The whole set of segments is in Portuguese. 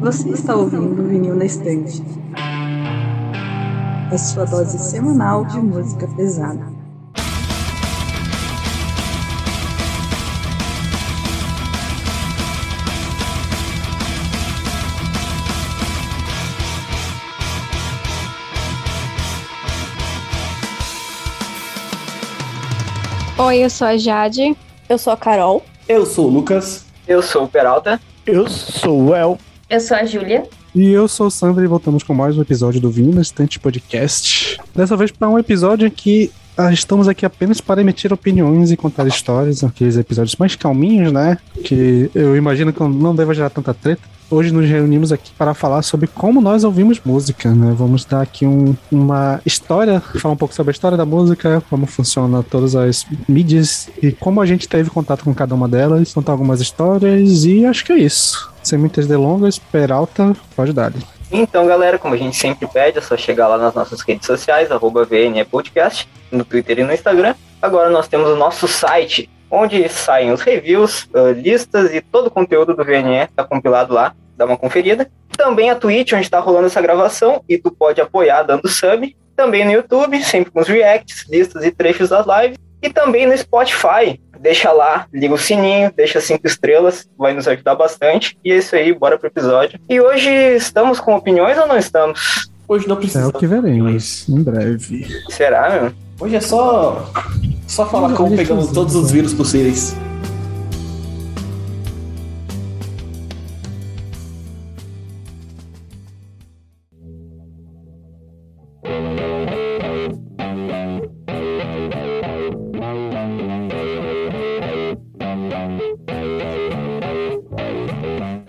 Você está ouvindo Vinil na Estante. A sua dose semanal de música pesada. Oi, eu sou a Jade. Eu sou a Carol. Eu sou o Lucas. Eu sou o Peralta. Eu sou o El. Eu sou a Júlia. E eu sou o Sandra e voltamos com mais um episódio do Vinho na Estante Podcast. Dessa vez para um episódio que ah, estamos aqui apenas para emitir opiniões e contar histórias, aqueles episódios mais calminhos, né? Que eu imagino que não deva gerar tanta treta. Hoje nos reunimos aqui para falar sobre como nós ouvimos música, né? Vamos dar aqui um, uma história, falar um pouco sobre a história da música, como funciona todas as mídias e como a gente teve contato com cada uma delas, contar algumas histórias e acho que é isso. Sem muitas delongas, Peralta, pode dar. Então, galera, como a gente sempre pede, é só chegar lá nas nossas redes sociais, arroba VNE Podcast, no Twitter e no Instagram. Agora nós temos o nosso site, onde saem os reviews, uh, listas e todo o conteúdo do VNE está compilado lá dá uma conferida. Também a Twitch, onde está rolando essa gravação, e tu pode apoiar dando sub. Também no YouTube, sempre com os reacts, listas e trechos das lives. E também no Spotify. Deixa lá, liga o sininho, deixa cinco estrelas, vai nos ajudar bastante. E é isso aí, bora pro episódio. E hoje estamos com opiniões ou não estamos? Hoje não precisa. É o que veremos, em breve. Será, meu? Hoje é só. Só falar como pegamos todos os vírus possíveis.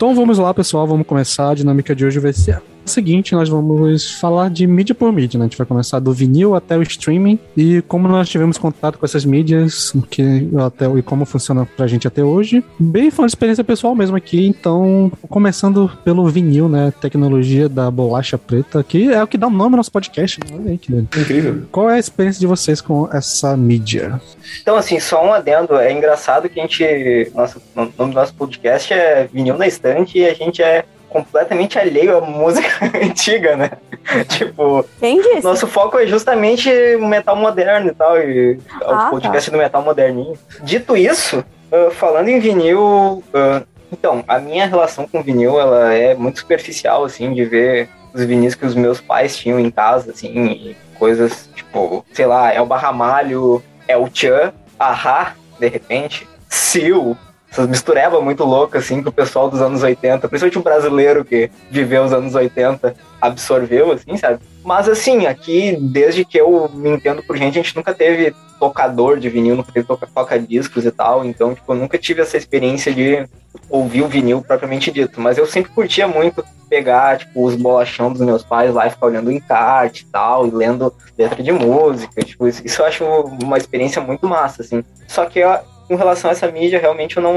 Então vamos lá, pessoal, vamos começar. A dinâmica de hoje vai ser seguinte, nós vamos falar de mídia por mídia, né? A gente vai começar do vinil até o streaming e como nós tivemos contato com essas mídias que, até, e como funciona pra gente até hoje. Bem foi uma experiência pessoal mesmo aqui, então começando pelo vinil, né? Tecnologia da bolacha preta, que é o que dá o nome ao nosso podcast. Olha aí, que Incrível. Qual é a experiência de vocês com essa mídia? Então, assim, só um adendo. É engraçado que a gente. Nossa, o nome do nosso podcast é Vinil na Estante e a gente é completamente alheio à música antiga, né? tipo, Quem disse? nosso foco é justamente o metal moderno e tal, e o Ah, podcast do metal moderninho. Dito isso, ah, falando em vinil, ah, então, a minha relação com vinil, ela é muito superficial, assim, de ver os vinis que os meus pais tinham em casa, assim, e coisas tipo, sei lá, é o Barramalho, é o Chan, Ahá, de repente, Seal, essas misturebas muito loucas, assim, que o pessoal dos anos 80, principalmente o brasileiro que viveu os anos 80, absorveu, assim, sabe? Mas, assim, aqui, desde que eu me entendo por gente, a gente nunca teve tocador de vinil, nunca teve toca- toca-discos e tal, então, tipo, eu nunca tive essa experiência de ouvir o vinil propriamente dito, mas eu sempre curtia muito pegar, tipo, os bolachão dos meus pais lá e ficar olhando o encarte e tal, e lendo letra de música, tipo, isso, eu acho uma experiência muito massa, assim. Só que com relação a essa mídia, realmente eu não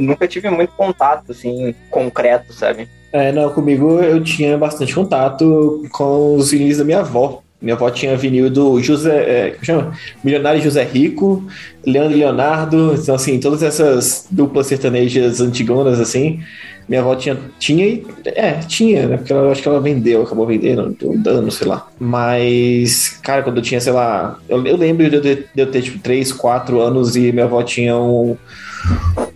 nunca tive muito contato, assim, concreto, sabe? É, não, comigo eu tinha bastante contato com os vinis da minha avó. Minha avó tinha vinil do José, é, como chama? Milionário José Rico, Leandro Leonardo, então assim, todas essas duplas sertanejas antigonas, assim, minha avó tinha, tinha e, é, tinha, né, porque ela, acho que ela vendeu, acabou vendendo, ou dando, sei lá. Mas, cara, quando eu tinha, sei lá, eu, eu lembro de eu, ter, de eu ter, tipo, 3, 4 anos e minha avó tinha um,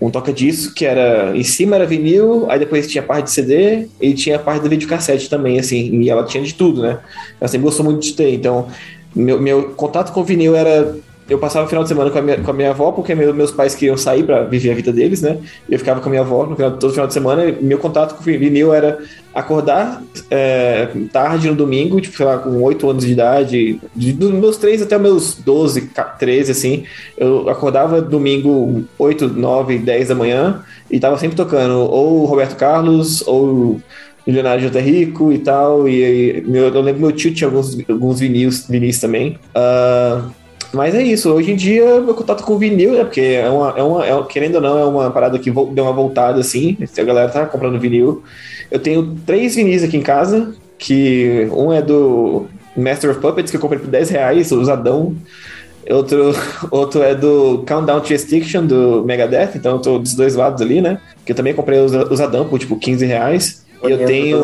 um toca-disco que era, em cima era vinil, aí depois tinha a parte de CD e tinha a parte do videocassete também, assim, e ela tinha de tudo, né? Ela sempre gostou muito de ter, então meu, meu contato com vinil era eu passava o final de semana com a minha, com a minha avó, porque meu- meus pais queriam sair para viver a vida deles, né? Eu ficava com a minha avó no final, todo final de semana. Meu contato com o vinil era acordar é, tarde no domingo, tipo, sei lá, com 8 anos de idade, de, dos meus 3 até meus 12, ca- 13, assim. Eu acordava domingo 8, 9, 10 da manhã e tava sempre tocando ou Roberto Carlos ou Milionário José Rico e tal. E, e meu- eu lembro que meu tio tinha alguns, alguns vinis, vinis também. Ah, mas é isso, hoje em dia meu contato com vinil, né? Porque é uma, é uma é, querendo ou não, é uma parada que deu uma voltada assim. Se a galera tá comprando vinil. Eu tenho três vinis aqui em casa, que um é do Master of Puppets, que eu comprei por 10 reais, usadão. Outro, outro é do Countdown to Extinction, do Megadeth, então eu tô dos dois lados ali, né? Que eu também comprei Adam por, tipo, 15 reais. E eu tenho...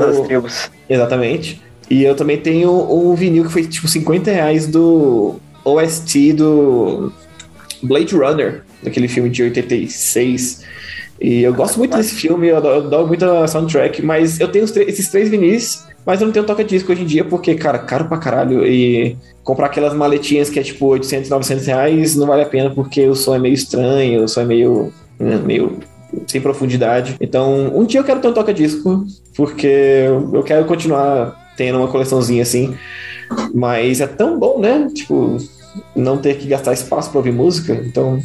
Exatamente. E eu também tenho um vinil que foi, tipo, 50 reais do OST do Blade Runner, daquele filme de 86. E eu gosto muito desse filme, eu adoro, muito a soundtrack, mas eu tenho esses três vinis, mas eu não tenho toca-disco hoje em dia, porque, cara, caro pra caralho. E comprar aquelas maletinhas que é tipo 800, 900 reais não vale a pena, porque o som é meio estranho, o som é meio, né, meio sem profundidade. Então, um dia eu quero ter um toca-disco, porque eu quero continuar tendo uma coleçãozinha assim. Mas é tão bom, né? Tipo, não ter que gastar espaço pra ouvir música. Então,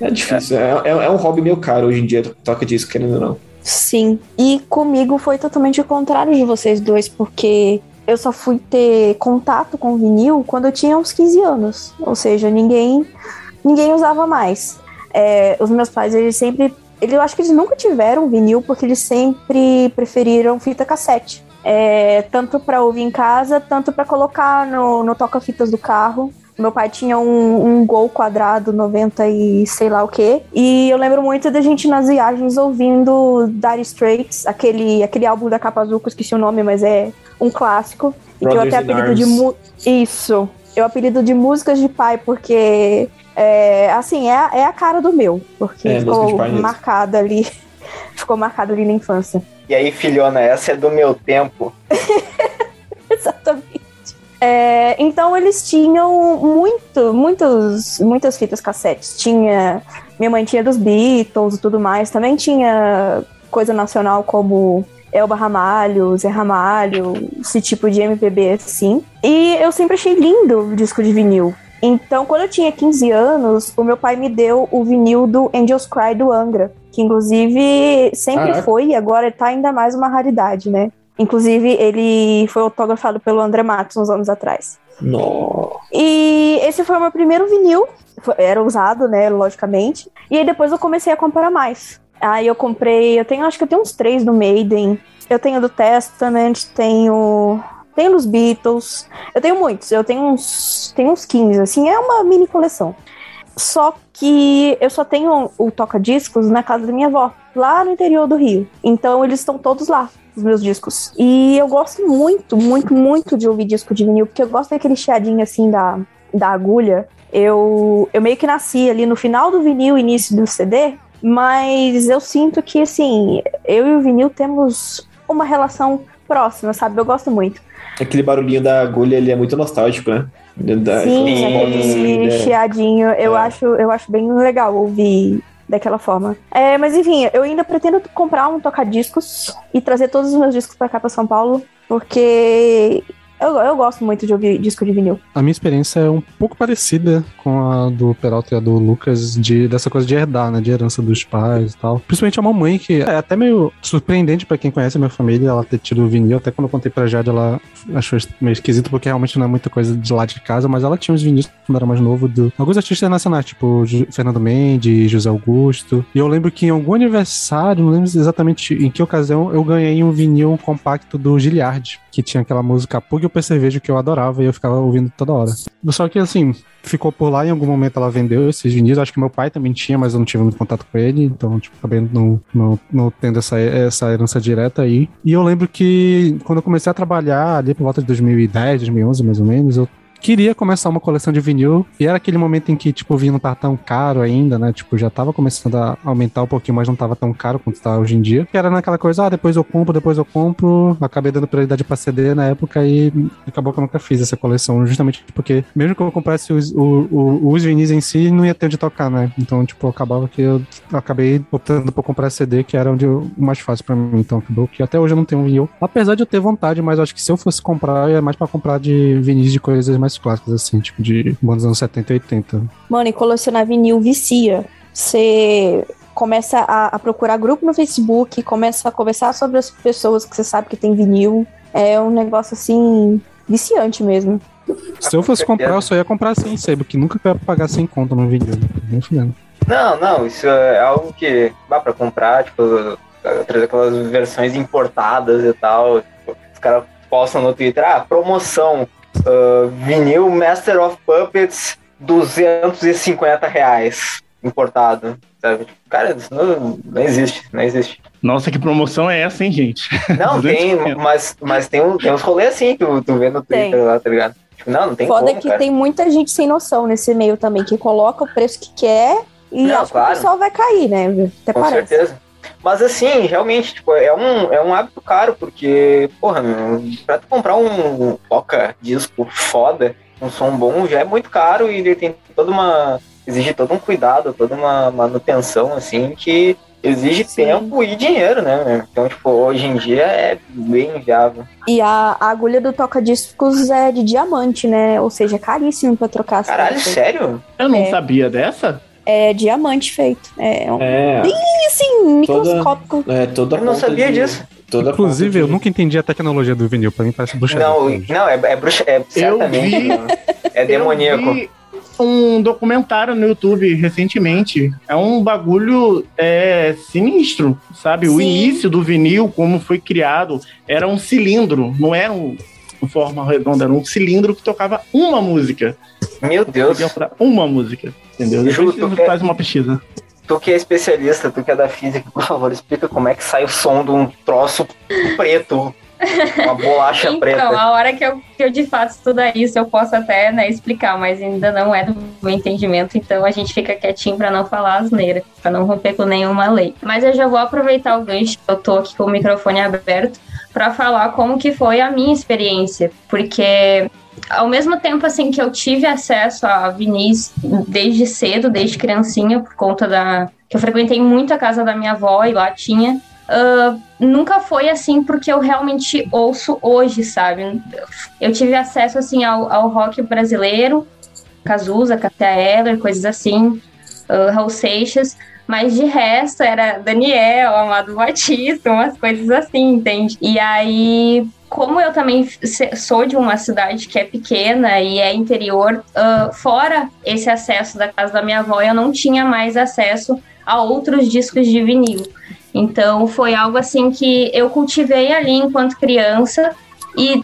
é difícil. É, é, é um hobby meio caro hoje em dia, toca disco, querendo ou não. Sim. E comigo foi totalmente o contrário de vocês dois, porque eu só fui ter contato com vinil quando eu tinha uns 15 anos. Ou seja, ninguém ninguém usava mais. É, os meus pais, eles sempre. Eu acho que eles nunca tiveram vinil, porque eles sempre preferiram fita cassete. É, tanto para ouvir em casa, tanto para colocar no, no toca-fitas do carro. Meu pai tinha um, um Gol quadrado 90 e sei lá o que. E eu lembro muito da gente nas viagens ouvindo Dire Straits, aquele, aquele álbum da capa azul, que eu esqueci o nome, mas é um clássico. E que eu até apelido de mu- Isso. Eu apelido de músicas de pai, porque é, assim, é, a- é a cara do meu. Porque É, ficou marcada ali. ficou marcada ali na infância. E aí, filhona, essa é do meu tempo. Exatamente. É, então eles tinham muito, muitos, muitas fitas cassetes. Tinha. Minha mãe tinha dos Beatles e tudo mais. Também tinha coisa nacional como Elba Ramalho, Zé Ramalho, esse tipo de MPB assim. E eu sempre achei lindo o disco de vinil. Então, quando eu tinha 15 anos, o meu pai me deu o vinil do Angels Cry do Angra, que inclusive sempre foi e agora tá ainda mais uma raridade, né? Inclusive, ele foi autografado pelo André Matos uns anos atrás. Nossa. E esse foi o meu primeiro vinil. Era usado, né? Logicamente. E aí depois eu comecei a comprar mais. Aí eu comprei, eu tenho, acho que eu tenho uns três do Maiden. Eu tenho do Testament, tenho. Tenho dos Beatles. Eu tenho muitos, eu tenho uns. Tenho uns 15, assim, é uma mini coleção. Só que eu só tenho o toca-discos na casa da minha avó, lá no interior do Rio. Então eles estão todos lá, os meus discos. E eu gosto muito, muito, muito de ouvir disco de vinil, porque eu gosto daquele chiadinho assim da, da agulha. Eu, eu meio que nasci ali no final do vinil, início do CD, mas eu sinto que, assim, eu e o vinil temos uma relação próxima, sabe? Eu gosto muito. Aquele barulhinho da agulha, ele é muito nostálgico, né? Da- Sim, sim, aquele né? chiadinho, eu, É. acho, eu acho bem legal ouvir daquela forma. É, mas enfim, eu ainda pretendo comprar um toca-discos e trazer todos os meus discos pra cá pra São Paulo, porque eu, eu gosto muito de ouvir disco de vinil. A minha experiência é um pouco parecida com a do Peralta e a do Lucas, de, dessa coisa de herdar, né? De herança dos pais e tal. Principalmente a mamãe, que é até meio surpreendente pra quem conhece a minha família, ela ter tido vinil. Até quando eu contei pra Jade, ela achou meio esquisito, porque realmente não é muita coisa de lá de casa, mas ela tinha os vinis quando era mais novo, de alguns artistas nacionais, tipo Fernando Mendes, José Augusto. E eu lembro que em algum aniversário, não lembro exatamente em que ocasião, eu ganhei um vinil compacto do Giliard, que tinha aquela música Pug o Percevejo que eu adorava e eu ficava ouvindo toda hora. Só que assim, ficou por lá, em algum momento ela vendeu esses vinis. Acho que meu pai também tinha, mas eu não tive muito contato com ele, então, tipo, acabei não, não, não tendo essa, essa herança direta aí. E eu lembro que quando eu comecei a trabalhar ali por volta de 2010, 2011, mais ou menos, eu queria começar uma coleção de vinil e era aquele momento em que, tipo, o vinil não tava tão caro ainda, né? Tipo, já tava começando a aumentar um pouquinho, mas não tava tão caro quanto tá hoje em dia. Que era naquela coisa, ah, depois eu compro, depois eu compro. Acabei dando prioridade pra CD na época e acabou que eu nunca fiz essa coleção, justamente porque mesmo que eu comprasse os, o, o, os vinis em si, não ia ter onde tocar, né? Então, tipo, acabava que eu acabei optando por comprar CD, que era onde eu- o mais fácil pra mim. Então, acabou que até hoje eu não tenho vinil. Apesar de eu ter vontade, mas acho que se eu fosse comprar, é mais pra comprar de vinis de coisas mais clássicas, assim, tipo de bandas anos 70 e 80. Mano, e colecionar vinil vicia. Você começa a, a procurar grupo no Facebook, começa a conversar sobre as pessoas que você sabe que tem vinil. É um negócio assim, viciante mesmo. Se eu fosse comprar, eu só ia comprar sem sebo, que nunca ia pagar sem conta no vinil. Nem fudendo. Não, não, isso é algo que dá pra comprar, tipo, trazer aquelas versões importadas e tal. Tipo, os caras postam no Twitter, ah, promoção, ah, vinil Master of Puppets 250 reais importado, sabe? Cara, isso não, não existe, não existe. Nossa, que promoção é essa, hein, gente? Não, tem, 250. mas, mas tem, um, tem uns rolês assim que tu, tu vê no Twitter Tem. lá, tá ligado? Tipo, não, não tem Foda como, que cara. tem muita gente sem noção nesse meio também, que coloca o preço que quer e Não, acha que claro. o pessoal vai cair, né? Até Com parece. certeza. Mas assim, realmente, tipo, é um, é um hábito caro, porque, porra, meu, pra tu comprar um toca-disco foda, um som bom, já é muito caro e ele tem toda uma. exige todo um cuidado, toda uma manutenção, assim, que exige Sim. tempo e dinheiro, né? meu? Então, tipo, hoje em dia é bem inviável. E a, a agulha do toca-discos é de diamante, né? Ou seja, é caríssimo pra trocar Caralho, sério? Eu não É. sabia dessa? É diamante feito. É um, É, assim, Toda- microscópico. é toda Eu não sabia de- disso. Toda Inclusive, ponta eu de- nunca entendi a tecnologia do vinil. Pra mim parece bruxaria. Não, não, é, é bruxa. É certamente. vi-. É demoníaco. Eu vi um documentário no YouTube recentemente. É um bagulho é, sinistro, sabe? O Sim. início do vinil, como foi criado, era um cilindro, não era um, uma forma redonda, era um cilindro que tocava uma música. Meu Deus. Tocar uma música, entendeu? Ju, Depois tu quer- faz uma pesquisa. Tu que é especialista, tu que é da física, por favor, explica como é que sai o som de um troço preto. Uma bolacha Então, preta. a hora que eu, que eu de fato estudar isso, eu posso até né, explicar, mas ainda não é do meu entendimento, então a gente fica quietinho pra não falar asneira, pra não romper com nenhuma lei. Mas eu já vou aproveitar o gancho, eu tô aqui com o microfone aberto, pra falar como que foi a minha experiência, porque ao mesmo tempo assim que eu tive acesso a vinis desde cedo, desde criancinha, por conta da que eu frequentei muito a casa da minha avó e lá tinha ah, nunca foi assim porque eu realmente ouço hoje, sabe? Eu tive acesso assim ao, ao rock brasileiro, Cazuza, Cássia Eller, coisas assim, uh, Raul Seixas, mas de resto era Daniel, Amado Batista, umas coisas assim, entende? E aí, como eu também sou de uma cidade que é pequena e é interior, ah, fora esse acesso da casa da minha avó, eu não tinha mais acesso a outros discos de vinil. Então foi algo assim que eu cultivei ali enquanto criança e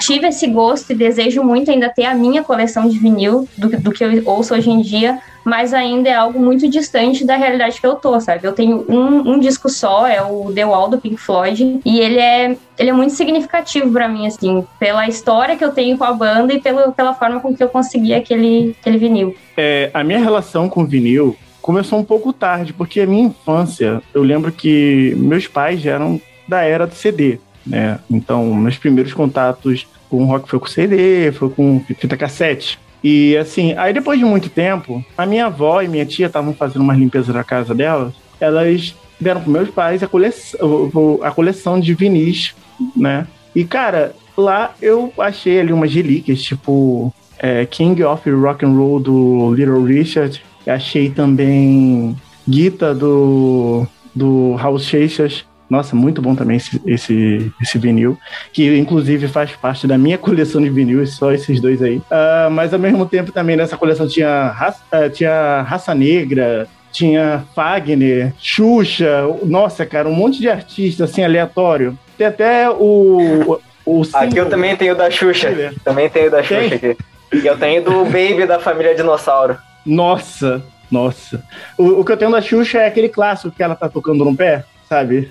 tive esse gosto e desejo muito ainda ter a minha coleção de vinil do, do que eu ouço hoje em dia, mas ainda é algo muito distante da realidade que eu tô, sabe? Eu tenho um, um disco só, é o The Wall do Pink Floyd, e ele é, ele é muito significativo pra mim, assim, pela história que eu tenho com a banda e pelo, pela forma com que eu consegui aquele, aquele vinil. É, a minha relação com vinil começou um pouco tarde, porque a minha infância, eu lembro que meus pais já eram da era do CD, né? Então, meus primeiros contatos com rock foi com CD, foi com fita cassete. E assim, aí depois de muito tempo, a minha avó e minha tia estavam fazendo umas limpezas na casa delas, elas deram para meus pais a coleção, a coleção de vinis, né? E cara, lá eu achei ali umas relíquias, tipo é, King of Rock and Roll do Little Richard. Achei também Guita do, do Raul Seixas. Nossa, muito bom também esse, esse, esse vinil, que inclusive faz parte da minha coleção de vinil, só esses dois aí. Ah, mas ao mesmo tempo também nessa coleção tinha raça, ah, tinha raça Negra, tinha Fagner, Xuxa, nossa, cara, um monte de artista assim aleatório. Tem até o. o Aqui eu também tenho da Xuxa. Também tenho da Tem? Xuxa aqui. E eu tenho do Baby da família Dinossauro. Nossa, nossa. O, o que eu tenho da Xuxa é aquele clássico que ela tá tocando no pé, sabe?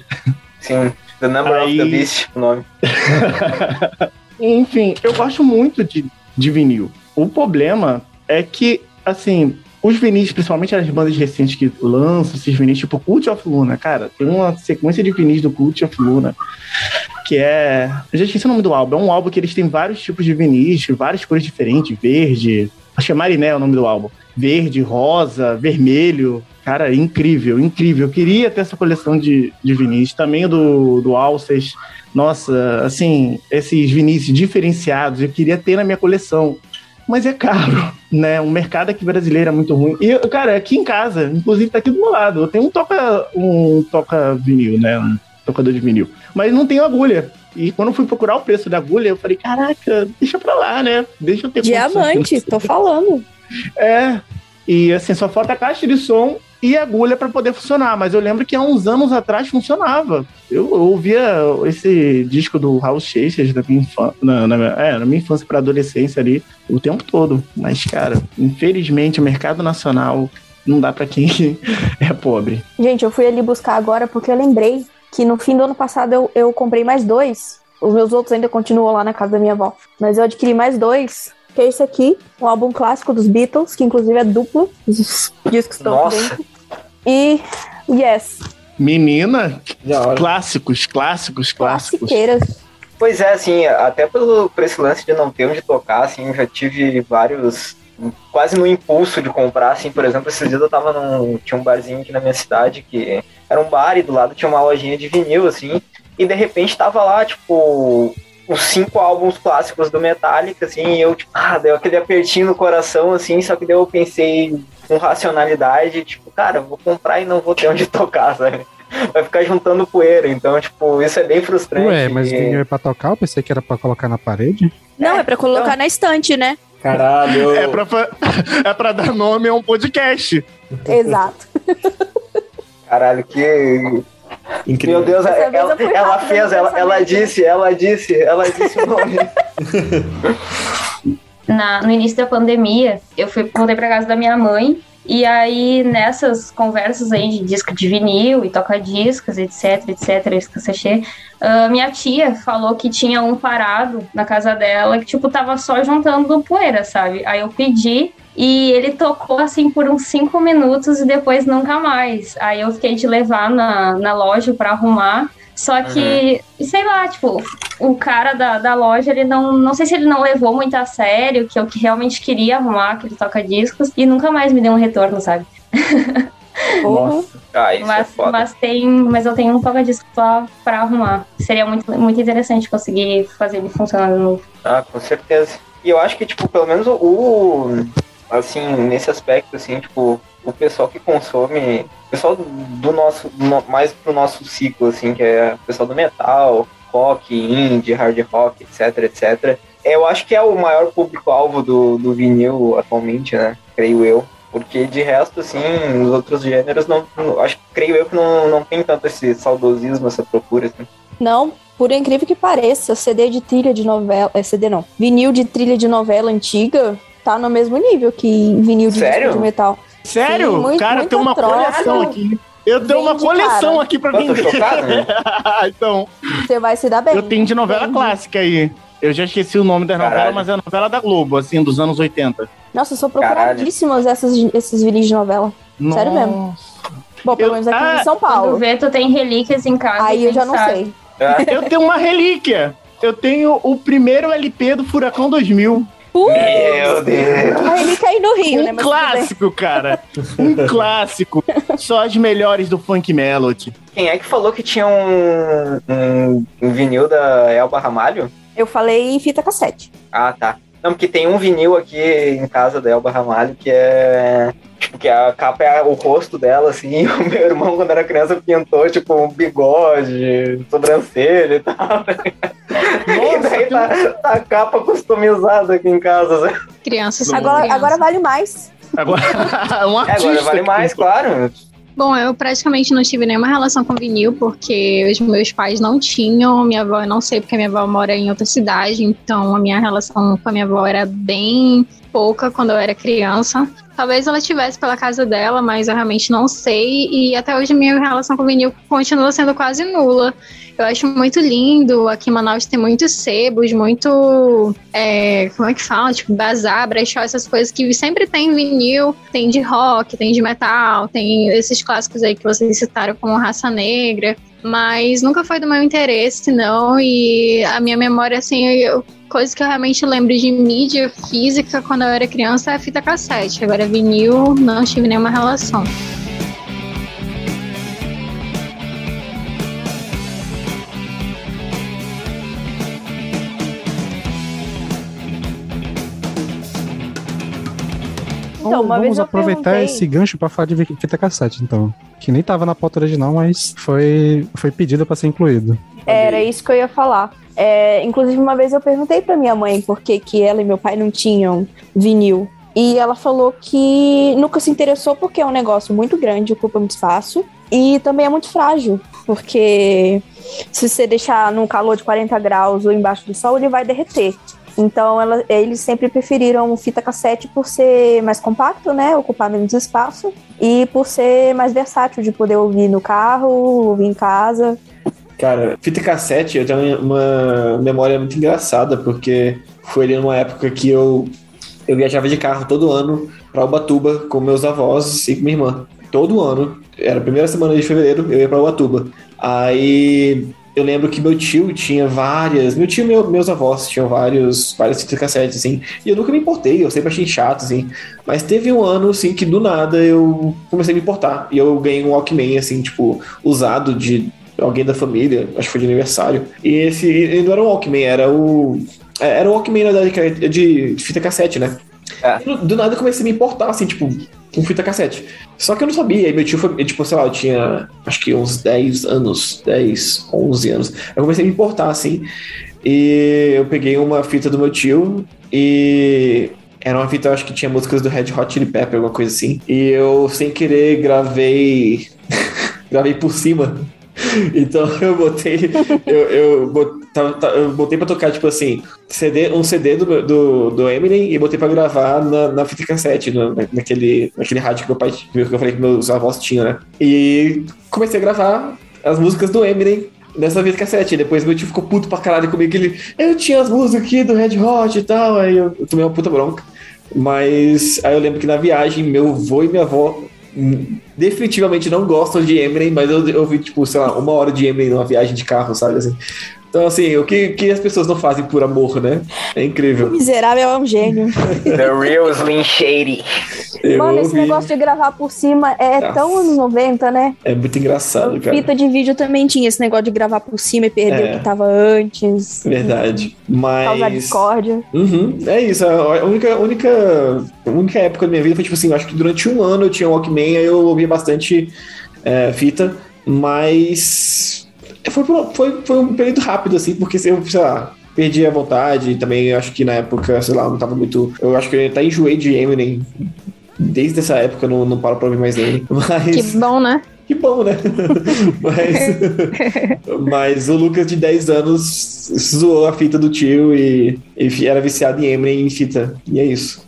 Sim. The Number Aí- of the Beast, o nome. Enfim, eu gosto muito de, de vinil. O problema é que, assim, os vinis, principalmente as bandas recentes que lançam esses vinis, tipo Cult of Luna, cara, tem uma sequência de vinis do Cult of Luna que é. Eu já esqueci o nome do álbum. É um álbum que eles têm vários tipos de vinis, várias cores diferentes, verde. Acho que é Mariné é o nome do álbum. Verde, rosa, vermelho. Cara, incrível, incrível. Eu queria ter essa coleção de, de vinis. Também do, do Alces. Nossa, assim, esses vinis diferenciados, eu queria ter na minha coleção. Mas é caro, né? O mercado aqui brasileiro é muito ruim. E, cara, aqui em casa, inclusive tá aqui do meu lado, eu tenho um toca, um toca vinil, né? Um tocador de vinil. Mas não tenho agulha. E quando eu fui procurar o preço da agulha, eu falei, caraca, deixa pra lá, né? Deixa eu ter Diamante, tô falando. É. E assim, só falta a caixa de som e agulha para poder funcionar. Mas eu lembro que há uns anos atrás funcionava. Eu, eu ouvia esse disco do Raul Seixas da minha infância, na, na, é, na minha infância para adolescência ali, o tempo todo. Mas, cara, infelizmente o mercado nacional não dá para quem é pobre. Gente, eu fui ali buscar agora porque eu lembrei que no fim do ano passado eu, eu comprei mais dois. Os meus outros ainda continuam lá na casa da minha avó. Mas eu adquiri mais dois. Que é esse aqui, um álbum clássico dos Beatles, que inclusive é duplo. Os discos estão Nossa. dentro. E Yes, Menina, clássicos, clássicos, clássicos. Pois é, assim, até pelo, por esse lance de não ter onde tocar, assim, eu já tive vários. Quase no impulso de comprar, assim, por exemplo, esses dias eu tava num. Tinha um barzinho aqui na minha cidade que era um bar e do lado tinha uma lojinha de vinil, assim, e de repente tava lá, tipo, os cinco álbuns clássicos do Metallica, assim, e eu, tipo, ah, deu aquele apertinho no coração, assim, só que daí eu pensei com racionalidade, tipo, cara, vou comprar e não vou ter onde tocar, sabe? Vai ficar juntando poeira, então, tipo, isso é bem frustrante. Ué, mas e- vinil é pra tocar? Eu pensei que era pra colocar na parede. Não, é pra colocar então. na estante, né? Caralho. É pra, fa- é pra dar nome a um podcast. Exato. Caralho, que. Incrível. Meu Deus, ela, ela rápida fez, ela, ela disse, ela disse, ela disse o nome. Na, no início da pandemia, eu fui voltei pra casa da minha mãe. E aí, nessas conversas aí de disco de vinil e toca-discos, etc, etc, esse ah, minha tia falou que tinha um parado na casa dela que, tipo, tava só juntando poeira, sabe? Aí eu pedi e ele tocou, assim, por uns cinco minutos e depois nunca mais. Aí eu fiquei de levar na, na loja pra arrumar. Só que, sei lá, tipo, o cara da, da loja, ele não. Não sei se ele não levou muito a sério, que eu que realmente queria arrumar aquele toca-discos, e nunca mais me deu um retorno, sabe? Nossa. Ah, isso é Mas, foda. mas tem. Mas eu tenho um toca-discos pra, pra arrumar. Seria muito, muito interessante conseguir fazer ele funcionar de novo. Ah, com certeza. E eu acho que, tipo, pelo menos o. Assim, nesse aspecto, assim, tipo, o pessoal que consome. O pessoal do nosso. no- mais pro nosso ciclo, assim, que é o pessoal do metal, rock, indie, hard rock, etc, etc. Eu acho que é o maior público-alvo do, do vinil atualmente, né? Creio eu. Porque de resto, assim, os outros gêneros não. não- acho, creio eu que não, não tem tanto esse saudosismo, essa procura, assim. Não, por incrível que pareça, CD de trilha de novela. É CD não. Vinil de trilha de novela antiga tá no mesmo nível que vinil de de metal. Sério? Sim, muito- cara, tem uma troca. coleção aqui. Eu tenho uma Vende, coleção cara. aqui pra Eu tô vender. chocado, né? então, Você vai se dar bem. eu tenho de novela Vende. clássica aí. Eu já esqueci o nome da novela, mas é a novela da Globo, assim, dos anos 80. Nossa, são procuradíssimas essas, esses vinis de novela. Sério Nossa. mesmo? Bom, pelo Eu- menos aqui ah, em São Quando Paulo. vê, tu tem relíquias em casa. Aí eu já não sabe. sei. Eu tenho uma relíquia. Eu tenho o primeiro LP do Furacão 2000. Meu Deus. A relíquia aí no Rio, né? Um tudo bem. clássico, cara. Um clássico. Só as melhores do Funk Melody. Quem é que falou que tinha um, um, um vinil da Elba Ramalho? Eu falei fita cassete. Ah, tá. Não, porque tem um vinil aqui em casa da Elba Ramalho que é. Tipo, que a capa é o rosto dela, assim. O meu irmão, quando era criança, pintou, tipo, um bigode, sobrancelha e tal. e daí tá, tá a capa customizada aqui em casa. sabe? Crianças Agora, crianças. agora vale mais. Agora, um É, artista. agora vale mais, claro. Bom, eu praticamente não tive nenhuma relação com vinil, porque os meus pais não tinham, minha avó eu não sei, porque minha avó mora em outra cidade, então a minha relação com a minha avó era bem pouca quando eu era criança. Talvez ela tivesse pela casa dela, mas eu realmente não sei, e até hoje minha relação com vinil continua sendo quase nula. Eu acho muito lindo, aqui em Manaus tem muitos sebos, muito, é, como é que fala, tipo, bazar, brechó, essas coisas que sempre tem vinil, tem de rock, tem de metal, tem esses clássicos aí que vocês citaram como Raça Negra, mas nunca foi do meu interesse, não, e a minha memória, assim, eu, coisa que eu realmente lembro de mídia física quando eu era criança é fita cassete, agora vinil não tive nenhuma relação. Então, uma vamos vez aproveitar perguntei- esse gancho pra falar de fita cassete, então. Que nem tava na pauta original, mas foi, foi pedido pra ser incluído. Era isso que eu ia falar. É, inclusive, uma vez eu perguntei pra minha mãe por que, que ela e meu pai não tinham vinil. E ela falou que nunca se interessou porque é um negócio muito grande, ocupa muito espaço. E também é muito frágil, porque se você deixar num calor de 40 graus ou embaixo do sol, ele vai derreter. Então ela, eles sempre preferiram fita cassete por ser mais compacto, né? Ocupar menos espaço. E por ser mais versátil, de poder ouvir no carro, ouvir em casa. Cara, fita cassete, eu tenho uma memória muito engraçada, porque foi ali numa época que eu, eu viajava de carro todo ano para Ubatuba com meus avós e minha irmã. Todo ano, era a primeira semana de fevereiro, eu ia para Ubatuba. Aí eu lembro que meu tio tinha várias. Meu tio e meu, meus avós tinham vários, várias fitas cassetes, assim. E eu nunca me importei, eu sempre achei chato, assim. Mas teve um ano, assim, que do nada eu comecei a me importar. E eu ganhei um Walkman, assim, tipo, usado de alguém da família, acho que foi de aniversário. E esse. Ele não era um Walkman, era o. é, Era o Walkman, na verdade, de, de fita cassete, né? É. Do, do nada eu comecei a me importar, assim, tipo, com fita cassete. Só que eu não sabia. Aí meu tio foi, tipo, sei lá, eu tinha acho que uns 10 anos, 10, 11 anos. Eu comecei a me importar, assim. E eu peguei uma fita do meu tio e. Era uma fita, acho que tinha músicas do Red Hot Chili Pepper, alguma coisa assim. E eu, sem querer, gravei. gravei por cima. Então eu botei. Eu, eu, bot- tava- tá- eu botei pra tocar, tipo assim, CD, um CD do, do, do Eminem e botei pra gravar na, na fita cassete, na- naquele, naquele rádio que meu pai que eu falei que meus avós tinham, né? E comecei a gravar as músicas do Eminem nessa fita cassete. Depois meu tio ficou puto pra caralho comigo, ele. Eu tinha as músicas aqui do Red Hot e tal. Aí eu, eu tomei uma puta bronca. Mas aí eu lembro que na viagem, meu avô e minha avó definitivamente não gostam de Eminem, mas eu, eu vi, tipo, sei lá, uma hora de Eminem numa viagem de carro, sabe? Assim. Então, assim, o que, que as pessoas não fazem por amor, né? É incrível. Miserável é um gênio. The real Slim Shady. Eu Mano, esse ouvi. negócio de gravar por cima é Nossa. tão anos 90, né? É muito engraçado, cara. Fita de vídeo também tinha esse negócio de gravar por cima e perder É. o que tava antes. Verdade. Causar Mas. discórdia. Uhum, é isso. A única, única, única época da minha vida foi tipo assim, eu acho que durante um ano eu tinha Walkman, aí eu ouvia bastante é, fita, mas foi, foi, foi um período rápido, assim, porque eu, sei lá, perdi a vontade, também acho que na época, sei lá, não tava muito. Eu acho que eu até enjoei de Eminem. Desde essa época eu não, não paro pra ouvir mais ele. Mas. Que bom, né? Que bom, né? mas, mas o Lucas de 10 anos zoou a fita do tio e, e era viciado em Eminem em fita. E é isso.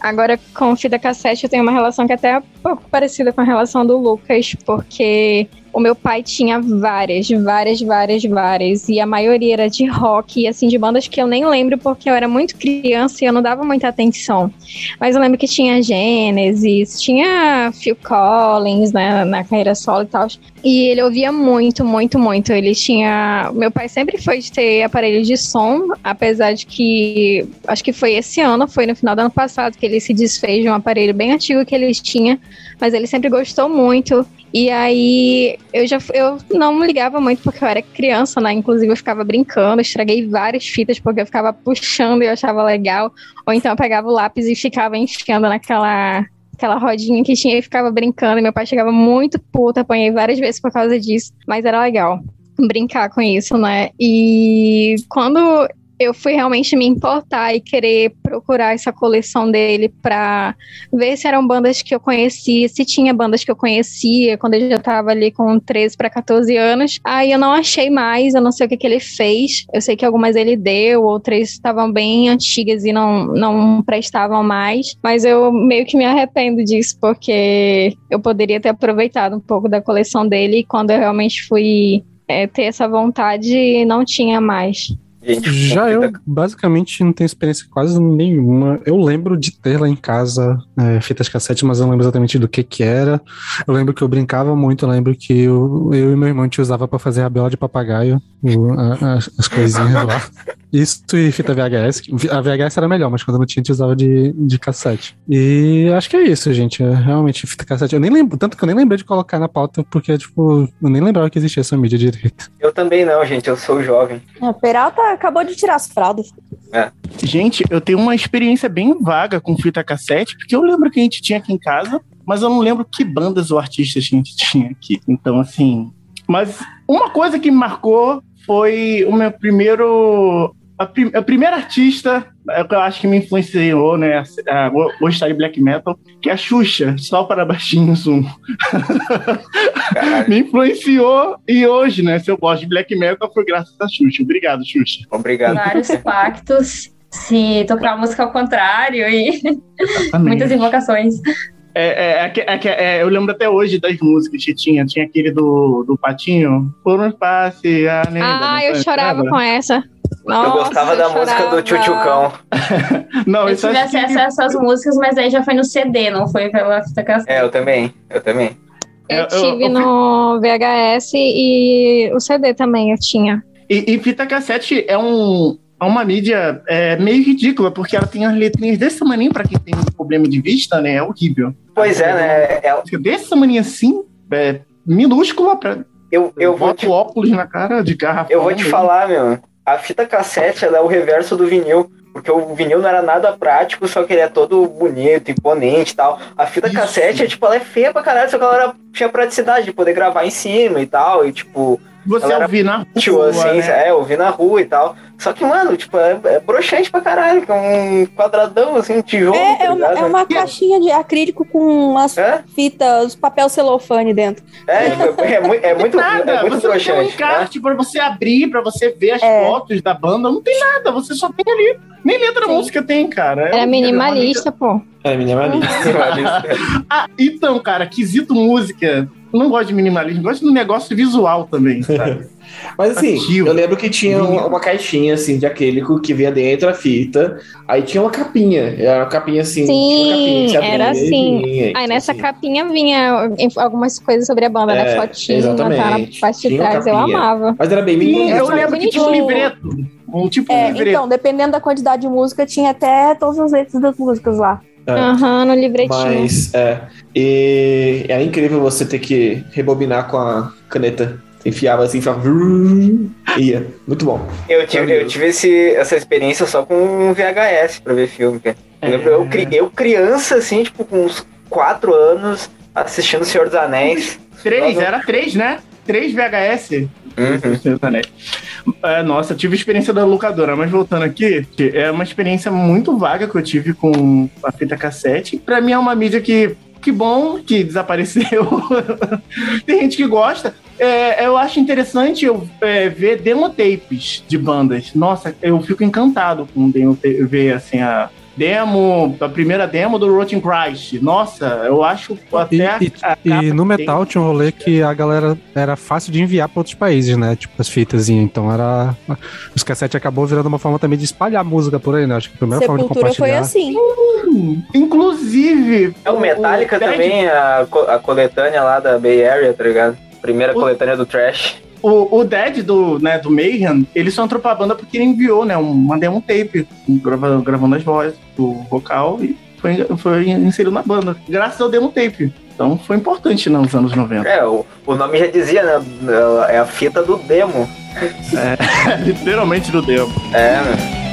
Agora, com fita cassete, eu tenho uma relação que até é um pouco parecida com a relação do Lucas, porque o meu pai tinha várias, várias, várias, várias, e a maioria era de rock, assim, de bandas que eu nem lembro porque eu era muito criança e eu não dava muita atenção. Mas eu lembro que tinha Genesis, tinha Phil Collins, né, na carreira solo e tal. E ele ouvia muito, muito, muito. Ele tinha. Meu pai sempre foi de ter aparelho de som, apesar de que. Acho que foi esse ano, foi no final do ano passado, que ele se desfez de um aparelho bem antigo que eles tinham. Mas ele sempre gostou muito. E aí eu já eu não ligava muito porque eu era criança, né? Inclusive eu ficava brincando, estraguei várias fitas porque eu ficava puxando e eu achava legal. Ou então eu pegava o lápis e ficava enfiando naquela aquela rodinha que tinha e ficava brincando. E meu pai chegava muito puto, apanhei várias vezes por causa disso, mas era legal brincar com isso, né? E quando eu fui realmente me importar e querer procurar essa coleção dele pra ver se eram bandas que eu conhecia, se tinha bandas que eu conhecia quando eu já tava ali com 13 para 14 anos. Aí eu não achei mais, eu não sei o que, que ele fez. Eu sei que algumas ele deu, outras estavam bem antigas e não, não prestavam mais. Mas eu meio que me arrependo disso, porque eu poderia ter aproveitado um pouco da coleção dele quando eu realmente fui é, ter essa vontade, não tinha mais. Gente, Já eu, basicamente, não tenho experiência quase nenhuma. Eu lembro de ter lá em casa é, fitas cassete, mas eu não lembro exatamente do que que era. Eu lembro que eu brincava muito, eu lembro que eu, eu e meu irmão te usava pra fazer rabiola de papagaio, o- a- as, as coisinhas lá. Isso e fita VHS. A VHS era melhor, mas quando não tinha, a gente usava de, de cassete. E acho que é isso, gente. É realmente fita cassete. Eu nem lembro, tanto que eu nem lembrei de colocar na pauta, porque, tipo, eu nem lembrava que existia essa mídia direito. Eu também não, gente. Eu sou jovem. O Peralta acabou de tirar as fraldas. Gente, eu tenho uma experiência bem vaga com fita cassete, porque eu lembro que a gente tinha aqui em casa, mas eu não lembro que bandas ou artistas a gente tinha aqui. Então, assim. Mas uma coisa que me marcou foi o meu primeiro a, prim- a primeira artista é, que eu acho que me influenciou, né, a go- gostar de black metal, que é a Xuxa, só para baixinhos um. Me influenciou e hoje, né, se eu gosto de black metal foi graças a Xuxa. Obrigado, Xuxa. obrigado. Vários pactos. Se tocar a música ao contrário e muitas invocações. É, é, é que- é que- é, eu lembro até hoje das músicas que tinha. Tinha aquele do, do Patinho. Por um passe, Ah, não eu chorava com essa. Nossa, eu gostava da eu música chorava. do Tchutchucão. Não, Eu isso tive acho que- acesso a essas músicas, mas aí já foi no CD, não foi pela fita cassete. É, eu também, eu também. Eu Eu- eu- tive eu- no VHS e o CD também eu tinha. E, e fita cassete é, um, é uma mídia é, meio ridícula, porque ela tem as letrinhas desse tamanho pra quem tem problema de vista, né? É horrível. Pois é, né? é- Música Desse tamanho assim, é, minúscula, pra, eu, eu, vou te, óculos na cara de garrafa. eu vou te falar, meu. A fita cassete ela é o reverso do vinil. Porque o vinil não era nada prático, só que ele é todo bonito, imponente e tal. A fita Isso. cassete, é, tipo, ela é feia pra caralho, só que ela era, tinha praticidade de poder gravar em cima e tal. E, tipo, Você ela ouvir na rua, assim, né? é, ouvir na rua e tal. Só que, mano, tipo, é, é broxante pra caralho, que é um quadradão, assim, um tijolo. É, tá é uma, é uma caixinha de acrílico com umas É, fitas, papel celofane dentro. é, tipo, é, mui- é muito, Nada, é muito você não tem um broxante. né? encarte pra você abrir, pra você ver as É. fotos da banda, não tem nada, você só tem ali. Nem letra da música tem, cara. É minimalista, pô. É, minimalista. Ah, então, cara, quesito música. Eu não gosto de minimalismo, gosto do negócio visual também, sabe? Mas assim, Ativo. eu lembro que tinha uma, uma caixinha assim de acrílico que vinha dentro a fita. Aí tinha uma capinha. Era uma capinha assim. Sim, capinha era assim. vinha, Aí nessa assim. capinha vinha algumas coisas sobre a banda, né? É, Fotinho, tá na exatamente. parte de trás. Eu amava. Mas era bem minimalista. eu lembro que tinha um livreto. Um tipo de É, livreto. então, dependendo da quantidade de música, tinha até todas as letras das músicas lá. É. Aham, no livretinho. Mas é. E é incrível você ter que rebobinar com a caneta. Enfiava assim, ficava. Ia. Muito bom. Eu tive, eu tive esse, essa experiência só com um VHS pra ver filme, cara. Eu, lembro, eu, eu criança, assim, tipo, com uns 4 anos, assistindo O Senhor dos Anéis. Três, era três, né? Três VHS. Uhum. É, nossa, eu tive experiência da locadora, mas voltando aqui, é uma experiência muito vaga que eu tive com a fita cassete. Pra mim é uma mídia que, que bom que desapareceu. Tem gente que gosta. É, eu acho interessante eu é, ver demo tapes de bandas. Nossa, eu fico encantado com ver assim a demo, a primeira demo do Rotten Christ. Nossa, eu acho E, até a- e- a e capa no que tem- metal tinha um rolê que a galera era fácil de enviar para outros países, né? Tipo as fitas. Então era. Os cassetes acabou virando uma forma também de espalhar música por aí, né? Acho que a primeira forma de Sepultura foi compartilhar. assim. Inclusive. É o Metallica Ted- também, a, co- a coletânea lá da Bay Area, tá ligado? Primeira O- coletânea do Trash. O, o Dead do, né, do Mayhem, ele só entrou pra banda porque ele enviou, né? Uma demo tape, grava- gravando as vozes, o vocal, e foi, foi inserido na banda. Graças ao demo tape. Então foi importante nos anos 90. É, o, o nome já dizia, né? É a fita do demo. Literalmente do demo. É, né?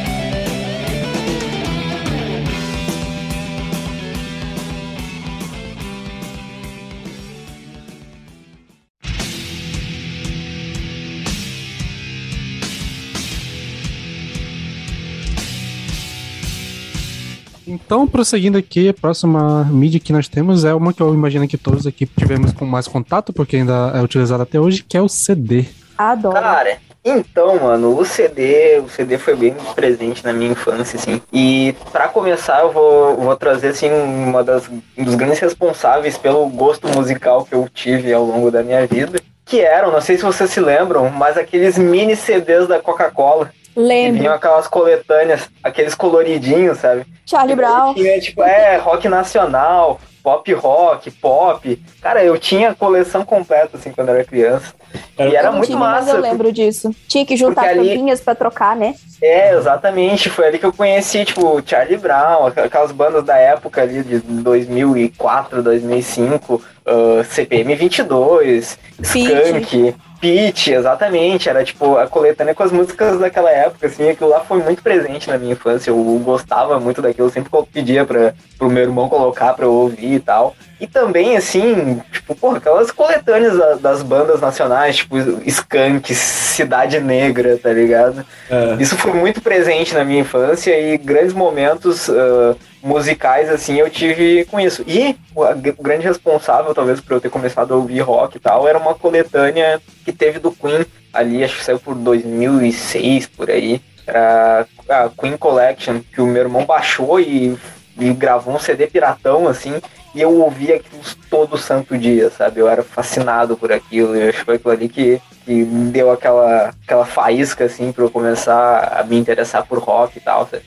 Então, prosseguindo aqui, a próxima mídia que nós temos é uma que eu imagino que todos aqui tivemos com mais contato, porque ainda é utilizada até hoje, que é o CD. Adoro. Cara, então, mano, o CD, o CD foi bem presente na minha infância, assim. E pra começar, eu vou, vou trazer, assim, uma das, um dos grandes responsáveis pelo gosto musical que eu tive ao longo da minha vida. Que eram, não sei se vocês se lembram, mas aqueles mini CDs da Coca-Cola. Lembro. vinham aquelas coletâneas, aqueles coloridinhos, sabe? Charlie Brown. Tinha, tipo, é, rock nacional, pop rock, pop. Cara, eu tinha a coleção completa, assim, quando eu era criança. e era Eu não muito tive, massa. Mas eu lembro disso. Tinha que juntar Porque ali- tampinhas pra trocar, né? É, exatamente. Foi ali que eu conheci, tipo, Charlie Brown, aqu- aquelas bandas da época ali de 2004, 2005, ah, CPM 22, Pitty. Skunk, Pitch, exatamente. Era tipo a coletânea com as músicas daquela época, assim, aquilo lá foi muito presente na minha infância. Eu gostava muito daquilo, sempre pedia para pro meu irmão colocar pra eu ouvir e tal. E também, assim, tipo, porra, aquelas coletâneas da- das bandas nacionais, tipo, Skank, Cidade Negra, tá ligado? É. Isso foi muito presente na minha infância e grandes momentos ah, musicais, assim, eu tive com isso. E o grande responsável, talvez, por eu ter começado a ouvir rock e tal, era uma coletânea que teve do Queen ali, acho que saiu por 2006, por aí. Era a Queen Collection, que o meu irmão baixou e, e gravou um CD piratão, assim, e eu ouvia aquilo todo santo dia, sabe? Eu era fascinado por aquilo, e acho que foi aquilo ali que, que deu aquela, aquela faísca, assim, pra eu começar a me interessar por rock e tal, sabe?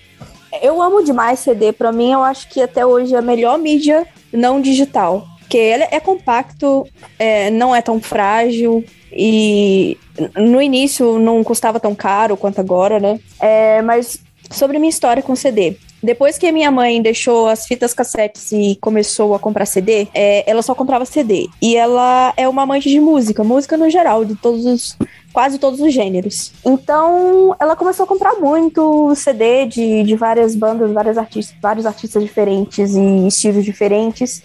Eu amo demais CD. Pra mim, eu acho que até hoje é a melhor mídia não digital. Porque ele é compacto, é, não é tão frágil e no início não custava tão caro quanto agora, né? É, mas sobre minha história com CD. Depois que minha mãe deixou as fitas cassetes e começou a comprar CD, é, ela só comprava CD. E ela é uma amante de música, música no geral, de todos os, quase todos os gêneros. Então, ela começou a comprar muito CD de, de várias bandas, várias artistas, vários artistas diferentes e estilos diferentes.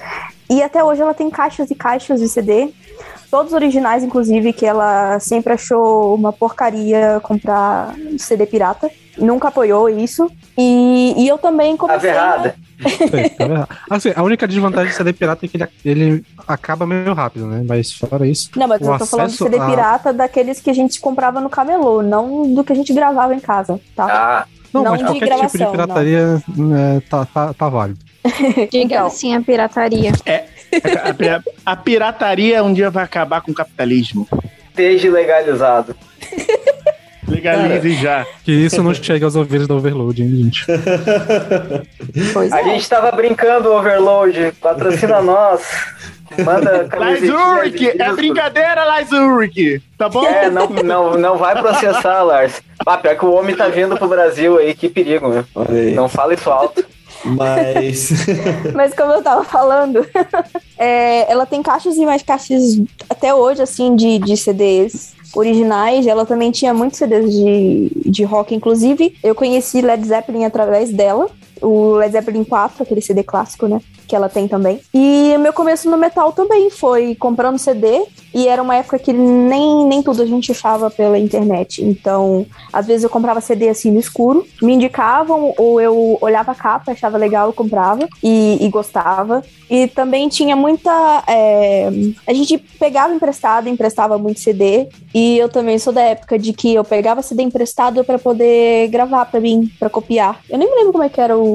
E até hoje ela tem caixas e caixas de CD. Todos originais, inclusive, que ela sempre achou uma porcaria comprar CD pirata. Nunca apoiou isso. E, e eu também Tava comecei. a- errada. Sei, tá errado. Assim, a única desvantagem de CD pirata é que ele, ele acaba meio rápido, né? Mas fora isso. Não, mas o eu tô falando de CD a- pirata daqueles que a gente comprava no camelô, não do que a gente gravava em casa, tá? Ah, Não, Não mas de qualquer tipo de gravação, pirataria é, tá, tá, tá válido. Diga Então. assim a pirataria. A, pi- a pirataria um dia vai acabar com o capitalismo. esteja legalizado. Legalize já. Que isso não chega aos ouvidos do Overload, hein, gente? Pois A é. gente tava brincando, Overload. Patrocina nós. Manda Lais camisetinha Ulrich! de É brincadeira, Lais Ulrich! Tá bom? É, não, não, não vai processar, Lars. Ah, pior que o homem tá vindo pro Brasil aí, que perigo, né? Aí. Não fala isso alto. Mas. Mas como eu tava falando, é, ela tem caixas e mais caixas até hoje, assim, de, de CDs originais. Ela também tinha muitos CDs de, de rock, inclusive. Eu conheci Led Zeppelin através dela. O Led Zeppelin 4, aquele CD clássico, né? Que ela tem também. E meu começo no metal também foi comprando CD. E era uma época que nem, nem tudo a gente achava pela internet. Então, às vezes eu comprava CD assim no escuro, me indicavam, ou eu olhava a capa, achava legal, eu comprava e, e gostava. E também tinha muita. é, a gente pegava emprestado, emprestava muito CD. E eu também sou da época de que eu pegava CD emprestado pra poder gravar pra mim, pra copiar. Eu nem me lembro como é que era o.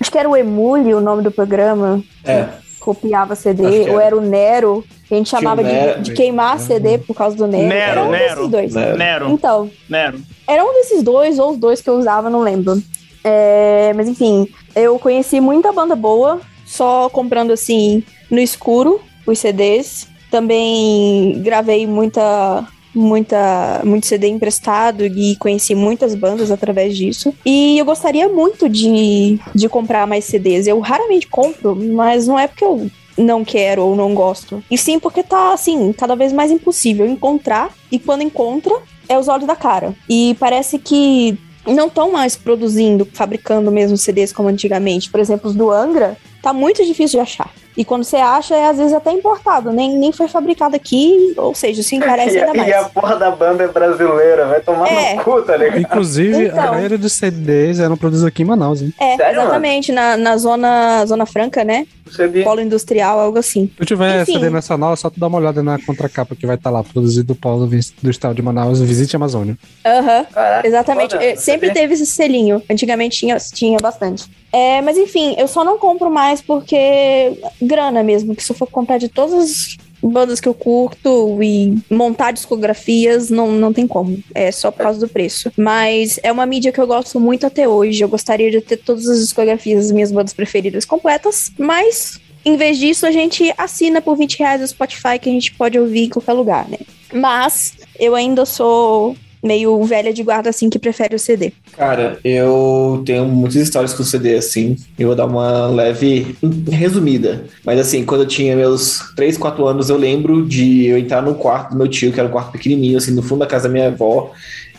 Acho que era o Emule o nome do programa. É. Copiava CD, que ou era. o Nero, que a gente chamava de- de, queimar CD por causa do Nero. Nero, era um Nero. desses dois. Nero. Nero, Então, Nero. era um desses dois, ou os dois que eu usava, não lembro. É, mas enfim, eu conheci muita banda boa, só comprando assim no escuro os CDs. Também gravei muita, muita, muito CD emprestado e conheci muitas bandas através disso. E eu gostaria muito de, de comprar mais CDs. Eu raramente compro, mas não é porque eu não quero ou não gosto. E sim porque tá, assim, cada vez mais impossível encontrar. E quando encontra, é os olhos da cara. E parece que não estão mais produzindo, fabricando mesmo CDs como antigamente. Por exemplo, os do Angra, tá muito difícil de achar. E quando você acha, é às vezes até importado, nem, nem foi fabricado aqui, ou seja, se encarece ainda mais. e a porra da banda é brasileira, vai tomar É. no cu, tá ligado? Inclusive, Então. a maioria dos CDs eram produzidos aqui em Manaus, hein? É, Sério, exatamente, na, na zona, zona franca, né? Percebi. Polo industrial, algo assim. Se eu tiver Enfim. CD nacional, é só tu dar uma olhada na contracapa que vai estar lá, produzido do Polo do Estado de Manaus, Visite a Amazônia. Aham. Caraca, Exatamente, foda, eh, sempre teve esse selinho. Antigamente tinha, tinha bastante. É, mas enfim, eu só não compro mais porque grana mesmo, que se eu for comprar de todas as bandas que eu curto e montar discografias, não, não tem como. É só por causa do preço. Mas é uma mídia que eu gosto muito até hoje. Eu gostaria de ter todas as discografias das minhas bandas preferidas completas, mas em vez disso, a gente assina por 20 reais o Spotify que a gente pode ouvir em qualquer lugar, né? Mas eu ainda sou meio velha de guarda, assim, que prefere o CD. Cara, eu tenho muitas histórias com CD assim. Eu vou dar uma leve resumida. Mas assim, quando eu tinha meus 3, 4 anos, eu lembro de eu entrar no quarto do meu tio, que era um quarto pequenininho, assim, no fundo da casa da minha avó.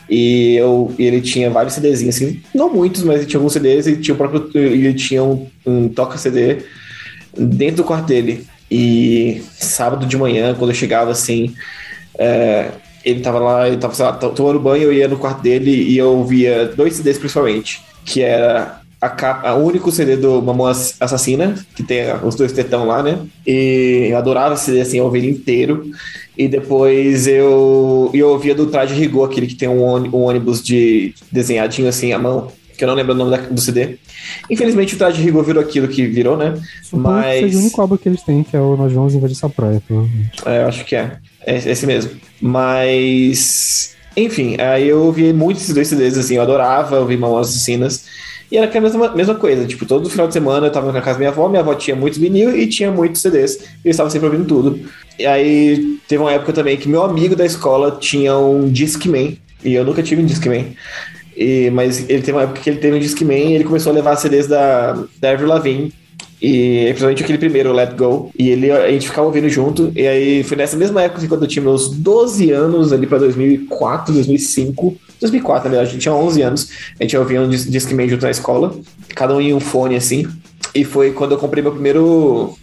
E eu, ele tinha vários CDzinhos, assim, não muitos, mas ele tinha alguns CDs e tinha o próprio. Ele tinha um, um toca-CD dentro do quarto dele. E sábado de manhã, quando eu chegava assim, é, ele tava lá, ele tava sei lá, tomando banho, eu ia no quarto dele e eu via dois CDs principalmente, que era a, capa, a único CD do Mamão Assassina, que tem os dois tetão lá, né? E eu adorava esse CD, assim, eu ouvia ele inteiro. E depois eu, eu ouvia do Traje Rigor, aquele que tem um ônibus de desenhadinho assim à mão, que eu não lembro o nome da, do CD. Infelizmente o Traje Rigor virou aquilo que virou, né? Mas. Esse é o único álbum que eles têm, que é o Nós Vamos Invadir essa praia, provavelmente. É, eu acho que é. É esse mesmo. Mas. Enfim, aí eu ouvi muitos esses dois CDs, assim, eu adorava ouvir Mamães Assassinas. E era a mesma, mesma coisa, tipo, todo final de semana eu tava na casa da minha avó, minha avó tinha muitos vinil e tinha muitos CDs, e eu estava sempre ouvindo tudo. E aí teve uma época também que meu amigo da escola tinha um Discman, e eu nunca tive um Discman. E, mas ele teve uma época que ele teve um Discman e ele começou a levar CDs da, da Avril Lavigne e principalmente aquele primeiro, Let Go. E ele, a gente ficava ouvindo junto. E aí foi nessa mesma época, assim, quando eu tinha meus 12 anos, ali pra 2004, 2005. 2004, na verdade, a gente tinha 11 anos. A gente ouvia um Discman junto na escola. Cada um em um fone, assim. E foi quando eu comprei meu primeiro.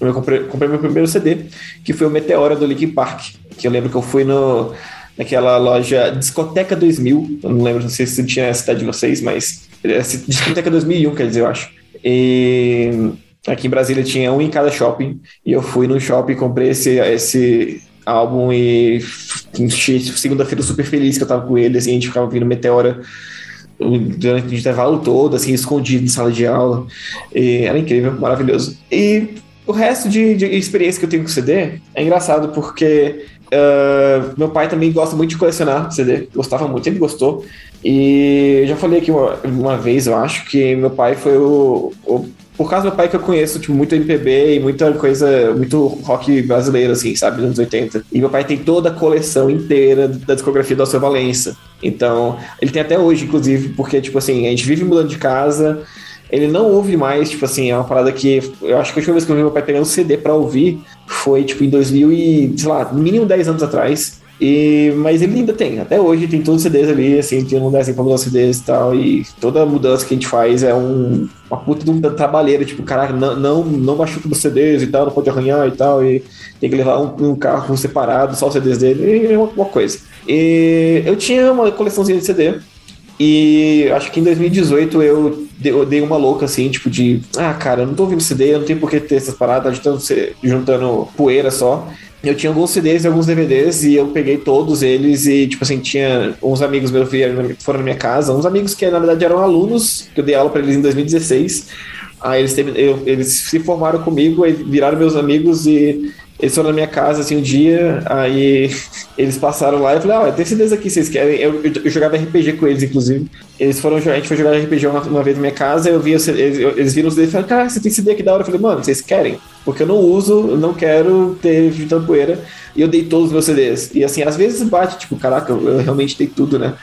Eu comprei, comprei meu primeiro CD, que foi o Meteora do Linkin Park. Que eu lembro que eu fui no, naquela loja Discoteca 2000. Eu não lembro, não sei se tinha a cidade de vocês, mas. É Discoteca 2001, quer dizer, eu acho. E aqui em Brasília tinha um em cada shopping. E eu fui no shopping comprei esse, esse álbum e segunda-feira super feliz que eu tava com ele, assim, a gente ficava ouvindo Meteora durante o intervalo todo, assim, escondido em sala de aula. E era incrível, maravilhoso. E o resto de, de experiência que eu tenho com CD é engraçado porque uh, meu pai também gosta muito de colecionar CD, gostava muito, ele gostou. E eu já falei aqui uma, uma vez, eu acho, que meu pai foi o, o por causa do meu pai que eu conheço, tipo, muito MPB e muita coisa, muito rock brasileiro, assim, sabe, dos anos 80. E meu pai tem toda a coleção inteira da discografia do Alceu Valença. Então, ele tem até hoje, inclusive, porque, tipo assim, a gente vive mudando de casa, ele não ouve mais, tipo assim, é uma parada que eu acho que a última vez que eu vi meu pai pegando um CD pra ouvir foi, tipo, em 2000 e, sei lá, no mínimo 10 anos atrás. E, mas ele ainda tem, até hoje tem todos os CDs ali, assim, tem um desenho pra mudar os CDs e tal, e toda mudança que a gente faz é um, uma puta de um trabalheiro, tipo, caraca, não, não, não machuca os CDs e tal, não pode arranhar e tal, e tem que levar um, um carro separado, só os CDs dele, e uma, uma coisa. E eu tinha uma coleçãozinha de CD, e acho que em 2018 eu dei uma louca assim, tipo de, ah, cara, eu não tô ouvindo CD, eu não tenho por que ter essas paradas, juntando, juntando poeira só eu tinha alguns CDs e alguns DVDs e eu peguei todos eles e, tipo assim, tinha uns amigos meus vieram, foram na minha casa, uns amigos que na verdade eram alunos, que eu dei aula para eles em 2016. Aí eles, eu, eles se formaram comigo, e viraram meus amigos e eles foram na minha casa assim um dia, aí eles passaram lá e eu falei, ah, tem CDs aqui, vocês querem? Eu, eu, eu, jogava RPG com eles, inclusive. Eles foram, a gente foi jogar RPG uma, uma vez na minha casa, eu vi, eles, eles viram os CDs e falaram, cara, você tem CD aqui da hora? Eu falei, mano, vocês querem? Porque eu não uso, não quero ter juntando poeira. E eu dei todos os meus CDs. E assim, às vezes bate, tipo, caraca, eu realmente dei tudo, né?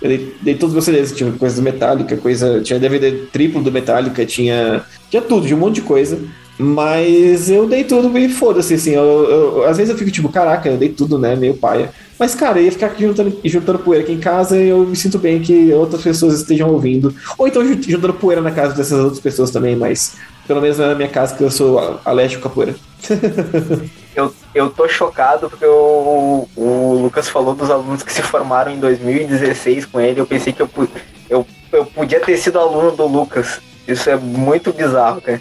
Eu dei, dei todos os meus CDs, tinha coisa do Metallica, coisa. Tinha DVD triplo do Metallica, tinha. Tinha tudo, tinha um monte de coisa. Mas eu dei tudo e foda-se, assim. Eu, eu, às vezes eu fico tipo, caraca, eu dei tudo, né? Meio paia. Mas, cara, eu ia ficar juntando, juntando poeira aqui em casa e eu me sinto bem que outras pessoas estejam ouvindo. Ou então juntando poeira na casa dessas outras pessoas também, mas pelo menos na minha casa que eu sou alérgico à poeira. eu, eu tô chocado porque o, o Lucas falou dos alunos que se formaram em 2016 com ele. Eu pensei que eu, eu, eu podia ter sido aluno do Lucas. Isso é muito bizarro, cara.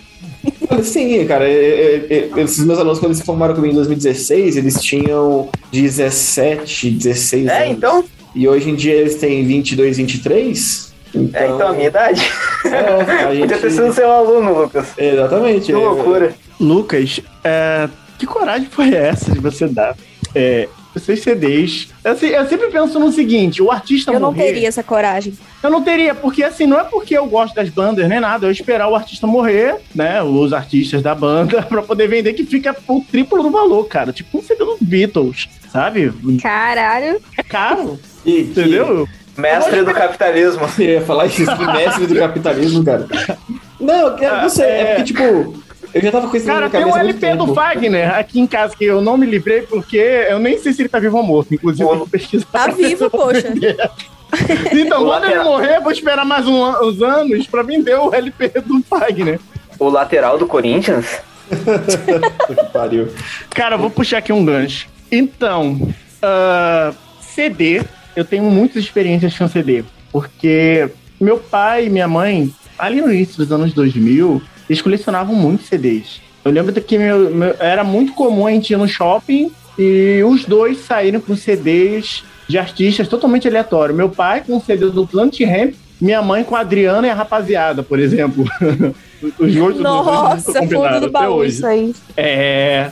Sim, cara, esses meus alunos, quando eles se formaram comigo em 2016, eles tinham 17, 16 é, anos. É, então? E hoje em dia eles têm 22, 23. Então... É, então a minha idade. É, a gente... Podia ter sido seu aluno, Lucas. Exatamente. Que loucura. Lucas, é, que coragem foi essa de você dar? É, seus CDs. Assim, eu sempre penso no seguinte: o artista eu morrer. Eu não teria essa coragem. Eu não teria, porque assim, não é porque eu gosto das bandas nem nada, eu esperar o artista morrer, né? Os artistas da banda, pra poder vender, que fica o triplo do valor, cara. Tipo um CD dos Beatles, sabe? Caralho. É caro. E, entendeu? Mestre do capitalismo. Eu ia falar isso, mestre do capitalismo, cara. Não, eu não sei, é, é porque, tipo, eu já tava com esse Cara, tem um LP do Fagner aqui em casa que eu não me livrei porque eu nem sei se ele tá vivo ou morto. Inclusive, eu vou pesquisar. Tá vivo, poxa. então, quando ele morrer, vou esperar mais um, uns anos pra vender o LP do Fagner. O lateral do Corinthians que pariu. Cara, eu vou puxar aqui um gancho. Então, ah, CD, eu tenho muitas experiências com CD, porque meu pai e minha mãe, ali no início dos anos 2000, eles colecionavam muitos CDs. Eu lembro que meu- meu- era muito comum a gente ir no shopping e os dois saírem com CDs de artistas totalmente aleatórios. Meu pai com o CD do Planet Ramp, minha mãe com a Adriana e a Rapaziada, por exemplo. os gostos Nossa, nunca fundo do baú hoje. isso aí. É.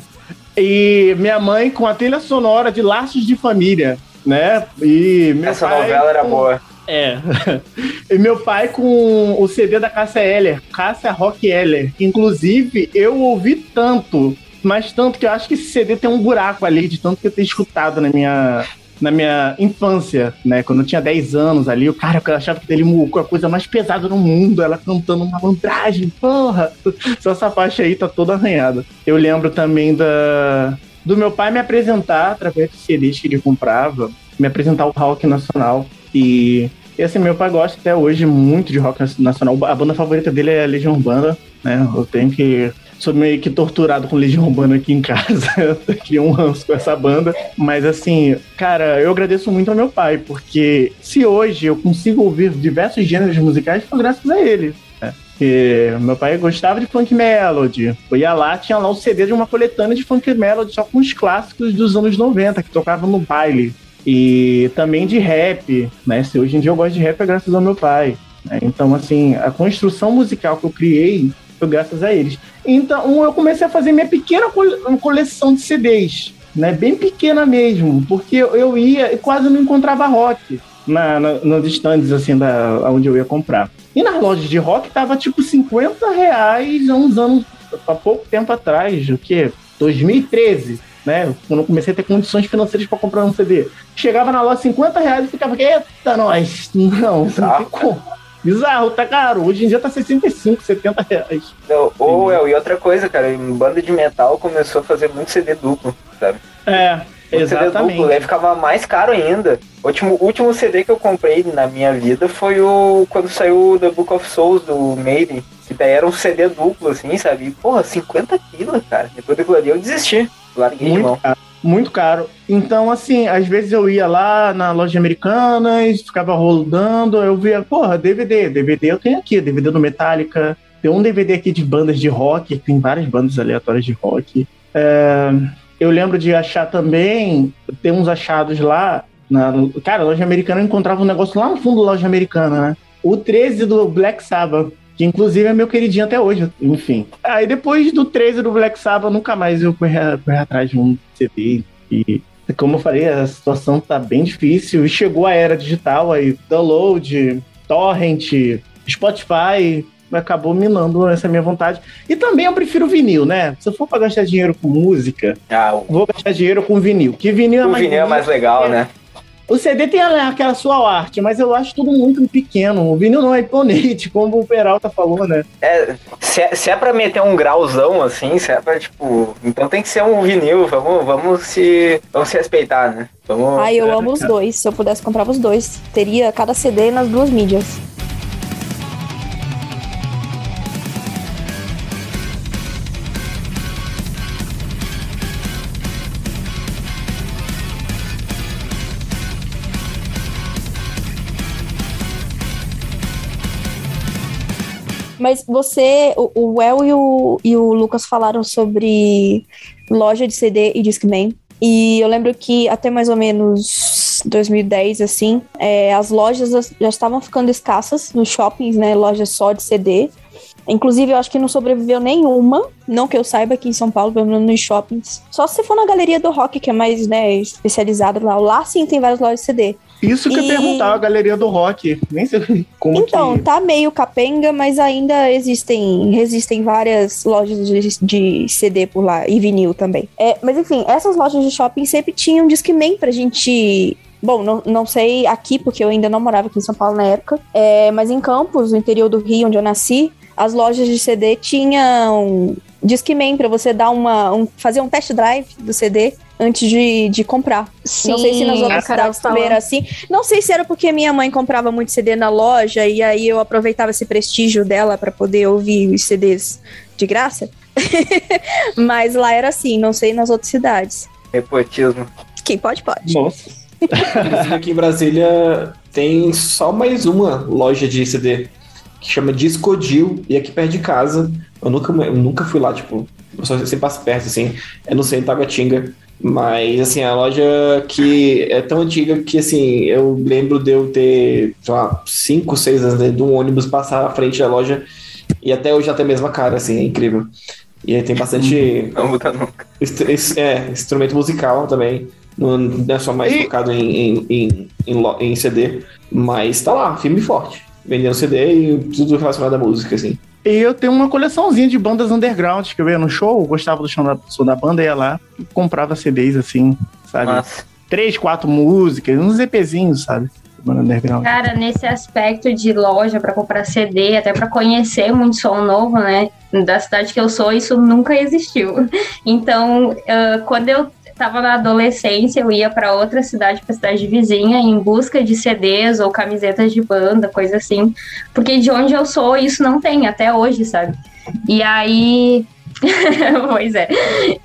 E minha mãe com a trilha sonora de Laços de Família, né? E meu Essa pai novela era com- boa. É. e meu pai com o CD da Cássia Eller, Cássia Rock Eller. que, Inclusive, eu ouvi tanto, mas tanto que eu acho que esse CD tem um buraco ali, de tanto que eu tenho escutado na minha. Na minha infância, né? Quando eu tinha 10 anos ali, o cara eu achava que ele a coisa mais pesada no mundo, ela cantando uma malandragem, porra! Só essa faixa aí tá toda arranhada. Eu lembro também da, do meu pai me apresentar, através dos CDs que ele comprava, me apresentar o rock nacional. E, e assim, meu pai gosta até hoje muito de rock nacional. A banda favorita dele é Legião Urbana, né? Eu tenho que. Sou meio que torturado com Legião Urbana aqui em casa. Eu Criei um ranço com essa banda. Mas assim, cara, eu agradeço muito ao meu pai, porque se hoje eu consigo ouvir diversos gêneros musicais, foi graças a ele. né? Porque meu pai gostava de funk melody. Eu ia lá, tinha lá o CD de uma coletânea de funk melody, só com os clássicos dos anos 90, que tocavam no baile. E também de rap, né? Se hoje em dia eu gosto de rap é graças ao meu pai. né? Então, assim, a construção musical que eu criei foi graças a eles. Então, eu comecei a fazer minha pequena cole- coleção de CDs, né? Bem pequena mesmo, porque eu- eu ia e quase não encontrava rock na, na, nos stands, assim, da, onde eu ia comprar. E nas lojas de rock tava tipo 50 reais há uns anos, há pouco tempo atrás, o quê? 2013, né? Quando eu comecei a ter condições financeiras para comprar um CD. Chegava na loja 50 reais e ficava, eita, nós, não, não tem como. Bizarro, tá caro. Hoje em dia tá 65, 70 reais. Não, ou é, e outra coisa, cara, em banda de metal começou a fazer muito CD duplo, sabe? É, CD exatamente. duplo, aí ficava mais caro ainda. O último, último CD que eu comprei na minha vida foi o quando saiu o The Book of Souls do Maiden. Que daí era um CD duplo, assim, sabe? E, porra, 50 pila, cara. Depois daquilo ali eu desisti. Larguei de Muito mão. caro. Muito caro. Então, assim, às vezes eu ia lá na loja americana e ficava rodando, eu via, porra, DVD, DVD eu tenho aqui, DVD do Metallica, tem um DVD aqui de bandas de rock, tem várias bandas aleatórias de rock. É, eu lembro de achar também, tem uns achados lá, na, cara, a loja americana eu encontrava um negócio lá no fundo da loja americana, né? O 13 do Black Sabbath. Que inclusive é meu queridinho até hoje, enfim. Aí depois do 13 do Black Sabbath, nunca mais eu corri, corri atrás de um CD. E como eu falei, a situação tá bem difícil. E chegou a era digital, aí download, torrent, Spotify, acabou minando essa minha vontade. E também eu prefiro vinil, né? Se eu for pra gastar dinheiro com música, Ah, vou gastar dinheiro com vinil. Que vinil é o mais vinil é mais legal, né? O CD tem aquela sua arte, mas eu acho tudo muito pequeno. O vinil não é imponente, como o Peralta falou, né? É, se, é, se é pra meter um grauzão assim, se é pra, tipo. Então tem que ser um vinil, vamos, vamos se. Vamos se respeitar, né? Vamos. Ai, eu amo os dois. Se eu pudesse, comprava os dois. Teria cada CD nas duas mídias. Mas você, o, o El e o, e o Lucas falaram sobre loja de CD e Discman. E eu lembro que até mais ou menos 2010, assim, é, as lojas já estavam ficando escassas nos shoppings, né? Lojas só de CD. Inclusive, eu acho que não sobreviveu nenhuma, não que eu saiba aqui em São Paulo, pelo menos nos shoppings. Só se for na Galeria do Rock, que é mais, né, especializada lá. Lá sim tem várias lojas de CD. Isso que eu E- perguntava a galeria do rock. Nem sei como Então, que... tá meio capenga, mas ainda existem, resistem várias lojas de, de CD por lá e vinil também. É, mas enfim, essas lojas de shopping sempre tinham Discman pra gente. Bom, não, não sei aqui, porque eu ainda não morava aqui em São Paulo na época, é, mas em Campos, no interior do Rio, onde eu nasci, as lojas de CD tinham Discman pra você dar uma, um- fazer um test drive do CD antes de, de comprar. Sim, não sei se nas outras cidades também era assim. Não sei se era porque minha mãe comprava muito CD na loja e aí eu aproveitava esse prestígio dela para poder ouvir os CDs de graça. Mas lá era assim, não sei nas outras cidades. Nepotismo. Quem pode, pode. Nossa. Aqui em Brasília tem só mais uma loja de CD que chama Discodil e aqui perto de casa. Eu nunca, eu nunca fui lá, tipo, eu só sempre passo perto, assim. É no centro Taguatinga. Mas, assim, a loja que é tão antiga que, assim, eu lembro de eu ter, sei lá, 5, 6 anos dentro de um ônibus passar à frente da loja e até hoje tem a mesma cara, assim, é incrível. E aí tem bastante Não muda nunca. É, instrumento musical também. Não, não é só mais E- focado em, em, em, em CD. Mas tá lá, firme e forte. Vendendo CD e tudo relacionado à música, assim. E eu tenho uma coleçãozinha de bandas underground que eu ia no show, eu gostava do som da, som da banda, ia lá e comprava CDs assim, sabe? Mas, Três, quatro músicas, uns EPzinhos, sabe? Banda underground. Cara, nesse aspecto de loja pra comprar CD, até pra conhecer muito som novo, né? Da cidade que eu sou, isso nunca existiu. Então, ah, quando eu tava na adolescência, eu ia pra outra cidade, pra cidade vizinha, em busca de CDs ou camisetas de banda, coisa assim. Porque de onde eu sou, isso não tem até hoje, sabe? E aí. pois é.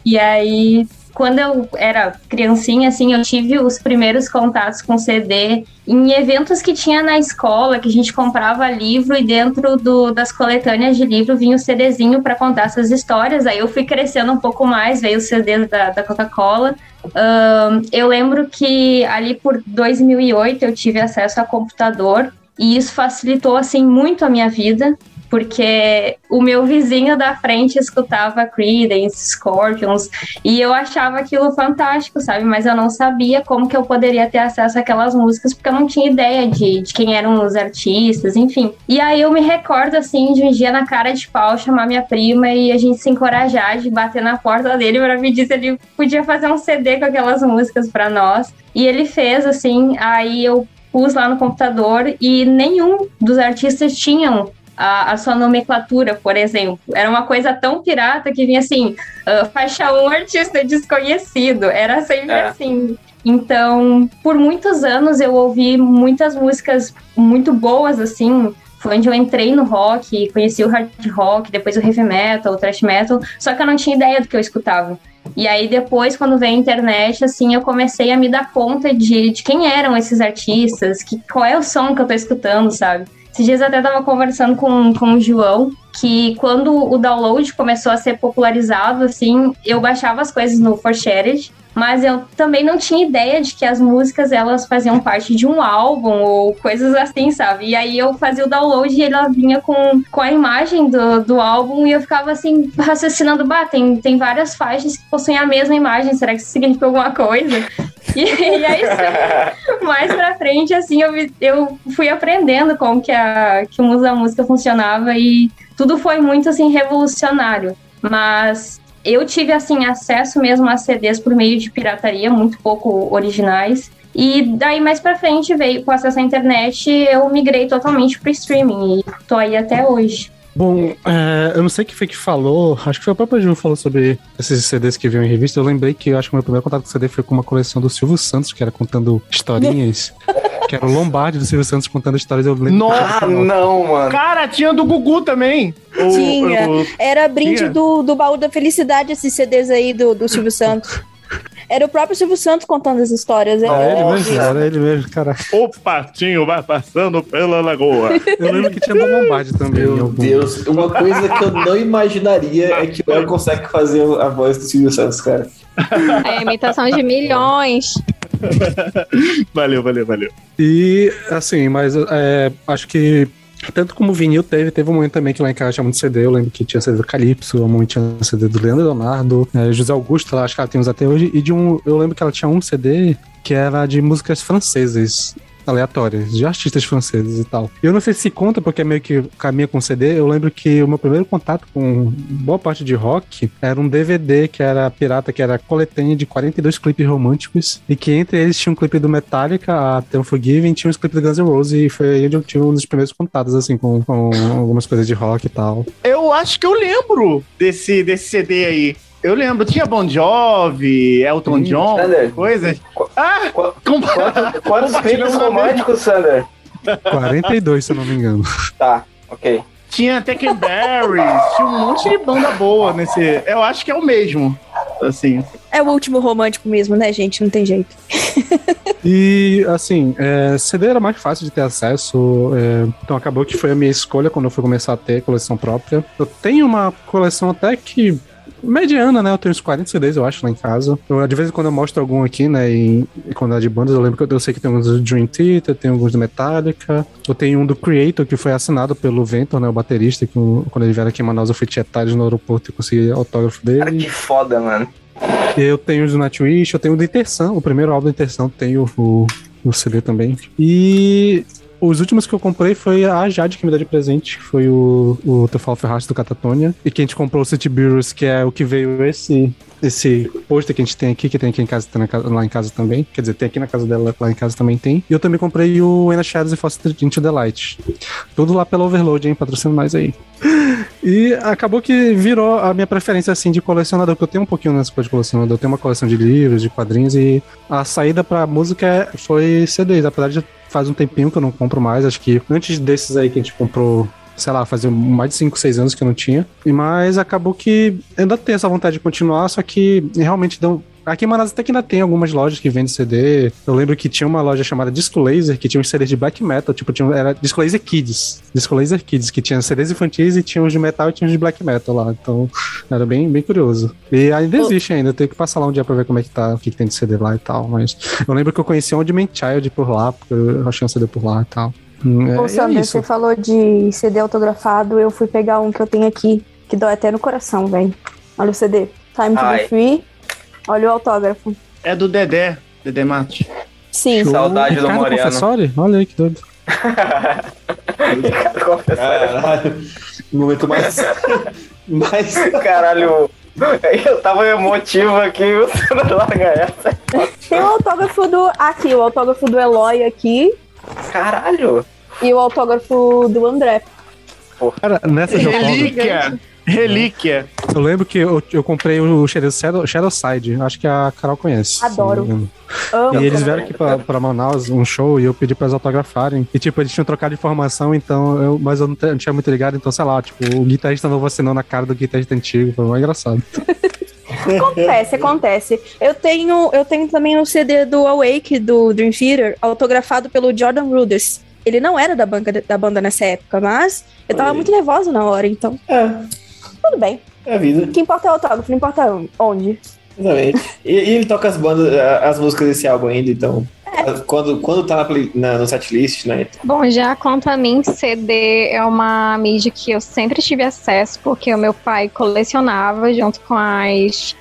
E aí, quando eu era criancinha, assim, eu tive os primeiros contatos com CD em eventos que tinha na escola, que a gente comprava livro e dentro do, das coletâneas de livro vinha o CDzinho para contar essas histórias. Aí eu fui crescendo um pouco mais, veio o CD da, da Coca-Cola. Ahn, eu lembro que ali por 2008 eu tive acesso a computador e isso facilitou assim muito a minha vida, porque o meu vizinho da frente escutava Creedence, Scorpions, e eu achava aquilo fantástico, sabe? Mas eu não sabia como que eu poderia ter acesso àquelas músicas, porque eu não tinha ideia de, de quem eram os artistas, enfim. E aí eu me recordo, assim, de um dia na cara de pau chamar minha prima e a gente se encorajar de bater na porta dele para pedir se ele podia fazer um CD com aquelas músicas para nós. E ele fez, assim, aí eu pus lá no computador e nenhum dos artistas tinham a, a sua nomenclatura, por exemplo. Era uma coisa tão pirata que vinha assim, ah, faixa 1, artista desconhecido. Era sempre É. assim. Então, por muitos anos eu ouvi muitas músicas muito boas, assim. Foi onde eu entrei no rock, conheci o hard rock, depois o heavy metal, o thrash metal, só que eu não tinha ideia do que eu escutava. E aí depois, quando veio a internet, assim, eu comecei a me dar conta de, de quem eram esses artistas, que, qual é o som que eu tô escutando, sabe? Esses dias eu até tava conversando com, com o João, que quando o download começou a ser popularizado, assim, eu baixava as coisas no Forshared, mas eu também não tinha ideia de que as músicas elas faziam parte de um álbum ou coisas assim, sabe? E aí eu fazia o download e ela vinha com, com a imagem do, do álbum e eu ficava assim, raciocinando, bah, tem, tem várias faixas que possuem a mesma imagem, será que isso significa alguma coisa? E, e aí, mais pra frente, assim, eu, eu fui aprendendo como que, a, que o mundo da música funcionava e tudo foi muito, assim, revolucionário. Mas eu tive, assim, acesso mesmo a CDs por meio de pirataria, muito pouco originais. E daí, mais pra frente, veio com acesso à internet, eu migrei totalmente pro streaming e tô aí até hoje. Bom, é, eu não sei quem foi que falou, acho que foi o próprio Ju que falou sobre esses CDs que vinham em revista. Eu lembrei que eu acho que o meu primeiro contato com CD foi com uma coleção do Silvio Santos, que era contando historinhas. que era o Lombardi do Silvio Santos contando histórias. Eu lembro Nossa! ah, não, mano. Cara, tinha do Gugu também. O- Tinha. o- Era brinde Tinha? do, do baú da felicidade, esses CDs aí do, do Silvio Santos. Era o próprio Silvio Santos contando as histórias. Era ele Nossa. mesmo, era ele mesmo, cara. o patinho vai passando pela lagoa. Eu lembro que tinha do Lombardi também. Meu algum- Deus, uma coisa que eu não imaginaria é que o El consegue fazer a voz do Silvio Santos, cara. É imitação de milhões. valeu, valeu, valeu. E, assim, mas é, acho que tanto como vinil teve, teve um momento também que lá em casa tinha muito CD. Eu lembro que tinha CD do Calypso, um momento tinha CD do Leandro Leonardo, é, José Augusto, ela, acho que ela tem uns até hoje. E de um, eu lembro que ela tinha um CD que era de músicas francesas. Aleatórias, de artistas franceses e tal. Eu não sei se conta, porque é meio que caminha com CD. Eu lembro que o meu primeiro contato com boa parte de rock era um DVD que era pirata, que era coletânea de 42 clipes românticos. E que entre eles tinha um clipe do Metallica, a The Unforgiven, tinha um clipe do Guns N' Roses. E foi aí onde eu tive um dos primeiros contatos, assim, com, com algumas coisas de rock e tal. Eu acho que eu lembro desse, desse CD aí. Eu lembro, tinha Bon Jovi, Elton Sim. John, Sander, coisas. Qu- Ah! qu- Com... quantos clipes românticos, Sander? 42, se eu não me engano. Tá, ok. Tinha Tekken Berries, tinha um monte de banda boa nesse. Eu acho que é o mesmo. Assim. É o último romântico mesmo, né, gente? Não tem jeito. E, assim, é, CD era mais fácil de ter acesso, é, então acabou que foi a minha escolha quando eu fui começar a ter coleção própria. Eu tenho uma coleção até que mediana, né? Eu tenho uns 40 CDs, eu acho, lá em casa. Eu, de vez em quando eu mostro algum aqui, né? E, e quando é de bandas, eu lembro que eu, eu sei que tem alguns do Dream Theater, tem alguns do Metallica. Eu tenho um do Creator, que foi assinado pelo Ventor, né? O baterista, que quando ele vieram aqui em Manaus, eu fui tietar no aeroporto e consegui autógrafo Cara, dele. que foda, mano. Eu tenho os do Nightwish, eu tenho o do Intersan, o primeiro álbum do Intersan, tenho o, o CD também. E os últimos que eu comprei foi a Jade que me deu de presente, que foi o, o The Fall do Catatonia. E que a gente comprou o City Bureaus, que é o que veio esse esse pôster que a gente tem aqui, que tem aqui em casa, tem lá em casa também. Quer dizer, tem aqui na casa dela, lá em casa também tem. E eu também comprei o Ena Shadows e Foster Into the Light. Tudo lá pela Overload, hein? Patrocina mais aí. E acabou que virou a minha preferência, assim, de colecionador, porque eu tenho um pouquinho nessa coisa de colecionador. Eu tenho uma coleção de livros, de quadrinhos, e a saída pra música é- foi CDs. Apesar de faz um tempinho que eu não compro mais, acho que antes desses aí que a gente comprou sei lá, fazia mais de 5, 6 anos que eu não tinha. Mas acabou que ainda tenho essa vontade de continuar, só que realmente deu. Aqui em Manaus até que ainda tem algumas lojas que vendem CD. Eu lembro que tinha uma loja chamada Disco Laser, que tinha uns CDs de black metal, tipo, tinha, era Disco Laser Kids. Disco Laser Kids, que tinha CDs infantis e tinha uns de metal e tinha uns de black metal lá. Então, era bem, bem curioso. E ainda existe ainda, eu tenho que passar lá um dia pra ver como é que tá, o que, que tem de CD lá e tal. Mas eu lembro que eu conheci um Man Child por lá, porque eu achei um CD por lá e tal. Hum, é, Ô, e é você falou de CD autografado, eu fui pegar um que eu tenho aqui, que dói até no coração, velho. Olha o CD. Time to Ai. be free. Olha o autógrafo. É do Dedé, Dedé Mate. Sim. Show. Saudade do Ricardo Moreno. Confessori? Olha aí que doido. Ricardo Confessori. Caralho. No momento mais. mais. Caralho. Eu tava emotivo aqui, você não larga essa. Tem o autógrafo do. Aqui, o autógrafo do Eloy aqui Caralho. e o autógrafo do André. Cara, nessa Relíquia! Relíquia! eu lembro que eu, eu comprei o Shadow, Shadow, Shadowside, acho que a Carol conhece. Adoro. E eles vieram aqui pra, pra Manaus, um show, e eu pedi pra eles autografarem. E, tipo, eles tinham trocado de informação, então, eu, mas eu não, não tinha muito ligado, então, sei lá, tipo, o guitarrista novo assinando na cara do guitarrista antigo, foi mais engraçado. Acontece, acontece. Eu tenho, eu tenho também o CD do Awake, do Dream Theater, autografado pelo Jordan Rudess. Ele não era da, banca, da banda nessa época, mas eu tava aí. muito nervosa na hora, então É, tudo bem. é a vida. O que importa é o autógrafo, não importa onde. Exatamente. E, e ele toca as bandas, as músicas desse álbum ainda, então. Quando, quando tá na, play- na, no setlist, né? Bom, já quanto a mim, CD é uma mídia que eu sempre tive acesso, porque o meu pai colecionava junto com as,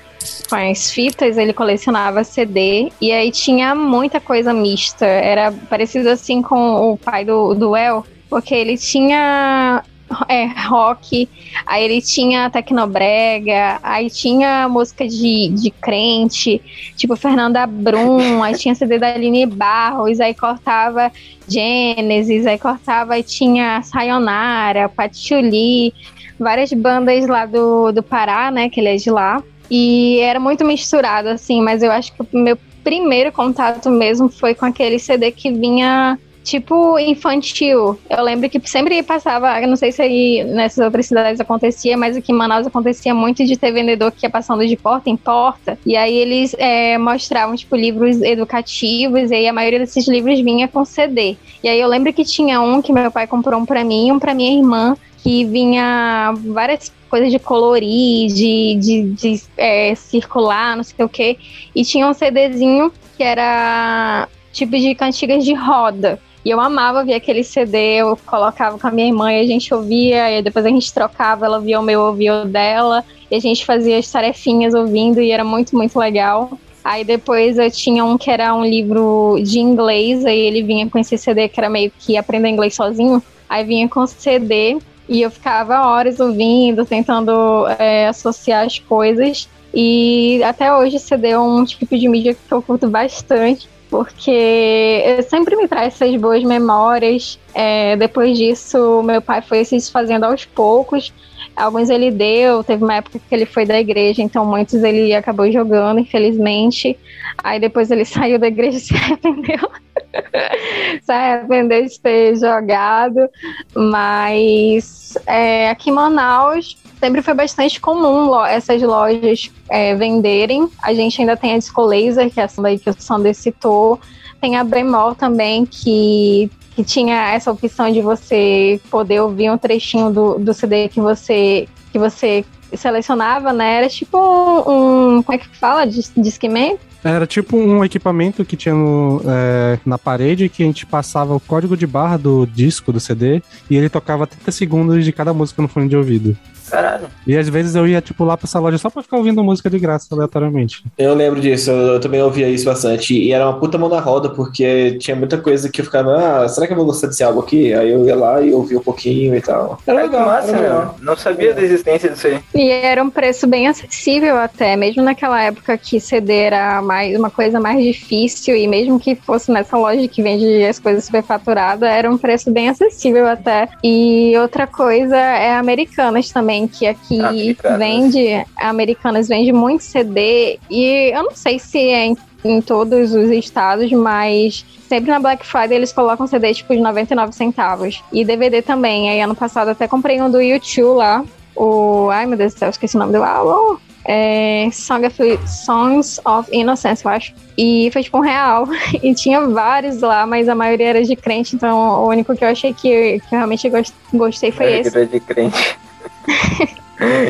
com as fitas, ele colecionava CD, e aí tinha muita coisa mista. Era parecido assim com o pai do, do El, porque ele tinha é, rock, aí ele tinha tecnobrega, aí tinha música de, de crente, tipo Fernanda Brum, aí tinha CD da Aline Barros, aí cortava Genesis, aí cortava e tinha Sayonara, Patchouli, várias bandas lá do, do Pará, né, que ele é de lá. E era muito misturado, assim, mas eu acho que o meu primeiro contato mesmo foi com aquele CD que vinha tipo infantil. Eu lembro que sempre passava, não sei se aí nessas outras cidades acontecia, mas aqui em Manaus acontecia muito de ter vendedor que ia passando de porta em porta, e aí eles é, mostravam, tipo, livros educativos, e aí a maioria desses livros vinha com CD. E aí eu lembro que tinha um que meu pai comprou um pra mim e um pra minha irmã, que vinha várias coisas de colorir, de, de, de é, circular, não sei o que, e tinha um CDzinho que era tipo de cantigas de roda. E eu amava ver aquele CD, eu colocava com a minha irmã e a gente ouvia, e depois a gente trocava, ela via o meu, eu ouvia o dela, e a gente fazia as tarefinhas ouvindo, e era muito, muito legal. Aí depois eu tinha um que era um livro de inglês, aí ele vinha com esse CD que era meio que aprender inglês sozinho. Aí vinha com CD e eu ficava horas ouvindo, tentando é, associar as coisas. E até hoje CD é um tipo de mídia que eu curto bastante, porque sempre me traz essas boas memórias. É, depois disso, meu pai foi se desfazendo aos poucos. Alguns ele deu, teve uma época que ele foi da igreja, então muitos ele acabou jogando, infelizmente. Aí depois ele saiu da igreja e se arrependeu. se arrepender de ter jogado, mas é, aqui em Manaus sempre foi bastante comum essas lojas é, venderem. A gente ainda tem a Disco Laser, que é essa daí que o Sander citou. Tem a Bemol também, que, que tinha essa opção de você poder ouvir um trechinho do, do CD que você, que você selecionava, né? Era tipo um, um- como é que fala? Dis- Discman? Era tipo um equipamento que tinha no, é, na parede que a gente passava o código de barra do disco do CD e ele tocava 30 segundos de cada música no fone de ouvido. Caralho. E às vezes eu ia, tipo, lá pra essa loja só pra ficar ouvindo música de graça aleatoriamente. Eu lembro disso, eu, eu também ouvia isso bastante. E era uma puta mão na roda, porque tinha muita coisa que eu ficava, ah, será que eu vou gostar desse álbum aqui? Aí eu ia lá e ouvia um pouquinho e tal. Era legal, massa, era meu. legal. Não sabia da existência disso aí. E era um preço bem acessível até, mesmo naquela época que CD era mais, uma coisa mais difícil, e mesmo que fosse nessa loja que vende as coisas superfaturadas, era um preço bem acessível até. E outra coisa é Americanas também, que aqui Americanas. vende, Americanas vende muito CD, e eu não sei se é em, em todos os estados, mas sempre na Black Friday eles colocam CD tipo de 99 centavos. E DVD também. Aí ano passado até comprei um do YouTube lá, o. Ai, meu Deus do céu, esqueci o nome do álbum. É, Song of, Songs of Innocence, eu acho. E foi tipo um real. E tinha vários lá, mas a maioria era de crente, então o único que eu achei que, que eu realmente gos- gostei foi esse. De crente.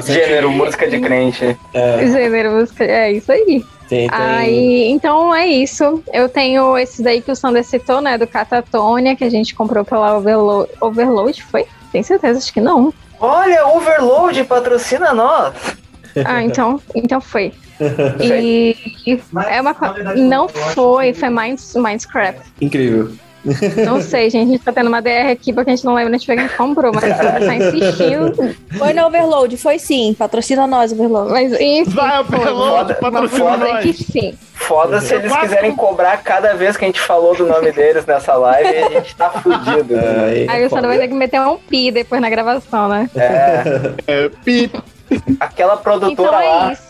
Gênero, música de crente. É, Gênero, música, é isso aí. tem, tem. Aí, então é isso. Eu tenho esse daí que o Sander citou, né? Do Catatonia, que a gente comprou pela Overload. Overload, foi? Tem certeza? Acho que não. Olha, Overload patrocina nós. Ah, então, então foi. E, e é uma co- não foi, foi Minds, Mindscraft. Incrível. Não sei, gente, a gente tá tendo uma DR aqui porque a gente não lembra onde foi que a gente comprou, mas tá insistindo. Foi no Overload, foi sim. Patrocina nós, Overload. Mas enfim, Vai. Overload, patrocina nós. que sim. Foda se eles quiserem cobrar cada vez que a gente falou do nome deles nessa live, a gente tá fudido. Aí, Aí o Sander vai ter que meter um pi depois na gravação, né? É, É, pi, aquela produtora Então é lá. isso.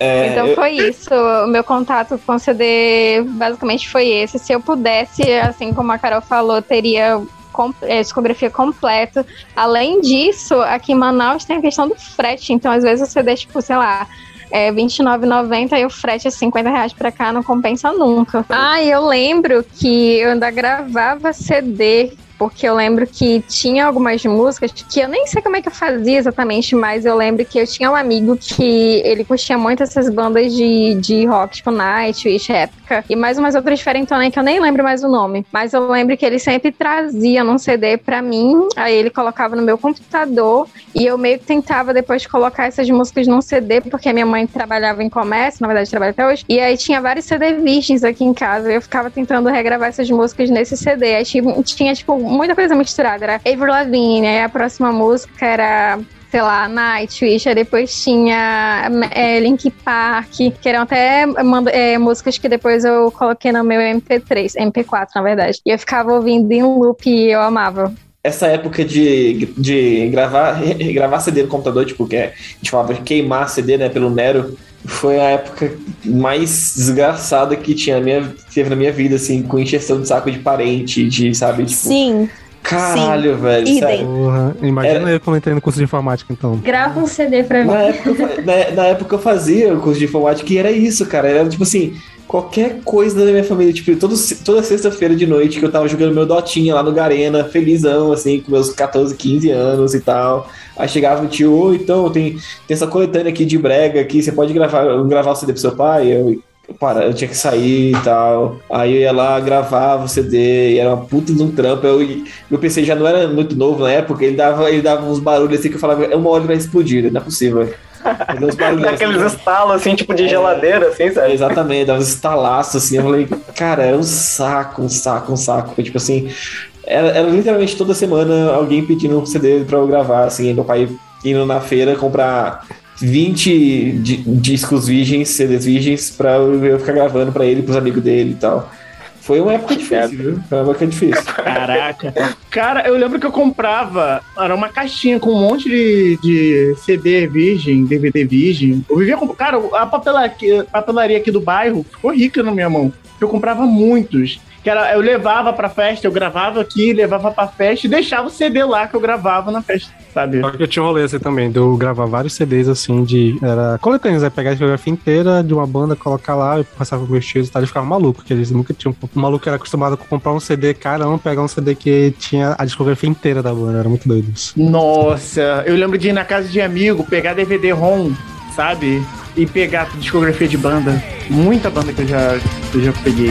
É, Então eu- foi isso. O meu contato com o CD basicamente foi esse. Se eu pudesse, assim como a Carol falou, teria com- é, discografia completa. Além disso, aqui em Manaus tem a questão do frete. Então, às vezes, o CD, tipo, sei lá. É R$29,90 e o frete é 50 reais pra cá, não compensa nunca. Ah, eu lembro que eu ainda gravava CD porque eu lembro que tinha algumas músicas que eu nem sei como é que eu fazia exatamente, mas eu lembro que eu tinha um amigo que ele curtia muito essas bandas de, de rock, tipo Nightwish, Épica, e mais umas outras diferentonas que eu nem lembro mais o nome. Mas eu lembro que ele sempre trazia num CD pra mim, aí ele colocava no meu computador, e eu meio que tentava depois colocar essas músicas num CD, porque minha mãe trabalhava em comércio, na verdade trabalha até hoje, e aí tinha vários CD virgens aqui em casa, e eu ficava tentando regravar essas músicas nesse CD. Aí tinha, tipo, muita coisa misturada. Era Avril Lavigne, aí a próxima música era sei lá, Nightwish, depois tinha é, Link Park, que eram até é, músicas que depois eu coloquei no meu MP3, MP4, na verdade. E eu ficava ouvindo em loop e eu amava. essa época de, de gravar, gravar CD no computador, tipo, que é, a gente falava queimar CD, né, pelo Nero, foi a época mais desgraçada que tinha na minha, teve na minha vida, assim, com encheção de saco de parente, de, sabe, tipo, Sim. caralho, velho, Idem. sério. Porra, imagina eu quando entrei no curso de informática, então. Grava um CD pra mim. Na época, na, na época eu fazia o curso de informática e era isso, cara. Era tipo assim, qualquer coisa da minha família, tipo, todo, toda sexta-feira de noite que eu tava jogando meu Dotinha lá no Garena, felizão, assim, com meus 14, 15 anos e tal. Aí chegava o tio, ô, então, tem, tem essa coletânea aqui de brega aqui, você pode gravar, gravar o CD pro seu pai? Eu, para, eu tinha que sair e tal. Aí eu ia lá, gravava o CD, era uma puta de um trampo. Eu, meu PC já não era muito novo na época, ele dava, ele dava uns barulhos assim que eu falava, é uma hora vai explodir, não é possível. Uns barulhos Dá aqueles assim, estalos assim, tipo de geladeira, assim, é, sabe? Exatamente, dava uns estalaços assim. Eu falei, cara, era um saco, um saco, um saco. Tipo assim, era, era literalmente toda semana alguém pedindo um CD pra eu gravar, assim. Meu pai indo na feira comprar 20 di- discos virgens, CDs virgens, pra eu eu ficar gravando pra ele, pros amigos dele e tal. Foi uma época difícil, viu? Foi uma época difícil. Caraca. Cara, eu lembro que eu comprava, era uma caixinha com um monte de, de CD virgem, DVD virgem. Eu vivia com. Cara, a papelaria, a papelaria aqui do bairro ficou rica na minha mão. Eu comprava muitos. Que era, eu levava pra festa, eu gravava aqui, levava pra festa e deixava o CD lá que eu gravava na festa, sabe? Só que eu tinha um rolê assim também, de eu gravar vários CDs assim de. Era coletâneas, aí pegar a discografia inteira de uma banda, colocar lá e passar com meus tios e tal, e ficava maluco, porque eles nunca tinham. O maluco era acostumado a comprar um CD carão, pegar um CD que tinha a discografia inteira da banda, era muito doido isso. Nossa, eu lembro de ir na casa de amigo, pegar DVD-ROM, sabe? E pegar discografia de banda. Muita banda que eu já, que eu já peguei.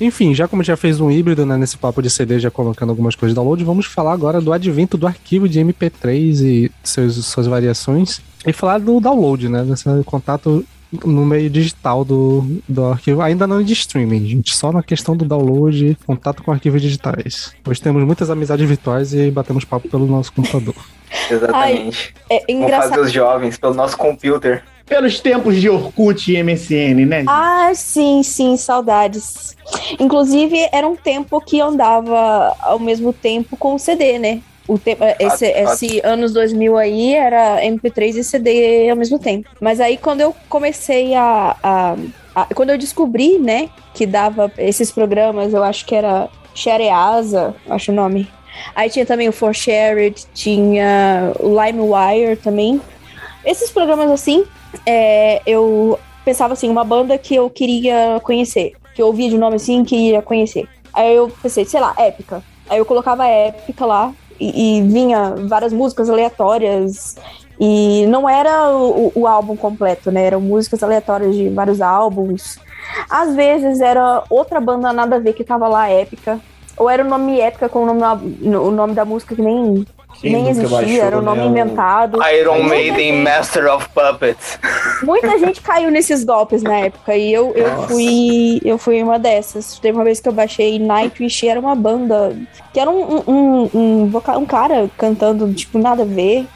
Enfim, já como já fez um híbrido né, nesse papo de CD, já colocando algumas coisas de download, vamos falar agora do advento do arquivo de MP3 e seus, suas variações. E falar do download, né? Desse contato no meio digital do, do arquivo, ainda não de streaming, gente, só na questão do download, contato com arquivos digitais. Hoje temos muitas amizades virtuais e batemos papo pelo nosso computador. Exatamente. É Vamos engraçado. fazer os jovens pelo nosso computer. Pelos tempos de Orkut e MSN, né? gente? Ah, sim, sim, saudades. Inclusive, era um tempo que andava ao mesmo tempo com o CD, né? O tempo, esse, fato. esse anos 2000 aí era MP3 e CD ao mesmo tempo. Mas aí quando eu comecei a, a- a- quando eu descobri, né, que dava esses programas, eu acho que era Shareasa, acho o nome. Aí tinha também o For Shared, tinha o LimeWire também. Esses programas assim, é, eu pensava assim, uma banda que eu queria conhecer, que eu ouvia de nome assim, que ia conhecer. Aí eu pensei, sei lá, Épica. Aí eu colocava Épica lá e, e vinha várias músicas aleatórias. E não era o, o álbum completo, né? Eram músicas aleatórias de vários álbuns. Às vezes era outra banda nada a ver que tava lá, Épica. Ou era o nome Épica com o nome, o nome da música que nem, Quem nem existia, baixou, era o nome né, inventado. Iron Muita Maiden gente- Master of Puppets. Muita gente caiu nesses golpes na época e eu, eu Nossa. fui eu fui uma dessas. Teve uma vez que eu baixei Nightwish era uma banda que era um, um, um, um, um cara cantando, tipo, nada a ver.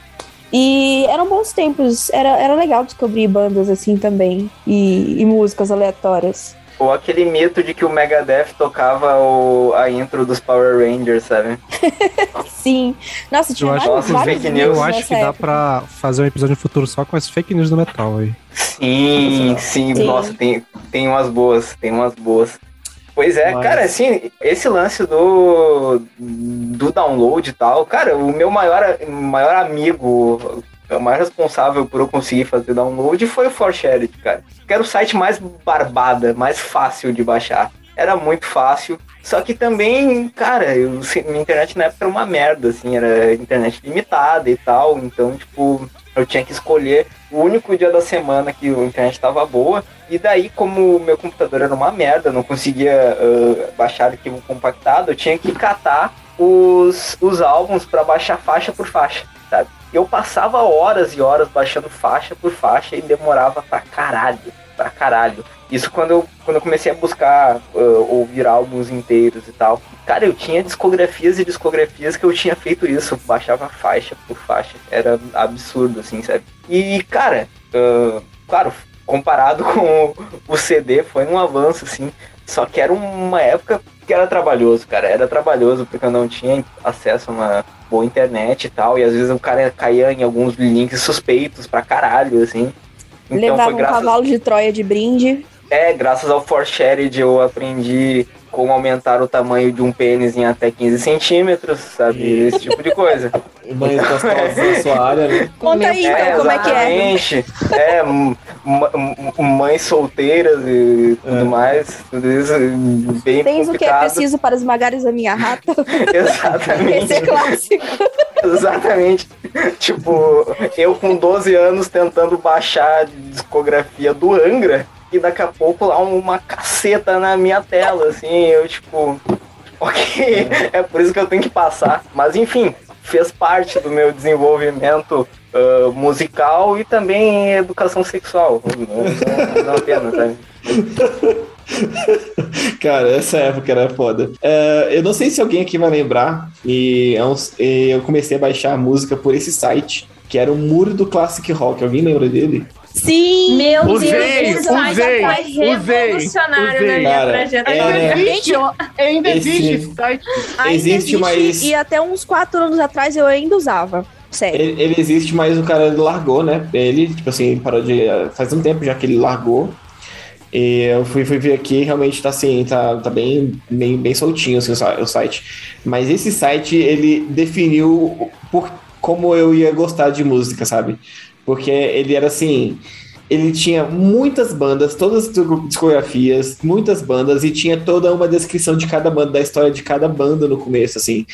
E eram bons tempos, era, era legal descobrir bandas assim também e, e músicas aleatórias. Ou aquele mito de que o Megadeth tocava o, a intro dos Power Rangers, sabe? Sim. Nossa, tinha Eu acho, vários, Nossa, vários fake news. eu acho que dá época. pra fazer um episódio no futuro só com as fake news do metal aí. Sim, sim, Sim. nossa, tem, tem umas boas, tem umas boas. Pois é, Mas- cara, assim, esse lance do, do download e tal, cara, o meu maior, maior amigo, o maior responsável por eu conseguir fazer download foi o ForShared, cara. Que era o site mais barbada, mais fácil de baixar. Era muito fácil. Só que também, cara, eu, minha internet na época era uma merda, assim, era internet limitada e tal. Então, tipo, eu tinha que escolher o único dia da semana que a internet estava boa. E daí, como meu computador era uma merda, não conseguia ah, baixar arquivo compactado, eu tinha que catar os, os álbuns para baixar faixa por faixa, sabe? Eu passava horas e horas baixando faixa por faixa e demorava pra caralho, pra caralho. Isso quando eu, quando eu comecei a buscar ah, ouvir álbuns inteiros e tal. Cara, eu tinha discografias e discografias que eu tinha feito isso. Baixava faixa por faixa. Era absurdo, assim, sabe? E, cara, ah, claro, comparado com o CD, foi um avanço, assim. Só que era uma época que era trabalhoso, cara. Era trabalhoso porque eu não tinha acesso a uma boa internet e tal. E às vezes o cara caía em alguns links suspeitos pra caralho, assim. Então Levava foi um graças cavalo de Troia de brinde. é, graças ao ForShared eu aprendi como aumentar o tamanho de um pênis em até 15 centímetros, sabe? Esse tipo de coisa. Mães gostosas na sua área, né? Conta aí, então, como é que é? exatamente. É, mães solteiras e tudo É. mais. Tudo isso bem Tens o que é complicado. preciso para esmagares a minha rata? Exatamente. Esse é clássico. Exatamente. Tipo, eu com 12 anos tentando baixar a discografia do Angra e daqui a pouco lá uma caceta na minha tela, assim, eu tipo, ok, é por isso que eu tenho que passar. Mas enfim, fez parte do meu desenvolvimento ah, musical e também educação sexual. Não, não, apenas, sabe? Cara, essa época era foda. É, eu não sei se alguém aqui vai lembrar, e é e eu comecei a baixar a música por esse site, que era o Muro do Classic Rock. Alguém lembra dele? Sim! Meu Usei, Deus, site usei, foi usei, revolucionário usei. na minha Cara, trajetória. é- Existe, ó, ainda Esse- existe esse site. Ainda Existe, mas- E até uns quatro anos atrás eu ainda usava. Sério. Ele, ele existe, mas o cara largou, né? Ele, tipo assim, parou de. Faz um tempo já que ele largou. E eu fui, fui ver aqui, realmente tá assim, tá, tá bem, bem, bem soltinho assim, o si- o site. Mas esse site, ele definiu por, como eu ia gostar de música, sabe? Porque ele era assim. Ele tinha muitas bandas, todas as discografias, muitas bandas, e tinha toda uma descrição de cada banda, da história de cada banda no começo, assim.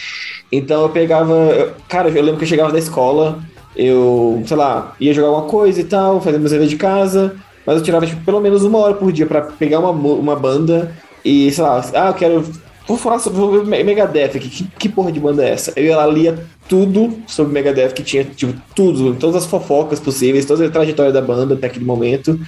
Então eu pegava. eu- cara, eu lembro que eu chegava da escola, eu, sei lá, ia jogar alguma coisa e tal, fazer meus deveres de casa, mas eu tirava tipo, pelo menos uma hora por dia pra pegar uma, uma banda e, sei lá, ah, eu quero. Vou falar sobre vou Megadeth aqui. Que, que porra de banda é essa? Eu ia lá, lia tudo sobre Megadeth, que tinha, tipo, tudo, todas as fofocas possíveis, toda a trajetória da banda até aquele momento.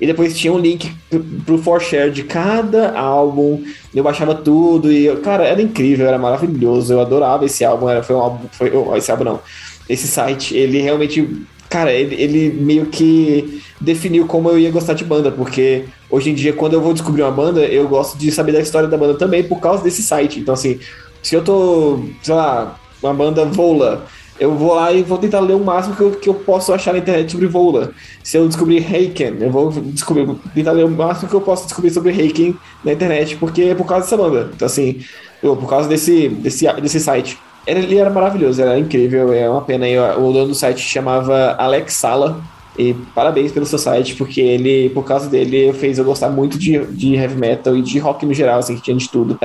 E depois tinha um link pro- pro For Share de cada álbum. Eu baixava tudo e, cara, era incrível, era maravilhoso. Eu adorava esse álbum. Era, foi um álbum. Foi, oh, esse álbum não. Esse site, ele realmente. Cara, ele, ele meio que definiu como eu ia gostar de banda, porque hoje em dia, quando eu vou descobrir uma banda, eu gosto de saber da história da banda também por causa desse site. Então, assim, se eu tô, sei lá, uma banda Vola, eu vou lá e vou tentar ler o máximo que eu, que eu posso achar na internet sobre Vola. Se eu descobrir Heiken, eu vou descobrir, tentar ler o máximo que eu posso descobrir sobre Heiken na internet, porque é por causa dessa banda. Então, assim, eu, por causa desse, desse, desse site. Ele, era maravilhoso, era incrível, é uma pena. aí, o dono do site chamava Alex Sala. E parabéns pelo seu site, porque ele, por causa dele, fez eu gostar muito de, de heavy metal e de rock no geral, assim, que tinha de tudo.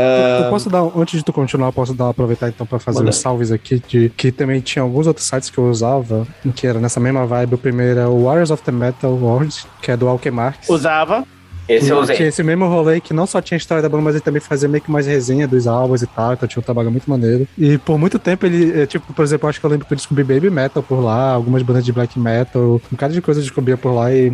Eu posso dar, antes de tu continuar, eu posso dar, aproveitar então pra fazer Manda. uns salves aqui, de, que também tinha alguns outros sites que eu usava, que era nessa mesma vibe. O primeiro é o Warriors of the Metal World, que é do Alkemarx. Usava. Esse eu usei. Tinha esse mesmo rolê que não só tinha a história da banda, mas ele também fazia meio que mais resenha dos álbuns e tal, então tinha um trabalho muito maneiro. E por muito tempo ele, eh, tipo, por exemplo, acho que eu lembro que eu descobri Baby Metal por lá, algumas bandas de Black Metal, um bocado de coisa eu descobria por lá e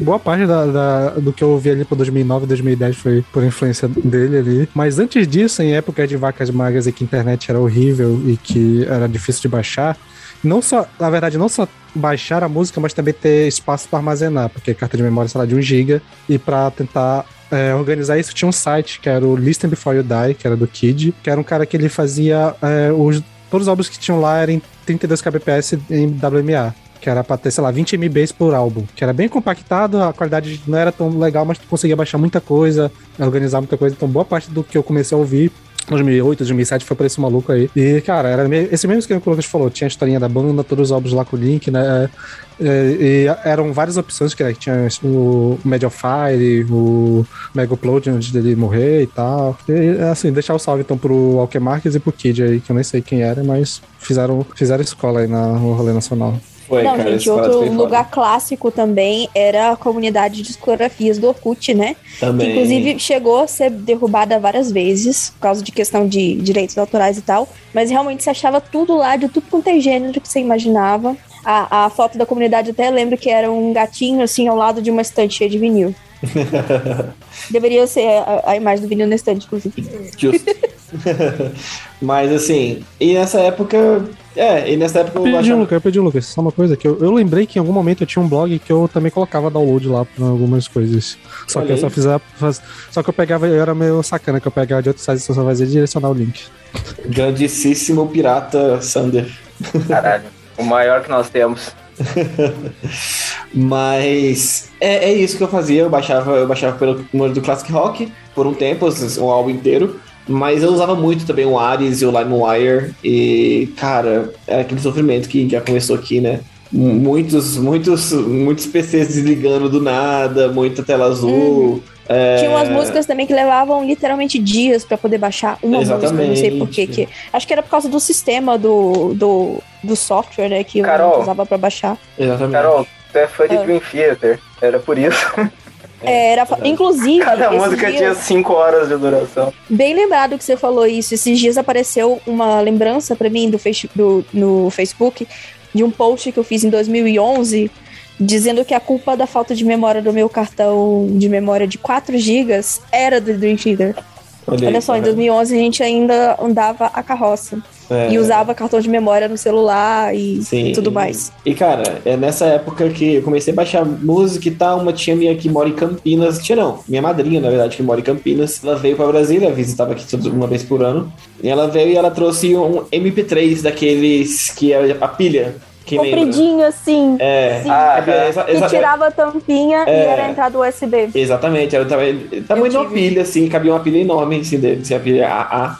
boa parte da, da- do que eu ouvi ali por 2009, 2010 foi por influência dele ali. Mas antes disso, em época de vacas magras e que a internet era horrível e que era difícil de baixar, não só, na verdade, não só baixar a música, mas também ter espaço para armazenar, porque carta de memória, sei lá, de 1 GB, e para tentar é, organizar isso, tinha um site que era o Listen Before You Die, que era do Kid, que era um cara que ele fazia é, os, todos os álbuns que tinham lá eram em 32 kbps em WMA. Que era pra ter, sei lá, 20 MBs por álbum. Que era bem compactado, a qualidade não era tão legal, mas tu conseguia baixar muita coisa, organizar muita coisa. Então, boa parte do que eu comecei a ouvir 2008, 2007 foi por esse maluco aí. E, cara, era meio- esse mesmo esquema que o Lucas falou. Tinha a historinha da banda, todos os álbuns lá com o link, né? É, E, eram várias opções que tinha o Mediafire, o Mega Upload antes dele morrer e tal. E, assim, deixar o salve então pro Alkemarques e pro Kid aí, que eu nem sei quem era, mas fizeram, fizeram escola aí na, no rolê nacional. Foi, Não, cara, gente, outro foi foda. lugar clássico também era a comunidade de discografias do Orkut, né? Que Também. inclusive chegou a ser derrubada várias vezes, por causa de questão de direitos autorais e tal. Mas realmente você achava tudo lá, de tudo quanto é gênero que você imaginava. A, a foto da comunidade até lembro que era um gatinho assim ao lado de uma estante cheia de vinil. Deveria ser a, a imagem do vinil na estante, inclusive. Justo. Mas assim, e nessa época. É, e nessa época eu Eu pedi, achava. Lucas, eu pedi, Lucas, só uma coisa, que eu, eu lembrei que em algum momento eu tinha um blog que eu também colocava download lá pra algumas coisas. Só Olha que eu aí. só fiz a- faz- Só que eu pegava, eu era meio sacana, que eu pegava de outros sites e só fazia direcionar o link. Grandíssimo pirata Sander. Caralho. O maior que nós temos. Mas é, é isso que eu fazia. Eu baixava, eu baixava pelo número do Classic Rock por um tempo, um álbum inteiro. Mas eu usava muito também o Ares e o LimeWire. E, cara, era aquele sofrimento que já começou aqui, né? Muitos, muitos, muitos PCs desligando do nada, muita tela azul. é, Tinha umas músicas também que levavam literalmente dias pra poder baixar uma música. Não sei por quê, Exatamente. que Acho que era por causa do sistema do, do, do software, né? Que Carol. eu usava pra baixar. Exatamente. Carol, tu é fã de Ah. Dream Theater. Era por isso. É, era, fa- inclusive, Cada música dias- tinha 5 horas de duração. bem lembrado que você falou isso. Esses dias apareceu uma lembrança pra mim do, face, do no Facebook de um post que eu fiz em 2011 dizendo que a culpa da falta de memória do meu cartão de memória de 4 GB era do Dream Theater. Aí, Olha só, em tá 2011 a gente ainda andava a carroça. vendo? E É. usava cartão de memória no celular e Sim. tudo mais. E, cara, é nessa época que eu comecei a baixar música e tal, uma tia minha que mora em Campinas, tia não, minha madrinha, na verdade, que mora em Campinas, ela veio pra Brasília, visitava aqui uma vez por ano, e ela veio e ela trouxe um MP3 daqueles que é a pilha, quem lembra? Compridinho assim. É, Sim. Ah, é, exa- que tirava a tampinha e É. era a entrada USB. Exatamente, era o tamanho, de uma pilha, assim, cabia uma pilha enorme, assim, dele, assim, a pilha AA.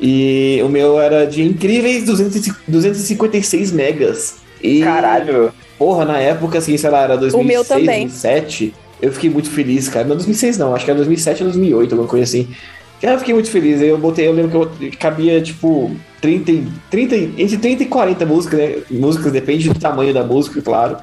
E o meu era de incríveis 200 e- 256 megas. E, Caralho. Porra, na época, assim, sei lá, era 2006, meu também. 2007. Eu fiquei muito feliz, cara. Não, 2006 não, acho que era 2007 ou 2008, alguma coisa assim. Cara, eu fiquei muito feliz. Eu botei, eu lembro que eu cabia, tipo, 30, e- 30, e- entre 30 e 40 músicas, né? Músicas, depende do tamanho da música, claro.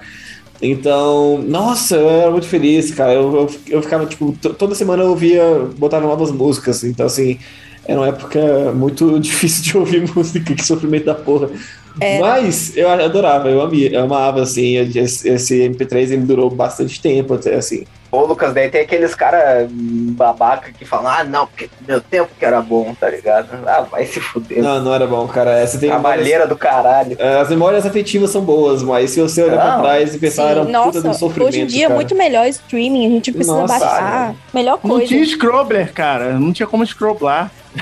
Então, nossa, eu era muito feliz, cara. Eu, eu, eu ficava, tipo, to- toda semana eu ouvia, botava novas músicas. Então, assim, era uma época muito difícil de ouvir música, que sofrimento da porra. É. Mas eu adorava, eu, amia, eu amava, assim, esse, esse MP3 ele durou bastante tempo, até assim. Ô, Lucas, daí tem aqueles cara babaca que falam, ah, não, porque meu tempo que era bom, tá ligado? Ah, vai se fuder. Não, não era bom, cara. Essa tem Trabalheira do caralho. É, As memórias afetivas são boas, mas se você olhar pra Não. trás e pensar, era um Sim, puta nossa, de um sofrimento. hoje em dia é cara. muito melhor streaming, a gente precisa Nossa, baixar. Melhor Não coisa. tinha scrobbler, cara. Não tinha como scroblar.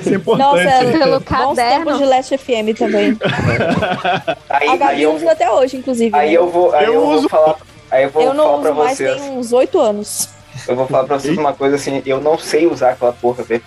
Isso é importante. Nossa, Pelo bons caderno. de Last FM também. Aí, A aí, Gabi eu, usa até hoje, inclusive. aí né? eu vou, aí Eu eu, vou uso. falar. Aí eu vou Eu falar não pra uso mais, vocês. tem uns oito anos. Eu vou falar pra vocês uma coisa assim, eu não sei usar aquela porra, velho.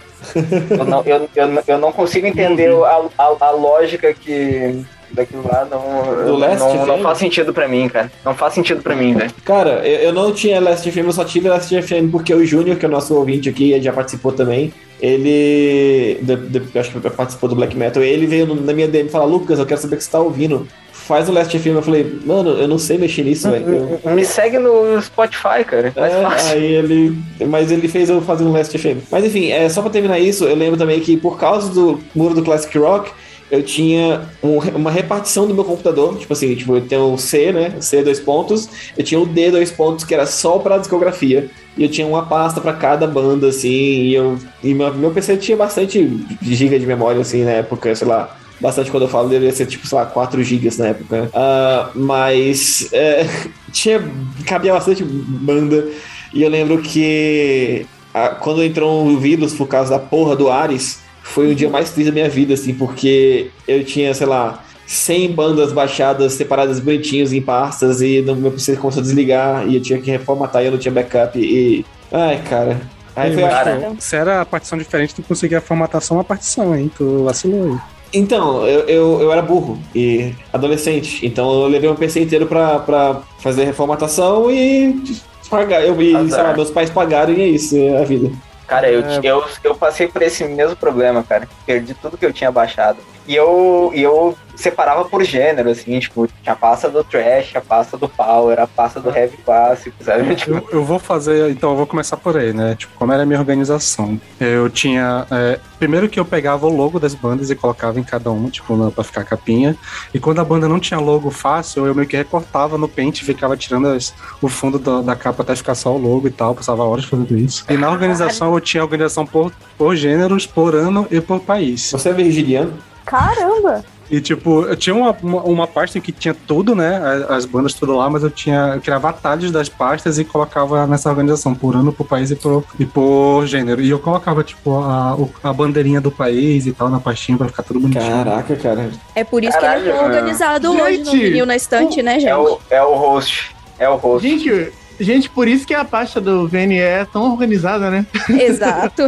Eu não, eu, eu, eu não consigo entender a, a, a lógica que daquilo lá não, Do Last não, não faz sentido pra mim, cara. Não faz sentido pra mim, velho. Cara, eu, eu não tinha Last FM, eu só tive Last FM porque o Júnior, que é o nosso ouvinte aqui, já participou também. Ele. de- de- eu acho que participou do Black Metal. Ele veio na minha DM e falou: Lucas, eu quero saber o que você tá ouvindo. Faz o Last FM. Eu falei, mano, eu não sei mexer nisso, velho. Eu- Me segue no Spotify, cara. Mais É, fácil. aí ele. Mas ele fez eu fazer um Last FM. Mas enfim, é, só pra terminar isso, eu lembro também que por causa do muro do Classic Rock, eu tinha um- uma repartição do meu computador. Tipo assim, tipo, eu tenho o C, né? C dois pontos. Eu tinha o D dois pontos, que era só pra discografia. E eu tinha uma pasta pra cada banda, assim. E, eu, e meu, meu PC tinha bastante giga de memória, assim, na época, sei lá. Bastante quando eu falo, deveria ser tipo, sei lá, 4 gigas na época. Ah, mas é, tinha, cabia bastante banda. E eu lembro que ah, quando entrou o vírus por causa da porra do Ares, foi o dia mais triste da minha vida, assim, porque eu tinha, sei lá, 100 bandas baixadas, separadas bonitinhos em pastas, e no meu PC começou a desligar, e eu tinha que reformatar, e eu não tinha backup, e... Ai, cara... Aí foi, Cara. se era a partição diferente, tu conseguia a formatação a partição, hein? Tu vacilou aí. Então, eu, eu, eu era burro e adolescente, então eu levei um PC inteiro pra, pra fazer reformatação e pagar. Eu, e, sei lá, meus pais pagaram e é isso, é a vida. Cara, eu, É. eu, eu passei por esse mesmo problema, cara. Perdi tudo que eu tinha baixado. E eu, e eu separava por gênero, assim, tipo, tinha a pasta do trash, a pasta do power, a pasta do heavy clássico, sabe? Tipo, Eu, eu vou fazer, então eu vou começar por aí, né? Tipo, como era a minha organização? Eu tinha. é, primeiro que eu pegava o logo das bandas e colocava em cada uma, tipo, na- pra ficar capinha. E quando a banda não tinha logo fácil, eu meio que recortava no pente e ficava tirando as- o fundo da, da capa até ficar só o logo e tal. Passava horas fazendo isso. E na organização eu tinha organização por, por gêneros, por ano e por país. Você é virginiano? Caramba! E tipo, eu tinha uma, uma, uma pasta que tinha tudo, né? As bandas tudo lá, mas eu tinha. Eu criava atalhos das pastas e colocava nessa organização, por ano, por país e por, e por gênero. E eu colocava, tipo, a, o- a bandeirinha do país e tal na pastinha pra ficar tudo bonitinho. Caraca, cara. É por isso que ele é Caralho, tão organizado hoje no Gente, vinil na estante, né, gente? é o, é o host. É o host. Gente, gente, por isso que a pasta do VNE é tão organizada, né? Exato.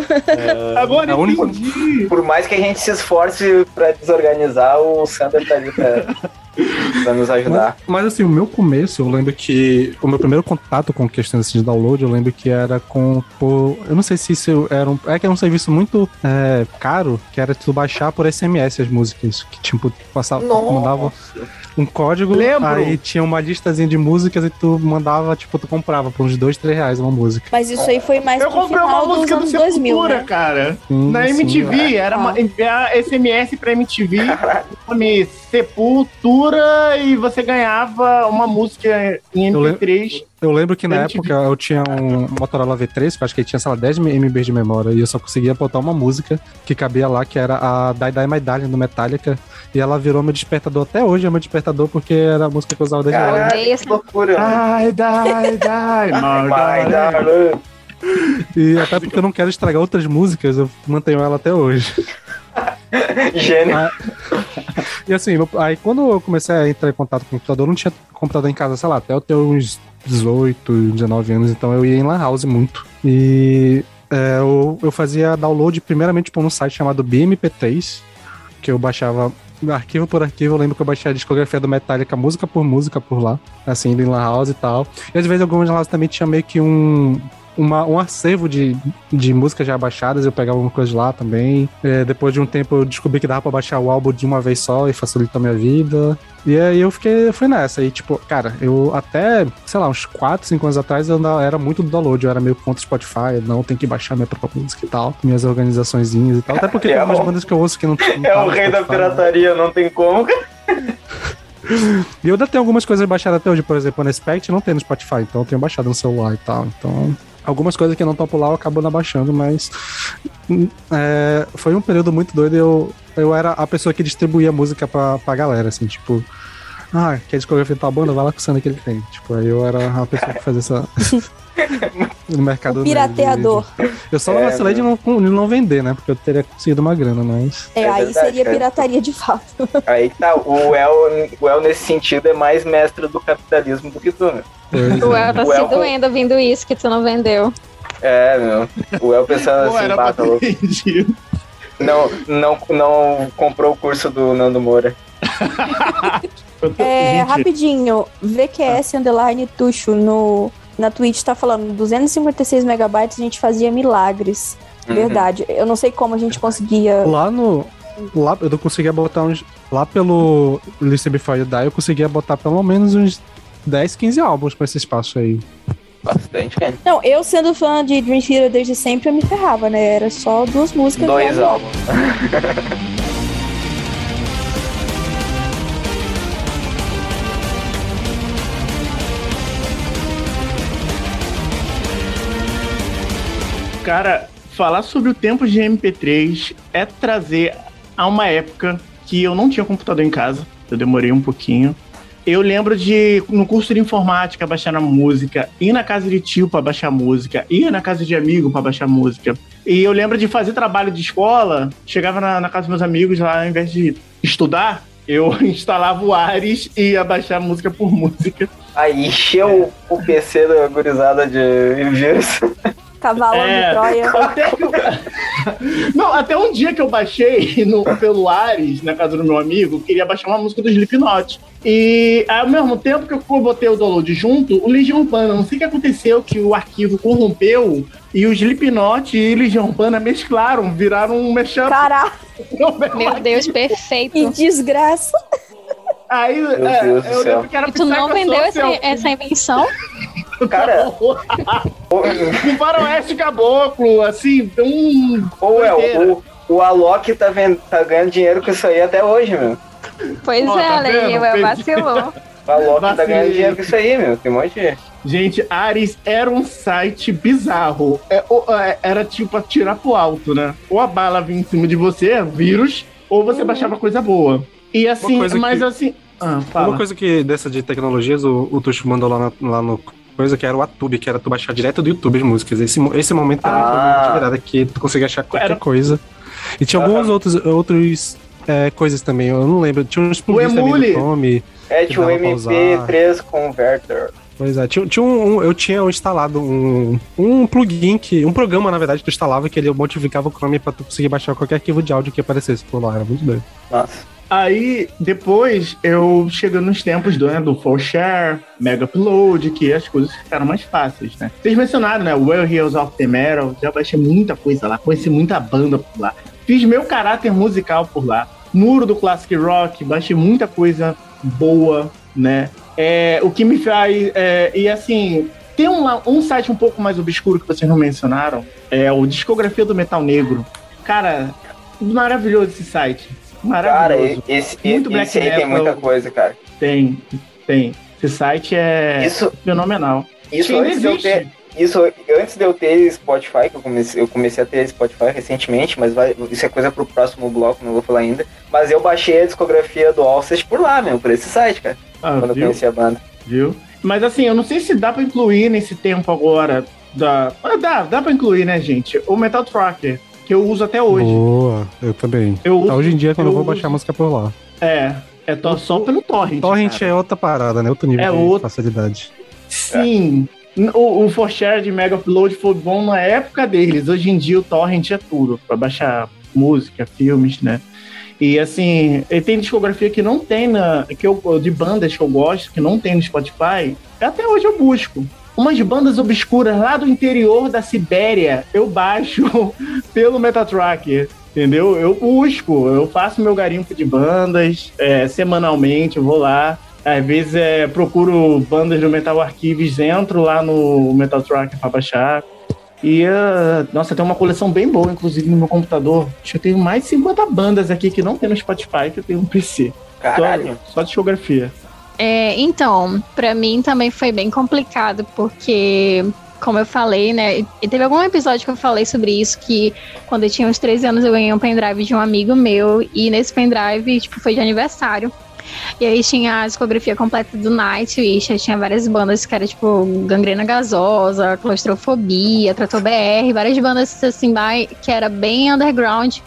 Agora é eu a única- entendi. Por mais que a gente se esforce pra desorganizar, o Sander tá ali pra, pra nos ajudar. Mas assim, o meu começo, eu lembro que o meu primeiro contato com questões assim, de download, eu lembro que era com. Por, eu não sei se isso era um. É que era um serviço muito é, caro, que era tu baixar por SMS as músicas. Que tipo, passava, mandava um código, Lembro. aí tinha uma listazinha de músicas e tu mandava, tipo, tu comprava por uns dois, três reais uma música. Mas isso aí foi mais Eu comprei uma música do anos 2000, Sepultura, né? cara. Sim, Na sim, MTV, era uma, Ah. enviar SMS pra MTV, nome Sepultura, e você ganhava uma música em Eu lem- MP3 Eu lembro que na tive- época eu tinha um Motorola V3, que eu acho que ele tinha, sei lá, 10 MB de memória, e eu só conseguia botar uma música que cabia lá, que era a Die Die My Darling do Metallica, e ela virou meu despertador até hoje, é meu despertador porque era a música que eu usava desde lá. Caralho. Odeio que loucura. Die, die, die, my darling. E até porque eu não quero estragar outras músicas, eu mantenho ela até hoje. Gênio. E assim, aí quando eu comecei a entrar em contato com o computador, não tinha computador em casa, sei lá, até eu ter uns 18, 19 anos, então eu ia em Lan House muito. E é, eu, eu fazia download primeiramente tipo, num site chamado BMP3, que eu baixava arquivo por arquivo, eu lembro que eu baixei a discografia do Metallica música por música por lá, assim, em Lan House e tal. E às vezes algumas Lan House também tinha meio que um, uma- um acervo de, de músicas já baixadas, eu pegava alguma coisa de lá também. É, depois de um tempo eu descobri que dava pra baixar o álbum de uma vez só e facilitou a minha vida. E aí eu fiquei, eu fui nessa. E tipo, cara, eu até, sei lá, uns 4, 5 anos atrás eu ainda era muito do download, eu era meio contra o Spotify, não, tem que baixar minha própria música e tal, minhas organizaçõezinhas e tal. Até porque É tem algumas bandas que eu ouço que não, não É o rei da Spotify. pirataria, não tem como. E eu ainda tenho algumas coisas baixadas até hoje, por exemplo, o Unexpect não tem no Spotify, então eu tenho baixado no celular e tal. Então, algumas coisas que não estão por lá eu acabo mas hum, é, foi um período muito doido. Eu, eu era a pessoa que distribuía música pra, pra galera, assim, tipo. Ah, quer discografia tal banda? Vai lá com o Sandra que ele tem. Tipo, aí eu era a pessoa que fazia essa. no mercado. O pirateador. negro. Eu só não É, vacilei de não, de não vender, né? Porque eu teria conseguido uma grana, mas. É, É aí verdade, seria pirataria de fato. Aí tá, o El, o El nesse sentido é mais mestre do capitalismo do que tu, meu. Pois O é. El tá O se El- doendo ouvindo isso que tu não vendeu. É, meu. O El pensando assim, pra tá louco. Não, não, não comprou o curso do Nando Moura. Tô- É, gente, rapidinho, VQS underline Tuxo no, na Twitch tá falando 256 megabytes, a gente fazia milagres. Uhum. Verdade. Eu não sei como a gente conseguia. Lá no. Lá eu não conseguia botar uns. Lá pelo Listen Before You Die, eu conseguia botar pelo menos uns 10, 15 álbuns pra esse espaço aí. Bastante, cara. Não, eu sendo fã de Dream Theater desde sempre, eu me ferrava, né? Era só duas músicas. Dois álbuns. Cara, falar sobre o tempo de MP3 é trazer a uma época que eu não tinha computador em casa. Eu demorei um pouquinho. Eu lembro de, no curso de informática, baixar a música, ir na casa de tio pra baixar música, ir na casa de amigo pra baixar música. E eu lembro de fazer trabalho de escola, chegava na, na casa dos meus amigos lá, ao invés de estudar, eu instalava o Ares e ia baixar música por música. Aí encheu o PC da gurizada de vírus. Cavalão É. de Troia. Até que eu... Não, até um dia que eu baixei no, pelo Ares, na casa do meu amigo, queria baixar uma música do Slipknot. E ao mesmo tempo que eu botei o download junto, o Legião Urbana, não sei o que aconteceu, que o arquivo corrompeu e o Slipknot e Legião Urbana mesclaram, viraram um mashup. Caraca, Meu Deus, perfeito. que desgraça. Aí Meu é, Deus do eu céu. lembro que era E tu não vendeu essa, essa invenção? Cara, Um faroeste caboclo, assim, um... Ou é, o, o Alok tá, vendo, tá ganhando dinheiro com isso aí até hoje, meu. Pois Ó, é, tá olha aí, vendo? o El Perdi. vacilou. O Alok tá Vacilei. ganhando dinheiro com isso aí, meu. Tem um monte de... Gente, Ares era um site bizarro. É, é, era tipo pra tirar pro alto, né? Ou a bala vinha em cima de você, vírus, ou você baixava coisa boa. E assim, mas que- assim. Ah. Uma coisa que dessa de tecnologias, o, o Tuxo mandou lá, na- lá no coisa que era o Atube, que era tu baixar direto do YouTube as músicas. Esse, esse momento era Ah. de verdade, que tu conseguia achar qualquer Era- coisa. E tinha alguns Aham. outros, outros é, coisas também, eu não lembro. Tinha uns plugins também Emule. do Chrome. É pra usar. MP3 Converter. Pois é, tinha, tinha um, um- eu tinha instalado um, um plugin, que, um programa, na verdade, que tu instalava que ele modificava o Chrome pra tu conseguir baixar qualquer arquivo de áudio que aparecesse por lá. Era muito doido. Nossa. Aí, depois, eu chegando nos tempos do, né, do Full Share, Mega Upload, que as coisas ficaram mais fáceis, né? Vocês mencionaram, né? Well Heroes of the Metal, já baixei muita coisa lá, conheci muita banda por lá. Fiz meu caráter musical por lá. Muro do Classic Rock, baixei muita coisa boa, né? É, o que me faz. é, e assim, tem um, um site um pouco mais obscuro que vocês não mencionaram, é o Discografia do Metal Negro. Cara, maravilhoso esse site. Cara, Maravilhoso. esse, Muito esse aí black tem muita coisa, cara. Tem, tem. Esse site é Isso, fenomenal. Isso antes de eu existe. ter. Isso antes de eu ter Spotify, que eu comecei, eu comecei a ter Spotify recentemente, mas vai- isso é coisa pro próximo bloco, não vou falar ainda. Mas eu baixei a discografia do Alcest por lá mesmo, por esse site, cara, Ah, quando eu viu? conheci a banda. Viu? Mas assim, eu não sei se dá pra incluir nesse tempo agora da. Ah, dá, dá pra incluir, né, gente? O Metal Tracker, que eu uso até hoje. Boa, eu também. Eu uso, Hoje em dia, quando eu, eu vou uso- baixar música por lá. É, é to- só pelo torrent. Torrent cara. é outra parada, né? Outro nível É de outro. facilidade. Sim. O, o For Share de Mega Upload foi bom na época deles. Hoje em dia o torrent é tudo, pra baixar música, filmes, né? E assim, tem discografia que não tem na. Que eu, de bandas que eu gosto, que não tem no Spotify. Até hoje eu busco. Umas bandas obscuras lá do interior da Sibéria, eu baixo pelo Metatracker. Entendeu? Eu busco, eu faço meu garimpo de bandas é, semanalmente, eu vou lá. Às vezes é, procuro bandas do Metal Archives, entro lá no Metal Tracker pra baixar. E, ah, nossa, tem uma coleção bem boa, inclusive, no meu computador. Acho que eu tenho mais de 50 bandas aqui que não tem no Spotify, que eu tenho no PC. Caralho. Só, só discografia. É, então, pra mim também foi bem complicado, porque, como eu falei, né? E teve algum episódio que eu falei sobre isso, que quando eu tinha uns 13 anos eu ganhei um pendrive de um amigo meu, e nesse pendrive, tipo, foi de aniversário. E aí tinha a discografia completa do Nightwish, aí tinha várias bandas que era tipo Gangrena Gasosa, Claustrofobia, Trator BR, várias bandas assim que era bem underground.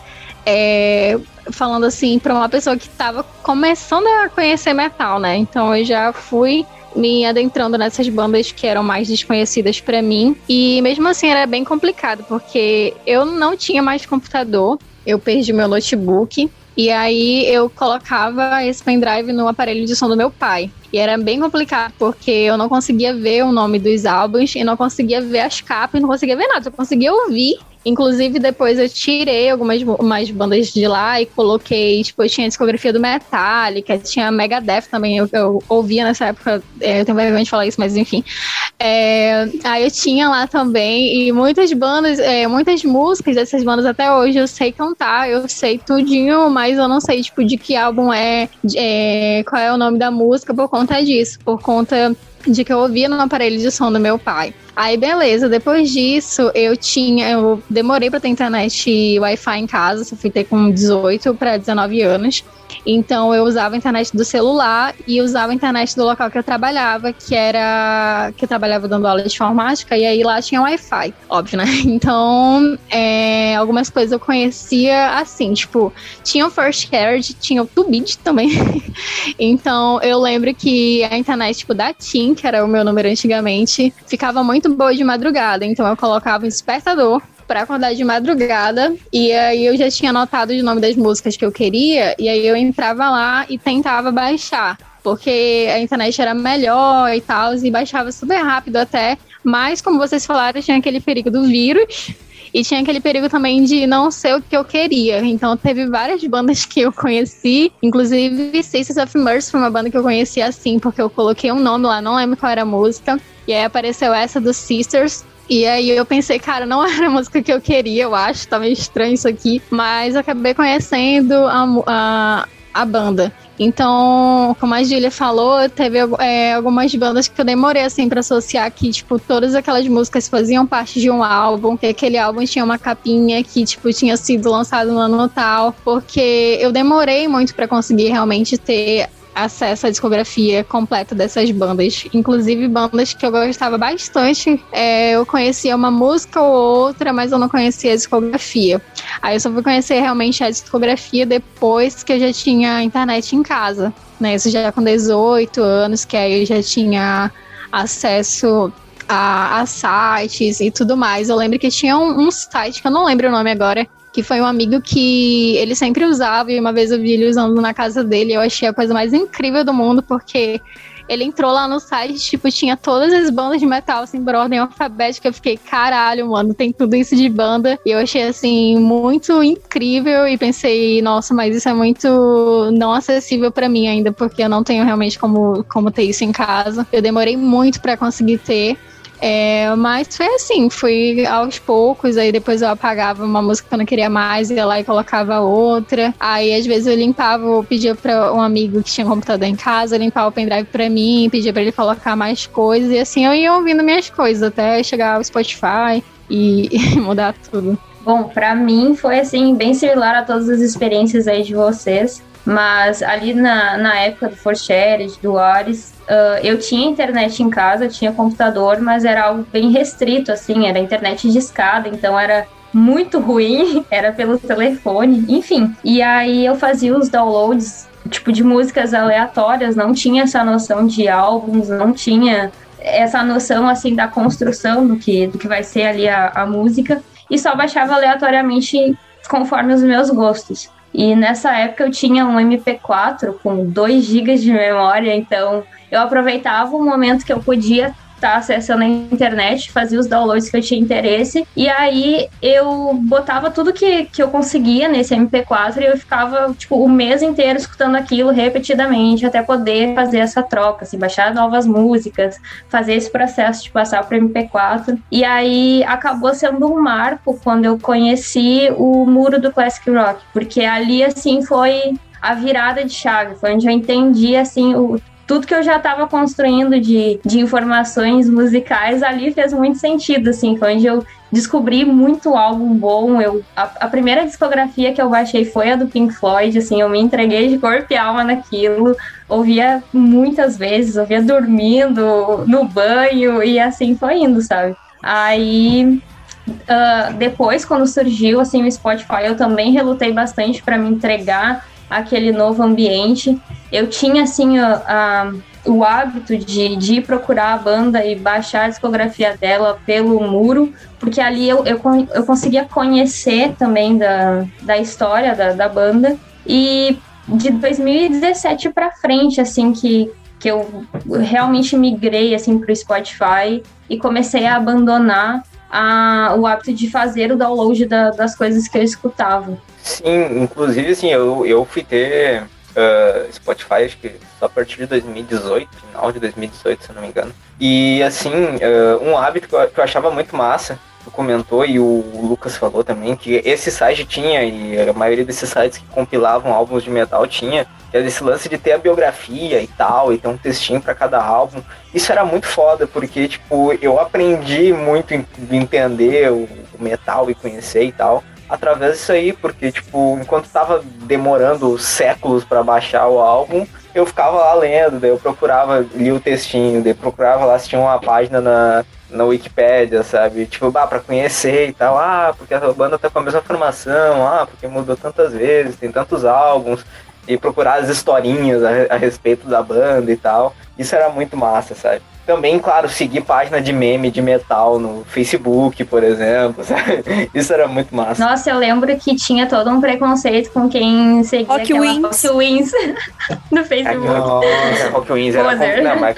É, falando assim pra uma pessoa que tava começando a conhecer metal, né? Então eu já fui me adentrando nessas bandas que eram mais desconhecidas pra mim e mesmo assim era bem complicado porque eu não tinha mais computador, eu perdi meu notebook e aí eu colocava esse pendrive no aparelho de som do meu pai. E era bem complicado, porque eu não conseguia ver o nome dos álbuns e não conseguia ver as capas, não conseguia ver nada, eu conseguia ouvir. Inclusive, depois eu tirei algumas umas bandas de lá e coloquei, tipo, tinha a discografia do Metallica, tinha Megadeth também, eu, eu ouvia nessa época, é, eu tenho vergonha de falar isso, mas enfim. É, aí eu tinha lá também, e muitas bandas, é, muitas músicas dessas bandas até hoje eu sei cantar, eu sei tudinho, mas eu não sei, tipo, de que álbum é, é, qual é o nome da música por conta disso, por conta de que eu ouvia no aparelho de som do meu pai. Aí, beleza, depois disso, eu tinha. Eu demorei pra ter internet e Wi-Fi em casa, só fui ter com 18 para 19 anos. Então, eu usava a internet do celular e usava a internet do local que eu trabalhava, que era. que eu trabalhava dando aula de informática, e aí lá tinha Wi-Fi, óbvio, né? Então, é, algumas coisas eu conhecia assim, tipo, tinha o First Carriage, tinha o Tubit também. Então, eu lembro que a internet, tipo, da TIM, que era o meu número antigamente, ficava muito boa de madrugada. Então, eu colocava um despertador pra acordar de madrugada. E aí, eu já tinha anotado o nome das músicas que eu queria. E aí, eu entrava lá e tentava baixar. Porque a internet era melhor e tal, e baixava super rápido até. Mas, como vocês falaram, tinha aquele perigo do vírus. E tinha aquele perigo também de não ser o que eu queria. Então teve várias bandas que eu conheci, inclusive Sisters of Mercy foi uma banda que eu conheci assim, porque eu coloquei um nome lá, não lembro qual era a música. E aí apareceu essa dos Sisters. E aí eu pensei, cara, não era a música que eu queria, eu acho, tá meio estranho isso aqui. Mas acabei conhecendo a, a, a banda. Então, como a Julia falou, teve é, algumas bandas que eu demorei assim para associar que, tipo, todas aquelas músicas faziam parte de um álbum, que aquele álbum tinha uma capinha que, tipo, tinha sido lançado no ano tal, porque eu demorei muito para conseguir realmente ter acesso à discografia completa dessas bandas. Inclusive bandas que eu gostava bastante. É, eu conhecia uma música ou outra, mas eu não conhecia a discografia. Aí eu só fui conhecer realmente a discografia depois que eu já tinha internet em casa. Né? Isso já com 18 anos, que aí eu já tinha acesso a, a sites e tudo mais. Eu lembro que tinha um, um site, que eu não lembro o nome agora, que foi um amigo que ele sempre usava, e uma vez eu vi ele usando na casa dele, eu achei a coisa mais incrível do mundo, porque ele entrou lá no site, tipo, tinha todas as bandas de metal, assim, por ordem alfabética, eu fiquei, caralho, mano, tem tudo isso de banda, e eu achei, assim, muito incrível, e pensei, nossa, mas isso é muito não acessível para mim ainda, porque eu não tenho realmente como, como ter isso em casa, eu demorei muito para conseguir ter, É, mas foi assim, foi aos poucos, aí depois eu apagava uma música que eu não queria mais, ia lá e colocava outra. Aí às vezes eu limpava, eu pedia pra um amigo que tinha computador em casa, limpar o pendrive pra mim, pedia pra ele colocar mais coisas, e assim eu ia ouvindo minhas coisas até chegar ao Spotify e, e mudar tudo. Bom, pra mim foi assim, bem similar a todas as experiências aí de vocês. Mas ali na, na época do Forshared, do Ares, uh, eu tinha internet em casa, eu tinha computador, mas era algo bem restrito, assim, era internet de escada, então era muito ruim, era pelo telefone, enfim. E aí eu fazia os downloads, tipo, de músicas aleatórias, não tinha essa noção de álbuns, não tinha essa noção, assim, da construção do que, do que vai ser ali a, a música, e só baixava aleatoriamente conforme os meus gostos. E nessa época eu tinha um MP4 com 2 GB de memória, então eu aproveitava o momento que eu podia estar tá acessando a internet, fazia os downloads que eu tinha interesse, e aí eu botava tudo que, que eu conseguia nesse MP4 e eu ficava, tipo, o mês inteiro escutando aquilo repetidamente até poder fazer essa troca, assim, baixar novas músicas, fazer esse processo de passar para MP4. E aí acabou sendo um marco quando eu conheci o muro do Classic Rock, porque ali, assim, foi a virada de chave, foi onde eu entendi, assim, o tudo que eu já estava construindo de, de informações musicais ali fez muito sentido, assim, foi onde eu descobri muito álbum bom. Eu, a, a, primeira discografia que eu baixei foi a do Pink Floyd, assim, eu me entreguei de corpo e alma naquilo, ouvia muitas vezes, ouvia dormindo, no banho, e assim foi indo, sabe? Aí Uh, depois, quando surgiu assim o Spotify, eu também relutei bastante para me entregar aquele novo ambiente. Eu tinha, assim, a, a, o hábito de, de ir procurar a banda e baixar a discografia dela pelo muro, porque ali eu, eu, eu conseguia conhecer também da, da história da, da banda. E de 2017 para frente, assim, que, que eu realmente migrei, assim, pro Spotify e comecei a abandonar a, o hábito de fazer o download da, das coisas que eu escutava. Sim, inclusive, assim, eu, eu fui ter uh, Spotify, acho que só a partir de 2018, final de 2018, se eu não me engano. E, assim, uh, um hábito que eu, que eu achava muito massa, tu comentou e o Lucas falou também, que esse site tinha, e a maioria desses sites que compilavam álbuns de metal tinha, era esse lance de ter a biografia e tal, e ter um textinho para cada álbum. Isso era muito foda, porque, tipo, eu aprendi muito em entender o metal e conhecer e tal através disso aí, porque, tipo, enquanto tava demorando séculos para baixar o álbum, eu ficava lá lendo, daí eu procurava, li o textinho, daí procurava lá se tinha uma página na, na Wikipédia, sabe? Tipo, bah, pra conhecer e tal, ah, porque a banda tá com a mesma formação, ah, porque mudou tantas vezes, tem tantos álbuns, e procurar as historinhas a, a respeito da banda e tal. Isso era muito massa, sabe? Também, claro, seguir página de meme de metal no Facebook, por exemplo, sabe? Isso era muito massa. Nossa, eu lembro que tinha todo um preconceito com quem seguia Rock Wins. Rock Wins no Facebook. Nossa, Rock Wins era foda. Não, mas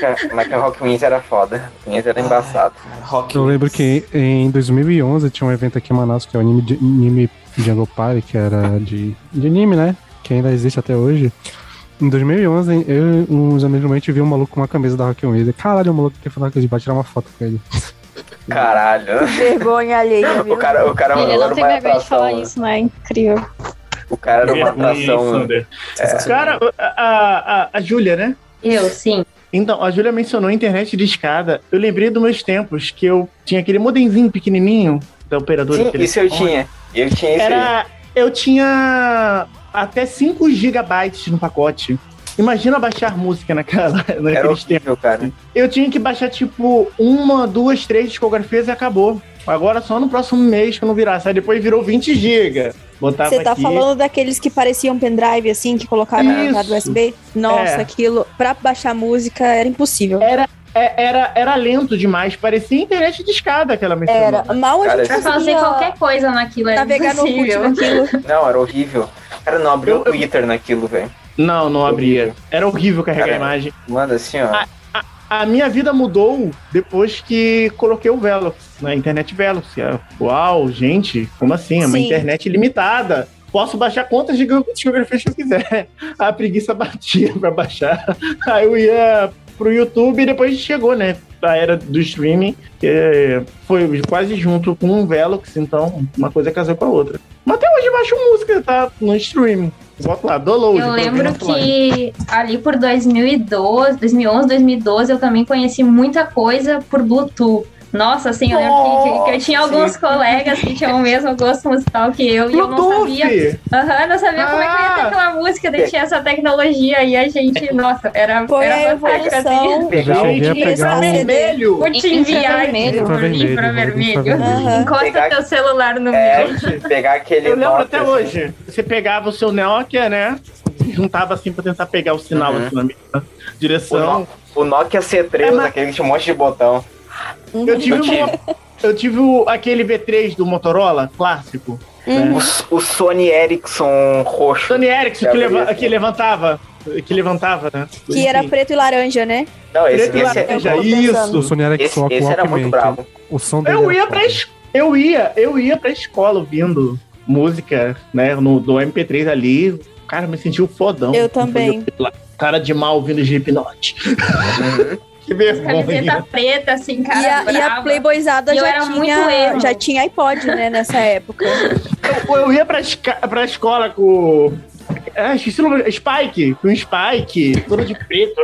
Rock Wins era foda. Rock Wins era embaçado. Rock eu lembro que em 2011 tinha um evento aqui em Manaus que é o anime, de, anime Jungle Party, que era de, de anime, né? Que ainda existe até hoje. Em 2011, eu e uns amigos meus viu um maluco com uma camisa da Rock One. Caralho, o maluco quer falar que a gente vai tirar uma foto com ele. Caralho. Vergonha alheia, viu? O cara, o cara Ele não tem vergonha de falar isso, né? Incrível. O cara era uma atração. É. Cara, a, a, a Júlia, né? Eu, sim. Então, a Júlia mencionou internet de escada. Eu lembrei dos meus tempos que eu tinha aquele modemzinho pequenininho da operadora. Sim, isso eu tinha. Eu tinha isso Era, aí. Eu tinha até 5 gigabytes no pacote. Imagina baixar música naquela, naqueles tempos. cara. Eu tinha que baixar, tipo, uma, duas, três discografias e acabou. Agora só no próximo mês que eu não virasse. Aí depois virou 20 GB. Você tá aqui. falando daqueles que pareciam pendrive, assim, que colocaram na do USB? Nossa, é. aquilo, pra baixar música era impossível. Era, é, era, era lento demais, parecia internet de escada aquela menção. Era, mal a gente Pra fazer qualquer coisa naquilo era navegar no naquilo. Não, era horrível. Cara, não abriu o Twitter naquilo, velho. Não, não abria. Era horrível carregar Cara, a imagem. Manda assim, ó. A, a, a, minha vida mudou depois que coloquei o Velox, na internet Velox. É, uau, gente, como assim? É uma Sim. internet limitada. Posso baixar quantas discografias que eu quiser. A preguiça batia pra baixar. Aí eu ia pro YouTube e depois chegou, né? Da era do streaming, foi quase junto com o Velox, então uma coisa casou com a outra. Mas até hoje eu baixo música, tá? No streaming. Boto lá, download. Eu lembro que ali por 2012, 2011, 2012, eu também conheci muita coisa por Bluetooth. Nossa, assim, eu lembro que, que eu tinha alguns colegas que tinham o mesmo gosto musical que eu e eu não sabia. Aham, não sabia como é que eu ia ter Ah! aquela música, daí tinha essa tecnologia e a gente, nossa, era, Foi a era fantástico assim. a Gente, pegar um... vermelho! Vou te enviar aqui Infravermelho. por Infravermelho, infravermelho. infravermelho. Encosta Pegar- teu celular no É, meu. pegar aquele. Eu lembro até assim. hoje. Você pegava o seu Nokia, né? Juntava assim pra tentar pegar o sinal Uhum. assim na minha O, direção. No- o Nokia C3, É, mas- aquele que tinha um monte de botão. Eu tive, Eu tive. uma- eu tive o- aquele V3 do Motorola, clássico. Uhum. O, o Sony Ericsson roxo. Sony Ericsson, É, que, leva- bonito. que levantava. Que levantava, né? Que era Enfim. preto e laranja, né? Não, esse, Preto e esse, laranja, eu tô isso. O Sony esse, Ericsson esse era muito bravo. O som dele Eu era ia pra eu ia, eu ia pra escola ouvindo música, né, no do MP3 ali. Cara, me senti um fodão. Eu também. Cara de mal ouvindo Slipknot. Que Camiseta vergonha. preta, assim, cara. E a, e a. Playboyzada E eu já tinha, já tinha iPod, né, nessa época. Eu, eu ia pra, pra escola com. É, esqueci o nome. Spike, com Spike, todo de preto,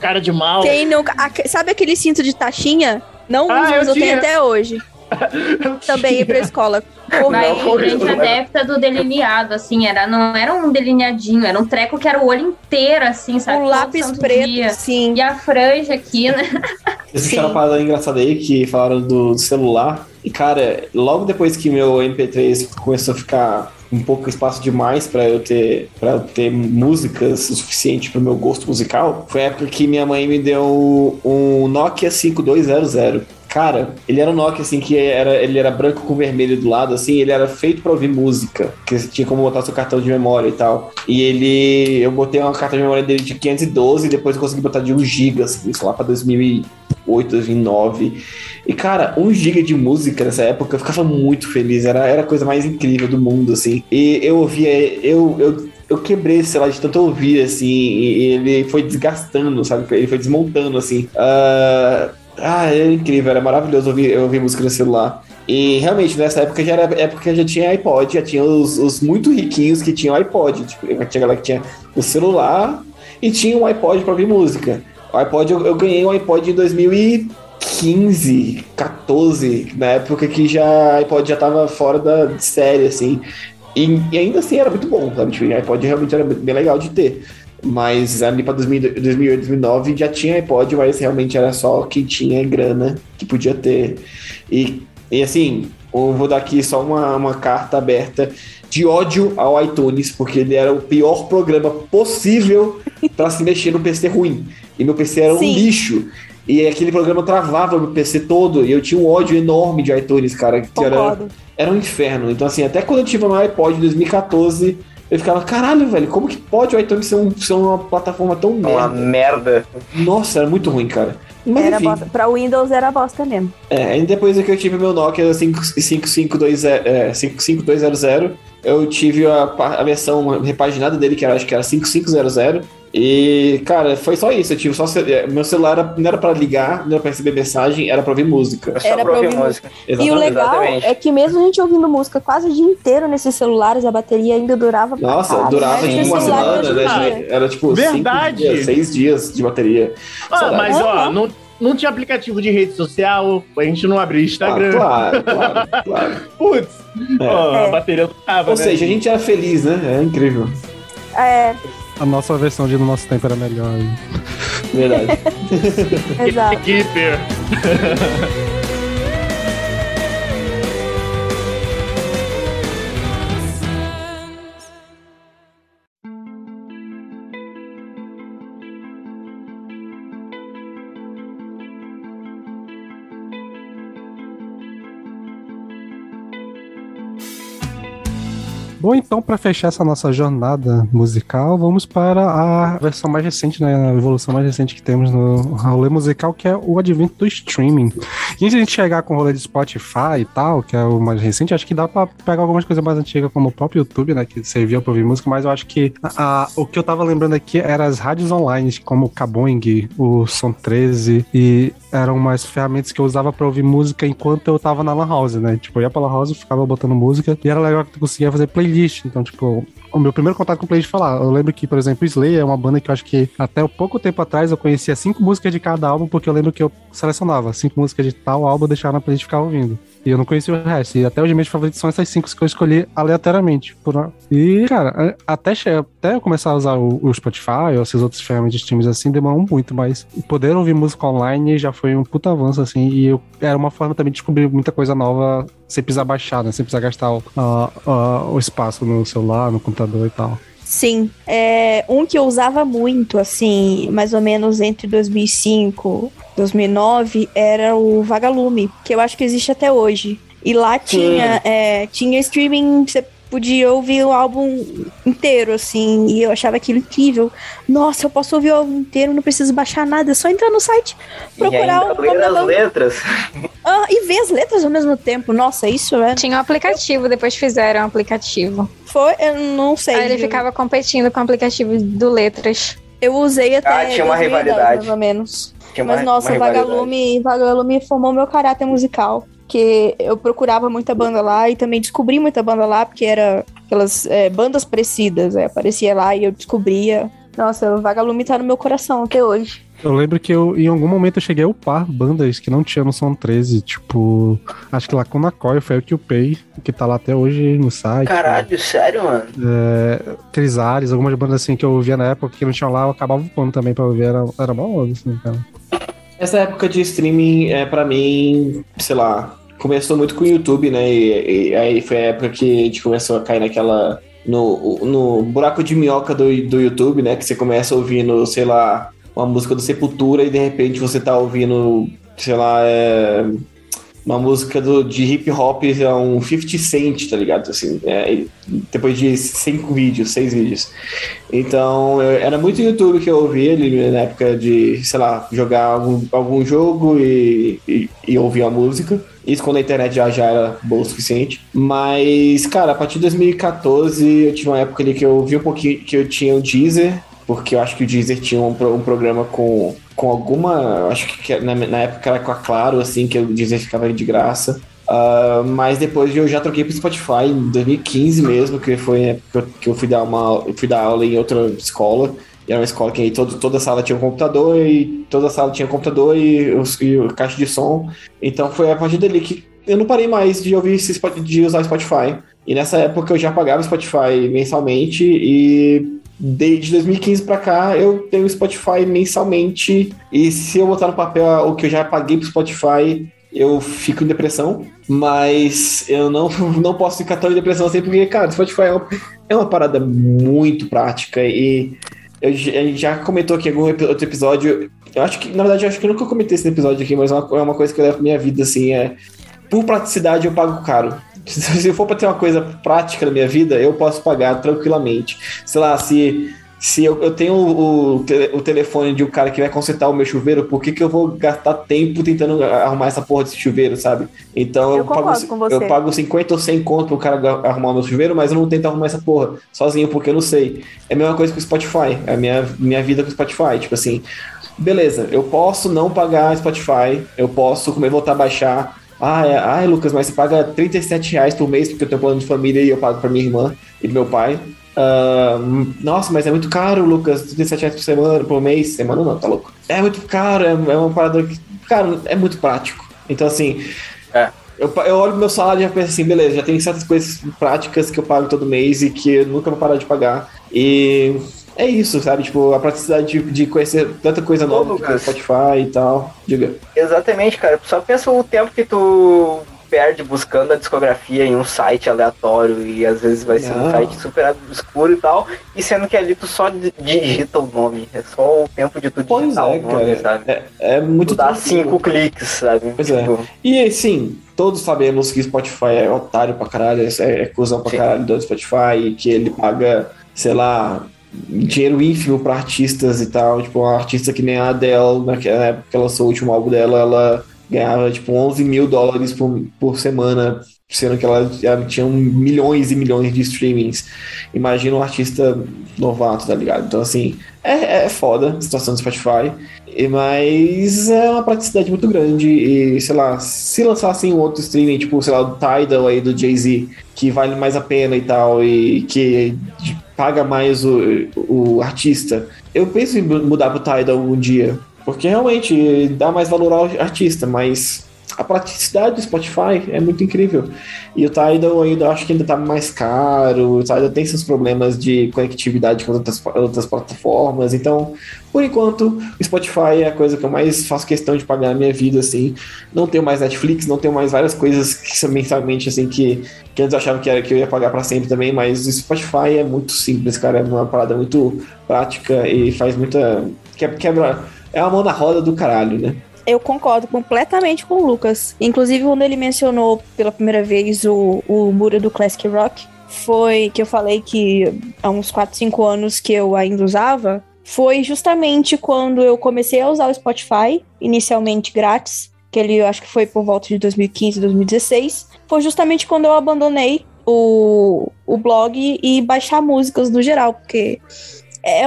cara de mal. Quem nunca. sabe aquele cinto de taxinha? Não Ah, uso, eu mas eu tenho tinha. até hoje. Também ia pra escola. Mas Correndo. gente adepta do delineado, assim, era, não era um delineadinho, era um treco que era o olho inteiro, assim, sabe? Um lápis preto, dia. sim. E a franja aqui, né? Vocês uma parada engraçada aí que falaram do celular. E, cara, logo depois que meu MP3 começou a ficar um pouco espaço demais pra eu ter para eu ter músicas o suficiente pro meu gosto musical, foi a época que minha mãe me deu um Nokia 5200. Cara, ele era um Nokia assim que era, ele era branco com vermelho do lado, assim, ele era feito pra ouvir música, que você tinha como botar seu cartão de memória e tal. E ele, eu botei uma carta de memória dele de 512 e depois eu consegui botar de 1 GB, assim, isso lá pra 2008, 2009. E cara, 1 GB de música nessa época eu ficava muito feliz, era, era a coisa mais incrível do mundo, assim. E eu ouvia, eu, eu, eu quebrei esse celular de tanto ouvir, assim, e ele foi desgastando, sabe? Ele foi desmontando, assim. Ah, ah, era incrível, era maravilhoso ouvir, ouvir música no celular. E realmente, nessa época já era época já tinha iPod, já tinha os, os muito riquinhos que tinham iPod. Tipo, tinha galera que tinha o celular e tinha um iPod pra ouvir música. O iPod, eu, eu ganhei um iPod em 2015, 14, na época que já iPod já tava fora da série, assim. E, e ainda assim era muito bom, sabe? Tipo, o iPod realmente era bem legal de ter. Mas ali pra 2000 2008, 2009 já tinha iPod, mas realmente era só quem tinha grana que podia ter. E, e assim, eu vou dar aqui só uma, uma carta aberta de ódio ao iTunes, porque ele era o pior programa possível para se mexer no PC ruim. E meu PC era um Sim. lixo. E aquele programa travava meu PC todo. E eu tinha um ódio enorme de iTunes, cara. Que era, Concordo. era um inferno. Então, assim, até quando eu tive no iPod em 2014, eu ficava, caralho, velho, como que pode o iTunes ser, um- ser uma plataforma tão Uma merda? merda. Nossa, era muito ruim, cara. Mas Era enfim, bosta. Pra Windows era bosta mesmo. é, aí depois que eu tive meu Nokia 5520, é, 5200, eu tive a, a versão repaginada dele, que era, acho que era 5500. E, cara, foi só isso. Eu tive só. ce- é, Meu celular era- não era pra ligar, não era pra receber mensagem, era pra ouvir música. Só Era pra ouvir ouvir música. E o legal Exatamente. é que mesmo a gente ouvindo música quase o dia inteiro nesses celulares, a bateria ainda durava pra Nossa, durava né? tipo Esse uma celular semana, em né? Era tipo cinco Verdade. dias, seis dias de bateria. Ah, mas ó, não, não tinha aplicativo de rede social, a gente não abria Ah, Instagram. claro, claro, claro. Putz, É. ó, a bateria não tava, Ou né? seja, a gente era feliz, né? É incrível. É, A nossa versão de No Nosso Tempo era melhor. Verdade. exato. Keeper. Bom, então, para fechar essa nossa jornada musical, vamos para a versão mais recente, né? A evolução mais recente que temos no rolê musical, que é o advento do streaming. que a gente chegar com o rolê de Spotify e tal, que é o mais recente, acho que dá pra pegar algumas coisas mais antigas, como o próprio YouTube, né? Que servia pra ouvir música, mas eu acho que a, o que eu tava lembrando aqui eram as rádios online, como o Kaboing, o Som 13, e eram umas ferramentas que eu usava pra ouvir música enquanto eu tava na Lan House, né? Tipo, eu ia pra Lan House, ficava botando música, e era legal que tu conseguia fazer playlist. Então, tipo, o meu primeiro contato com playlist foi lá. Eu lembro que, por exemplo, Slayer é uma banda que eu acho que até pouco tempo atrás eu conhecia cinco músicas de cada álbum, porque eu lembro que eu selecionava cinco músicas de tal álbum, deixava na playlist ficava ouvindo. E eu não conhecia o resto. E até hoje meus favoritos são essas cinco que eu escolhi aleatoriamente. Por... E, cara, até, até eu começar a usar o, o Spotify ou essas outras ferramentas de streams assim, demorou muito, mas poder ouvir música online já foi um puta avanço, assim. E eu... era uma forma também de descobrir muita coisa nova sem precisar baixar, né? Sem precisar gastar o, uh, uh, o espaço no celular, no computador e tal. Sim, é, um que eu usava muito, assim, mais ou menos entre 2005 2009, era o Vagalume, que eu acho que existe até hoje. E lá tinha, é, tinha streaming, você podia ouvir o álbum inteiro, assim, e eu achava aquilo incrível. Nossa, eu posso ouvir o álbum inteiro, não preciso baixar nada, é só entrar no site, procurar e ainda o as letras. Ah, e ver as letras ao mesmo tempo. Nossa, isso é. Tinha um aplicativo, depois fizeram um aplicativo. Foi, eu não sei. Aí ele ficava competindo com o aplicativo do Letras. Eu usei até. Ah, tinha uma 2010, rivalidade. Mais ou menos. Tinha Mas, uma- nossa, uma. Vagalume, Vagalume formou meu caráter musical. Que eu procurava muita banda lá e também descobri muita banda lá, porque era aquelas é, bandas parecidas. É, aparecia lá e eu descobria. Nossa, o Vagalume tá no meu coração até hoje. Eu lembro que eu, em algum momento eu cheguei a upar bandas que não tinha no Som 13, tipo, acho que Lacuna Coil foi o que eu pay, que tá lá até hoje no site. Caralho, sério, mano? É, Crisares, algumas bandas assim que eu ouvia na época que não tinham lá, eu acabava upando também pra ouvir, era, era bom assim, cara. Essa época de streaming, é, para mim, sei lá, começou muito com o YouTube, né? E, e aí foi a época que a gente começou a cair naquela. No, no buraco de minhoca do, do YouTube, né? Que você começa ouvindo, sei lá, uma música do Sepultura e de repente você tá ouvindo, sei lá, é, uma música do, de hip hop, é um 50 Cent, tá ligado? Assim, é, depois de cinco vídeos, seis vídeos. Então, eu- era muito YouTube que eu ouvia ali na época de, sei lá, jogar algum, algum jogo e, e, e ouvir a música. Isso quando a internet já, já era boa o suficiente. Mas, cara, a partir de 2014, eu tive uma época ali que eu vi um pouquinho que eu tinha o Deezer, porque eu acho que o Deezer tinha um, um programa com, com alguma. Acho que na, na época era com a Claro, assim, que o Deezer ficava de graça. Ah, mas depois eu já troquei pro Spotify em 2015 mesmo, que foi época que eu- que eu fui dar, uma, eu fui dar aula em outra escola. E era uma escola que aí todo, toda sala tinha um computador e toda sala tinha um computador e, e o caixa de som. Então foi a partir dali que eu não parei mais de ouvir de usar Spotify. E nessa época eu já pagava Spotify mensalmente e desde 2015 pra cá eu tenho Spotify mensalmente e se eu botar no papel o que eu já paguei pro Spotify eu fico em depressão, mas eu não, não posso ficar tão em depressão assim, porque, cara, Spotify é uma, é uma parada muito prática e eu, gente já comentou aqui em algum outro episódio. Eu acho que, na verdade, eu acho que eu nunca comentei esse episódio aqui, mas é uma, é uma coisa que eu levo pra minha vida, assim, é. Por praticidade eu pago caro. Se eu for pra ter uma coisa prática na minha vida, eu posso pagar tranquilamente. Sei lá, se, se eu, eu tenho o, o, tele- o telefone de um cara que vai consertar o meu chuveiro, por que, que eu vou gastar tempo tentando arrumar essa porra desse chuveiro, sabe? Então Eu eu, pago, concordo com você. eu pago 50 ou 100 conto pro cara arrumar o meu chuveiro, mas eu não tento arrumar essa porra sozinho, porque eu não sei. É a mesma coisa com o Spotify, é a minha, minha vida com o Spotify. Tipo assim, beleza, eu posso não pagar Spotify, eu posso comer, voltar a baixar. Ah, é, ai, Lucas, mas você paga 37 reais por mês porque eu tenho plano de família e eu pago pra minha irmã e meu pai. Ah, nossa, mas é muito caro, Lucas, 37 reais por semana, por mês. Semana não, tá louco. É muito caro, é, é uma parada que. Cara, é muito prático. Então, assim. É. Eu, eu olho pro meu salário e já penso assim, beleza, já tem certas coisas práticas que eu pago todo mês e que eu nunca vou parar de pagar. E é isso, sabe? Tipo, a praticidade de, de conhecer tanta coisa nova, tipo. Spotify e tal. Diga. Exatamente, cara. Só pensa o tempo que tu perde buscando a discografia em um site aleatório e às vezes vai ser um Não. site super obscuro e tal, e sendo que ali tu só di- digita o nome. É só o tempo de tu Pois digitar é, o nome, cara. sabe? É, é muito Tu dá cinco cliques, sabe? Pois é. Tipo, E assim, todos sabemos que Spotify é otário pra caralho, é, é cuzão pra Sim. caralho do Spotify, que ele paga, sei lá, dinheiro ínfimo pra artistas e tal. Tipo, uma artista que nem a Adele, naquela época que ela lançou o último álbum dela, ela ganhava tipo 11 mil dólares por, por semana, sendo que ela, ela tinha milhões e milhões de streamings. Imagina um artista novato, tá ligado? Então, assim, é, é foda a situação do Spotify, mas é uma praticidade muito grande. E, sei lá, se lançassem um outro streaming, tipo, sei lá, do Tidal aí do Jay-Z, que vale mais a pena e tal, e que paga mais o, o artista, eu penso em mudar pro Tidal um dia. Porque realmente dá mais valor ao artista, mas a praticidade do Spotify é muito incrível. E o Tidal ainda acho que ainda tá mais caro, o Tidal tem seus problemas de conectividade com outras, outras plataformas, então, por enquanto, o Spotify é a coisa que eu mais faço questão de pagar na minha vida, assim. Não tenho mais Netflix, não tenho mais várias coisas que são mensalmente, assim, que, que antes eu achava que, era, que eu ia pagar para sempre também, mas o Spotify é muito simples, cara, é uma parada muito prática e faz muita... quebra... É uma mão na roda do caralho, né? Eu concordo completamente com o Lucas. Inclusive, quando ele mencionou pela primeira vez o, o muro do Classic Rock, foi que eu falei que há uns 4, 5 anos que eu ainda usava. Foi justamente quando eu comecei a usar o Spotify, inicialmente grátis, que ele acho que foi por volta de 2015, 2016. Foi justamente quando eu abandonei o, o blog e baixar músicas no geral, porque é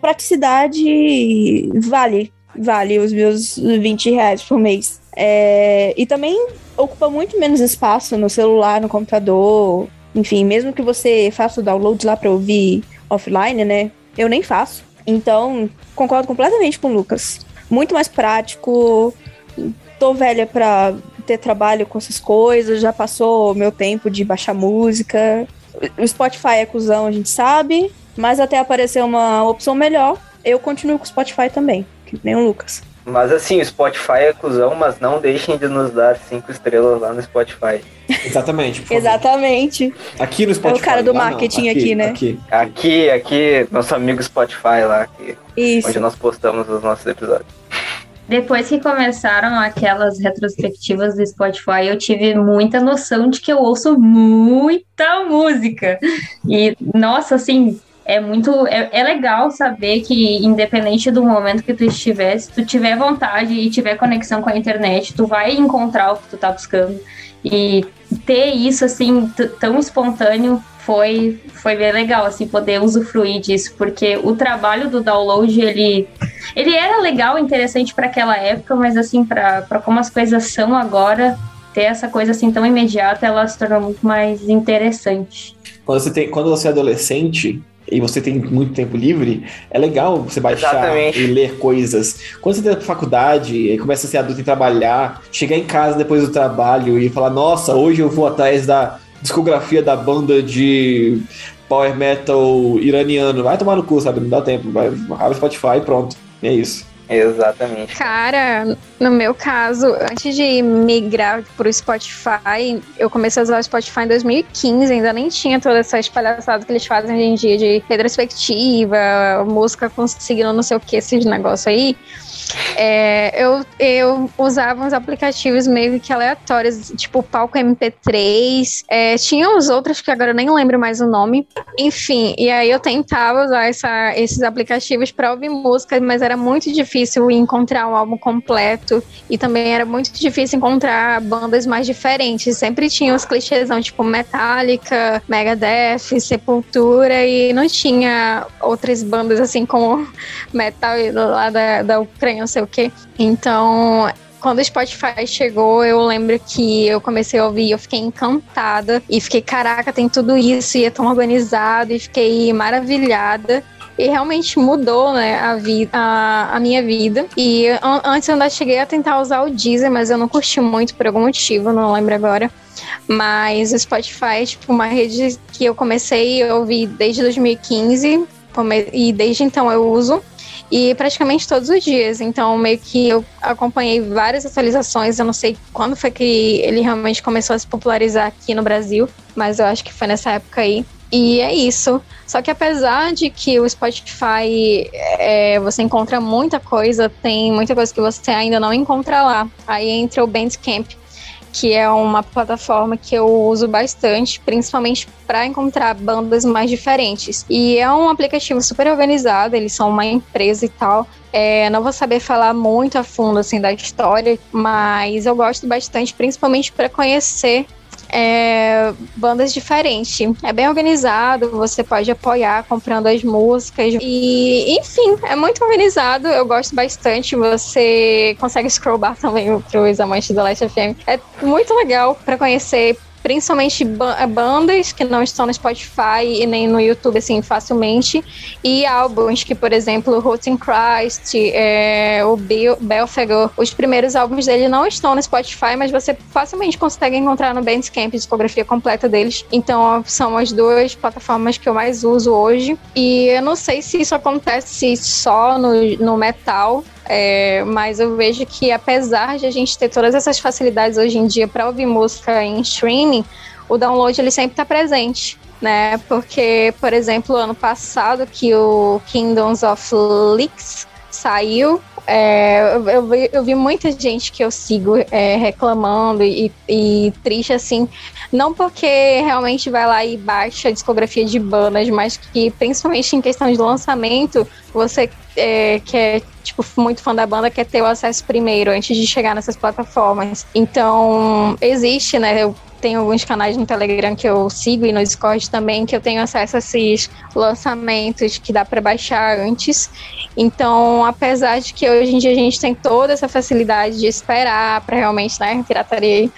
praticidade vale vale os meus 20 reais por mês. É, e também ocupa muito menos espaço no celular, no computador. Enfim, mesmo que você faça o download lá para ouvir offline, né? Eu nem faço. Então, concordo completamente com o Lucas. Muito mais prático. Tô velha pra ter trabalho com essas coisas. Já passou meu tempo de baixar música. O Spotify é cuzão, a gente sabe. Mas até aparecer uma opção melhor, eu continuo com o Spotify também que nem o Lucas. Mas assim, o Spotify é cuzão, mas não deixem de nos dar cinco estrelas lá no Spotify. Exatamente. Exatamente. Aqui no Spotify. É o cara do marketing aqui, aqui, né? Aqui. aqui, aqui, nosso amigo Spotify lá, aqui, Isso. onde nós postamos os nossos episódios. Depois que começaram aquelas retrospectivas do Spotify, eu tive muita noção de que eu ouço muita música. E, nossa, assim, é muito. É, é, legal saber que, independente do momento que tu estiver, se tu tiver vontade e tiver conexão com a internet, tu vai encontrar o que tu tá buscando. E ter isso, assim, tão espontâneo foi, foi bem legal, assim, poder usufruir disso, porque o trabalho do download, ele, ele era legal, interessante para aquela época, mas, assim, para como as coisas são agora, ter essa coisa, assim, tão imediata, ela se tornou muito mais interessante. Quando você, tem, quando você é adolescente, e você tem muito tempo livre, é legal você baixar Exatamente. e ler coisas. Quando você tem faculdade e começa a ser adulto e trabalhar, chegar em casa depois do trabalho e falar, nossa, hoje eu vou atrás da discografia da banda de power metal iraniano. Vai tomar no cu, sabe? Não dá tempo. Vai, abre o Spotify e pronto. É isso. Exatamente. Cara, no meu caso, antes de migrar pro Spotify, eu comecei a usar o Spotify em 2015, ainda nem tinha toda essa espalhaçada que eles fazem hoje em dia de retrospectiva, música conseguindo não sei o que, esses negócios aí. É, eu, eu usava uns aplicativos meio que aleatórios, tipo Palco MP3. É, tinha os outros que agora eu nem lembro mais o nome. Enfim, e aí eu tentava usar essa, esses aplicativos para ouvir música, mas era muito difícil encontrar um álbum completo. E também era muito difícil encontrar bandas mais diferentes. Sempre tinha os clichêsão, tipo Metallica, Megadeth, Sepultura, e não tinha outras bandas assim como metal lá da, da Ucrânia não sei o que. Então, quando o Spotify chegou, eu lembro que eu comecei a ouvir, eu fiquei encantada e fiquei, caraca, tem tudo isso e é tão organizado e fiquei maravilhada. E realmente mudou, né, a, vida, a, a minha vida. E an antes eu ainda cheguei a tentar usar o Deezer, mas eu não curti muito por algum motivo, não lembro agora. Mas o Spotify é tipo uma rede que eu comecei a ouvir desde 2015 e desde então eu uso e praticamente todos os dias. Então, meio que eu acompanhei várias atualizações. Eu não sei quando foi que ele realmente começou a se popularizar aqui no Brasil, mas eu acho que foi nessa época aí. E é isso. Só que apesar de que o Spotify é, você encontra muita coisa, tem muita coisa que você ainda não encontra lá. Aí entra o Bandcamp, que é uma plataforma que eu uso bastante, principalmente para encontrar bandas mais diferentes. E é um aplicativo super organizado, eles são uma empresa e tal. É, não vou saber falar muito a fundo assim da história, mas eu gosto bastante, principalmente para conhecer é, bandas diferentes. É bem organizado, você pode apoiar comprando as músicas. E, enfim, é muito organizado. Eu gosto bastante. Você consegue scrollbar também para os amantes do Last FM. É muito legal para conhecer principalmente eh, bandas que não estão no Spotify e nem no YouTube assim facilmente. E álbuns que por exemplo Roots in Christ é, o Bill, Belfagor os primeiros álbuns dele não estão no Spotify mas você facilmente consegue encontrar no Bandcamp a discografia completa deles. Então são as duas plataformas que eu mais uso hoje. E eu não sei se isso acontece só no, no metal é, mas eu vejo que apesar de a gente ter todas essas facilidades hoje em dia para ouvir música em streaming, o download ele sempre está presente. Né? Porque, por exemplo, ano passado que o Kingdoms of Leaks saiu, é, eu, vi, eu, vi, muita gente que eu sigo é, reclamando e, e, triste assim, não porque realmente vai lá e baixa a discografia de bandas, mas que principalmente em questão de lançamento, você é, que é tipo muito fã da banda quer ter o acesso primeiro antes de chegar nessas plataformas. Então existe, né? Eu tem alguns canais no Telegram que eu sigo e no Discord também que eu tenho acesso a esses lançamentos que dá para baixar antes. Então, apesar de que hoje em dia a gente tem toda essa facilidade de esperar para realmente, né, pirataria,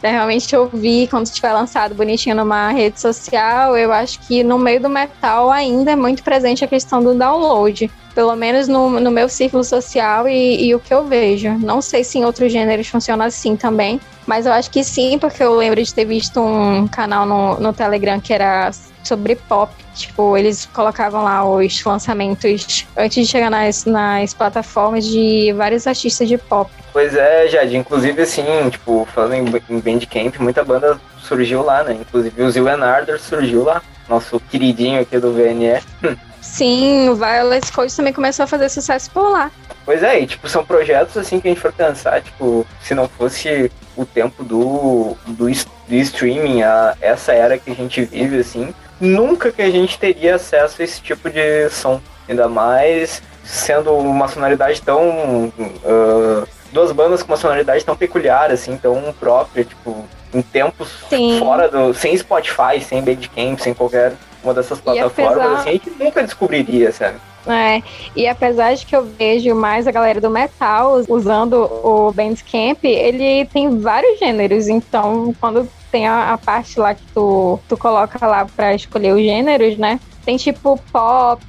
para realmente ouvir quando estiver lançado bonitinho numa rede social, eu acho que no meio do metal ainda é muito presente a questão do download pelo menos no, no meu círculo social e, e, o que eu vejo. Não sei se em outros gêneros funciona assim também, mas eu acho que sim, porque eu lembro de ter visto um canal no, no Telegram que era sobre pop. Tipo, eles colocavam lá os lançamentos antes de chegar nas, nas plataformas de vários artistas de pop. Pois é, Jade. Inclusive, assim, tipo, falando em, Bandcamp, muita banda surgiu lá, né? Inclusive o Zil Enarder surgiu lá. Nosso queridinho aqui do VNE. Sim, o Violet Code também começou a fazer sucesso por lá. Pois é, e, tipo, são projetos assim que a gente for pensar, tipo, se não fosse o tempo do, do, do streaming, a, essa era que a gente vive, assim, nunca que a gente teria acesso a esse tipo de som. Ainda mais sendo uma sonoridade tão. Uh, duas bandas com uma sonoridade tão peculiar, assim, tão própria, tipo, em tempos Sim. fora do. sem Spotify, sem Bandcamp, sem qualquer uma dessas plataformas, apesar... assim, a gente nunca descobriria, sabe? É, e apesar de que eu vejo mais a galera do metal usando o Bandcamp, ele tem vários gêneros, então quando tem a, a parte lá que tu, tu coloca lá pra escolher os gêneros, né? Tem tipo pop,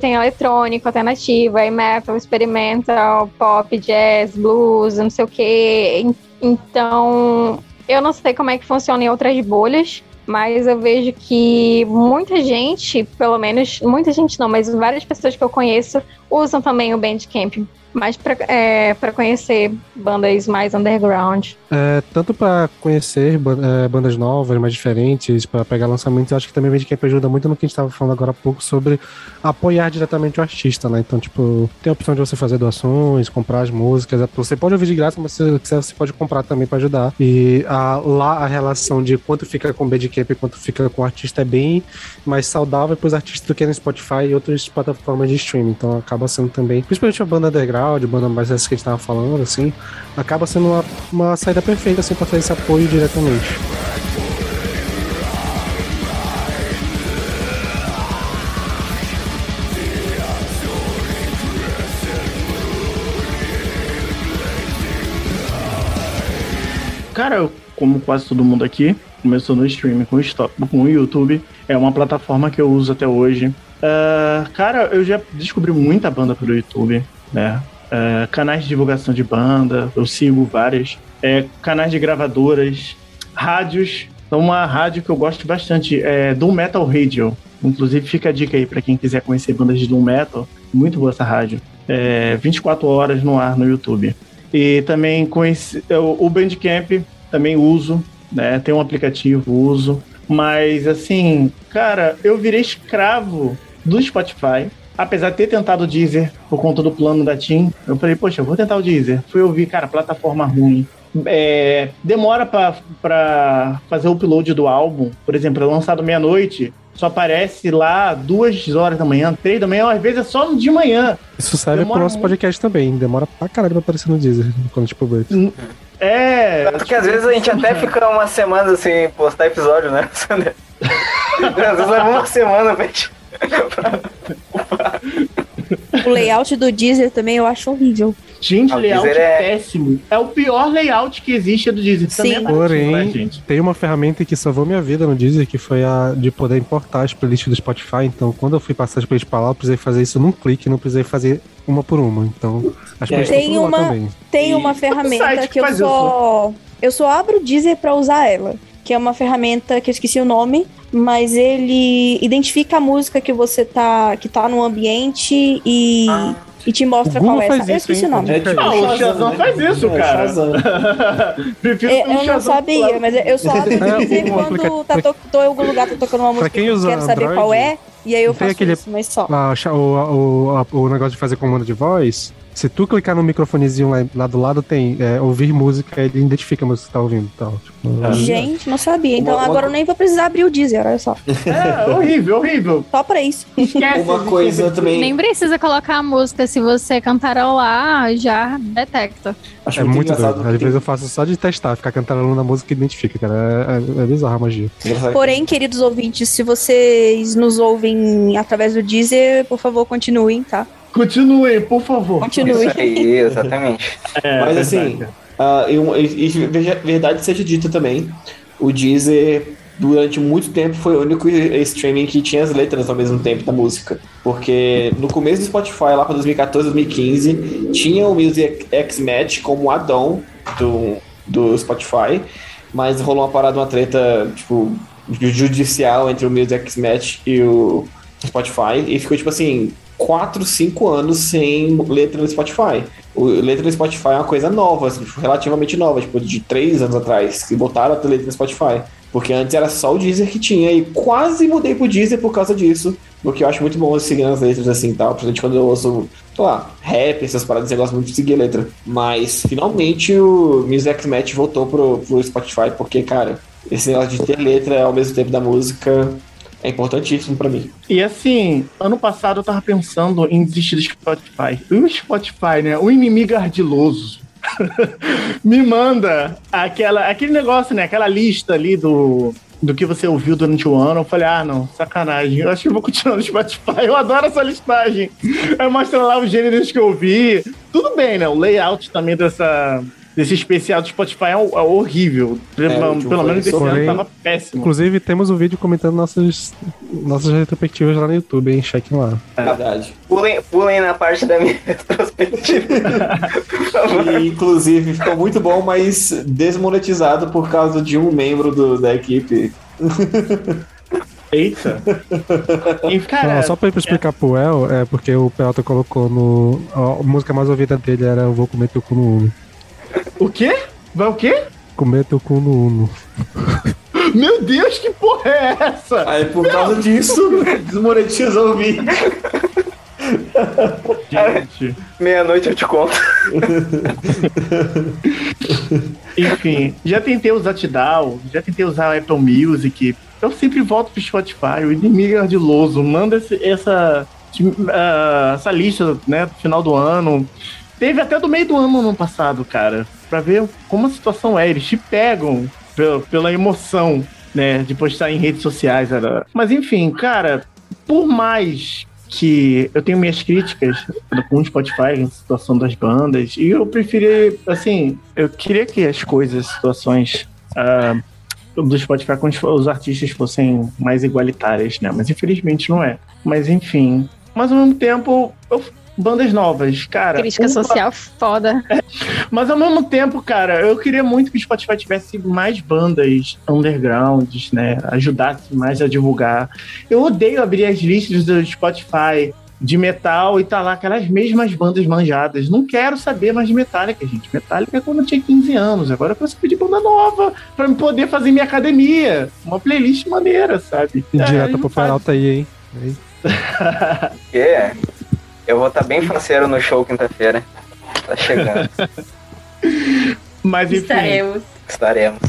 tem eletrônico, alternativo, aí metal, experimental, pop, jazz, blues, não sei o que. Então, eu não sei como é que funciona em outras bolhas, mas eu vejo que muita gente, pelo menos, muita gente não, mas várias pessoas que eu conheço usam também o Bandcamp mais para é, conhecer bandas mais underground. É, tanto para conhecer é, bandas novas, mais diferentes, para pegar lançamentos, acho que também o Bandcamp ajuda muito no que a gente estava falando agora há pouco sobre apoiar diretamente o artista, né? Então, tipo, tem a opção de você fazer doações, comprar as músicas. É, você pode ouvir de graça, mas se quiser, você pode comprar também para ajudar. E a, lá a relação de quanto fica com o Bandcamp e quanto fica com o artista é bem mais saudável para os artistas do que no Spotify e outras plataformas de streaming. Então, acaba sendo também, principalmente a banda underground, banda mais essa que a gente tava falando, assim, acaba sendo uma, uma saída perfeita, assim, pra fazer esse apoio diretamente. Cara, como quase todo mundo aqui, começou no streaming com o, com o YouTube. É uma plataforma que eu uso até hoje. Uh, cara, eu já descobri muita banda pelo YouTube, né? Uh, canais de divulgação de banda, eu sigo várias. É, canais de gravadoras, rádios. Então, uma rádio que eu gosto bastante é Doom Metal Radio. Inclusive, fica a dica aí para quem quiser conhecer bandas de Doom Metal. Muito boa essa rádio. É, 24 horas no ar no YouTube. E também conheci, o Bandcamp, também uso, né? Tem um aplicativo, uso. Mas, assim, cara, eu virei escravo do Spotify apesar de ter tentado o Deezer por conta do plano da TIM, eu falei, poxa, eu vou tentar o Deezer. Fui ouvir, cara, plataforma ruim. é, demora pra, pra fazer o upload do álbum. Por exemplo, é lançado meia-noite, só aparece lá duas horas da manhã, três da manhã, às vezes é só de manhã. Isso serve Demora pro nosso muito. podcast também. Demora pra caralho pra aparecer no Deezer quando a gente publica. É. Porque às vezes a gente até fica uma semana sem postar episódio, né? às vezes leva uma semana pra gente. O layout do Deezer também eu acho horrível. Gente, Ah, o layout é- péssimo. É o pior layout que existe é do Deezer. Também Sim. é Porém, né, gente? tem uma ferramenta que salvou minha vida no Deezer, que foi a de poder importar as playlists do Spotify. Então, quando eu fui passar as playlists pra lá, eu precisei fazer isso num clique, não precisei fazer uma por uma. Então, as playlists Tem uma- também. Tem uma ferramenta que que eu só. Eu só abro o Deezer pra usar ela. Que é uma ferramenta que eu esqueci o nome, mas ele identifica a música que você tá. que tá no ambiente e, e te mostra qual é essa. Eu esqueci o nome. É tipo Ah, o Shazam né? faz isso, É, cara. Prefiro É, eu não Shazam sabia, mas eu só abro o É, quando tá to, tô em algum lugar, tô tocando uma música quem que eu quero saber Android, qual é, e aí eu não faço aquele- isso, mas só. Ah, cha- o, o, a- o negócio de fazer comando de voz, se tu clicar no microfonezinho lá, lá do lado, tem é, ouvir música, ele identifica a música que você tá ouvindo. Então, tipo, Gente, não sabia. Então Uma- uma- agora eu nem vou precisar abrir o Deezer, olha só. É, horrível, horrível. Só pra isso. Esquece. Uma coisa também. Nem precisa colocar a música, se você cantarolar, já detecta. Acho é muito doido. Às vezes eu faço só de testar, ficar cantarolando a música que identifica, cara. É, é, é bizarra a magia. Porém, queridos ouvintes, se vocês nos ouvem através do Deezer, por favor, continuem, tá? Continue, por favor. Continue. Isso aí, exatamente. É, Mas verdade. assim, ah, e, e- e verdade seja dita também, o Deezer durante muito tempo foi o único streaming que tinha as letras ao mesmo tempo da música. Porque no começo do Spotify, lá para 2014, 2015, tinha o Music X Match como add-on do, do Spotify, mas rolou uma parada, uma treta, tipo, judicial entre o Music X Match e o Spotify, e ficou, tipo assim, 4, 5 anos sem letra no Spotify. O letra no Spotify é uma coisa nova, assim, tipo, relativamente nova, tipo, de 3 anos atrás, que botaram a letra no Spotify. Porque antes era só o Deezer que tinha, e quase mudei pro Deezer por causa disso. Porque eu acho muito bom seguir as letras assim e tal. Principalmente quando eu ouço, sei lá, rap, essas paradas, eu gosto muito de seguir a letra. Mas finalmente o Music Match voltou pro, pro Spotify, porque, cara, esse negócio de ter letra ao mesmo tempo da música é importantíssimo pra mim. E assim, ano passado eu tava pensando em desistir do Spotify. E o Spotify, né? O inimigo ardiloso. Me manda aquela, aquele negócio, né? Aquela lista ali do, do que você ouviu durante o ano. Eu falei, ah, não, sacanagem. Eu acho que eu vou continuar no Spotify. Eu adoro essa listagem. Aí mostra lá os gêneros que eu ouvi. Tudo bem, né? O layout também dessa. Desse especial do Spotify é, é horrível. Pelo, É, pelo menos esse ano tava péssimo. Inclusive, temos um vídeo comentando nossas, nossas retrospectivas lá no YouTube, hein? Chequem lá. É verdade. Pulem, pulem na parte da minha retrospectiva. E, inclusive, ficou muito bom, mas desmonetizado por causa de um membro do- da equipe. Eita. E, cara, Não, só pra, pra explicar pro El, é porque o Pelota colocou no. A, música mais ouvida dele era Eu Vou Comer Teu Cu no Uno. O quê? Vai o quê? Comer Teu Cu no Uno. Meu Deus, que porra é essa? Aí, por causa disso, desmonetizou o vídeo. Gente. Meia-noite eu te conto. Enfim, já tentei usar Tidal, já tentei usar Apple Music. Eu sempre volto pro Spotify, o inimigo é ardiloso. Manda esse- essa, ah, essa lista, né, do final do ano. Teve até do meio do ano no passado, cara. Pra ver como a situação é. Eles te pegam pela, pela emoção, né, de postar em redes sociais. Era... Mas enfim, cara, por mais que eu tenho minhas críticas com o Spotify, a situação das bandas, e eu preferi, assim, eu queria que as coisas, as situações ah, do Spotify com os, os artistas fossem mais igualitárias, né? Mas infelizmente não é. Mas enfim. Mas ao mesmo tempo, eu- bandas novas, cara. Crítica uma- social foda. mas ao mesmo tempo, cara, eu queria muito que o Spotify tivesse mais bandas undergrounds, né? Ajudasse mais a divulgar. Eu odeio abrir as listas do Spotify de metal e tá lá aquelas mesmas bandas manjadas. Não quero saber mais de Metallica, gente. Metallica é quando eu tinha 15 anos. Agora eu saber de banda nova pra eu poder fazer minha academia. Uma playlist maneira, sabe? É, Indireta não pro faz- Peralta aí, hein? É. Eu vou estar bem faceiro no show quinta-feira. Tá chegando. Mas enfim. Estaremos. Estaremos.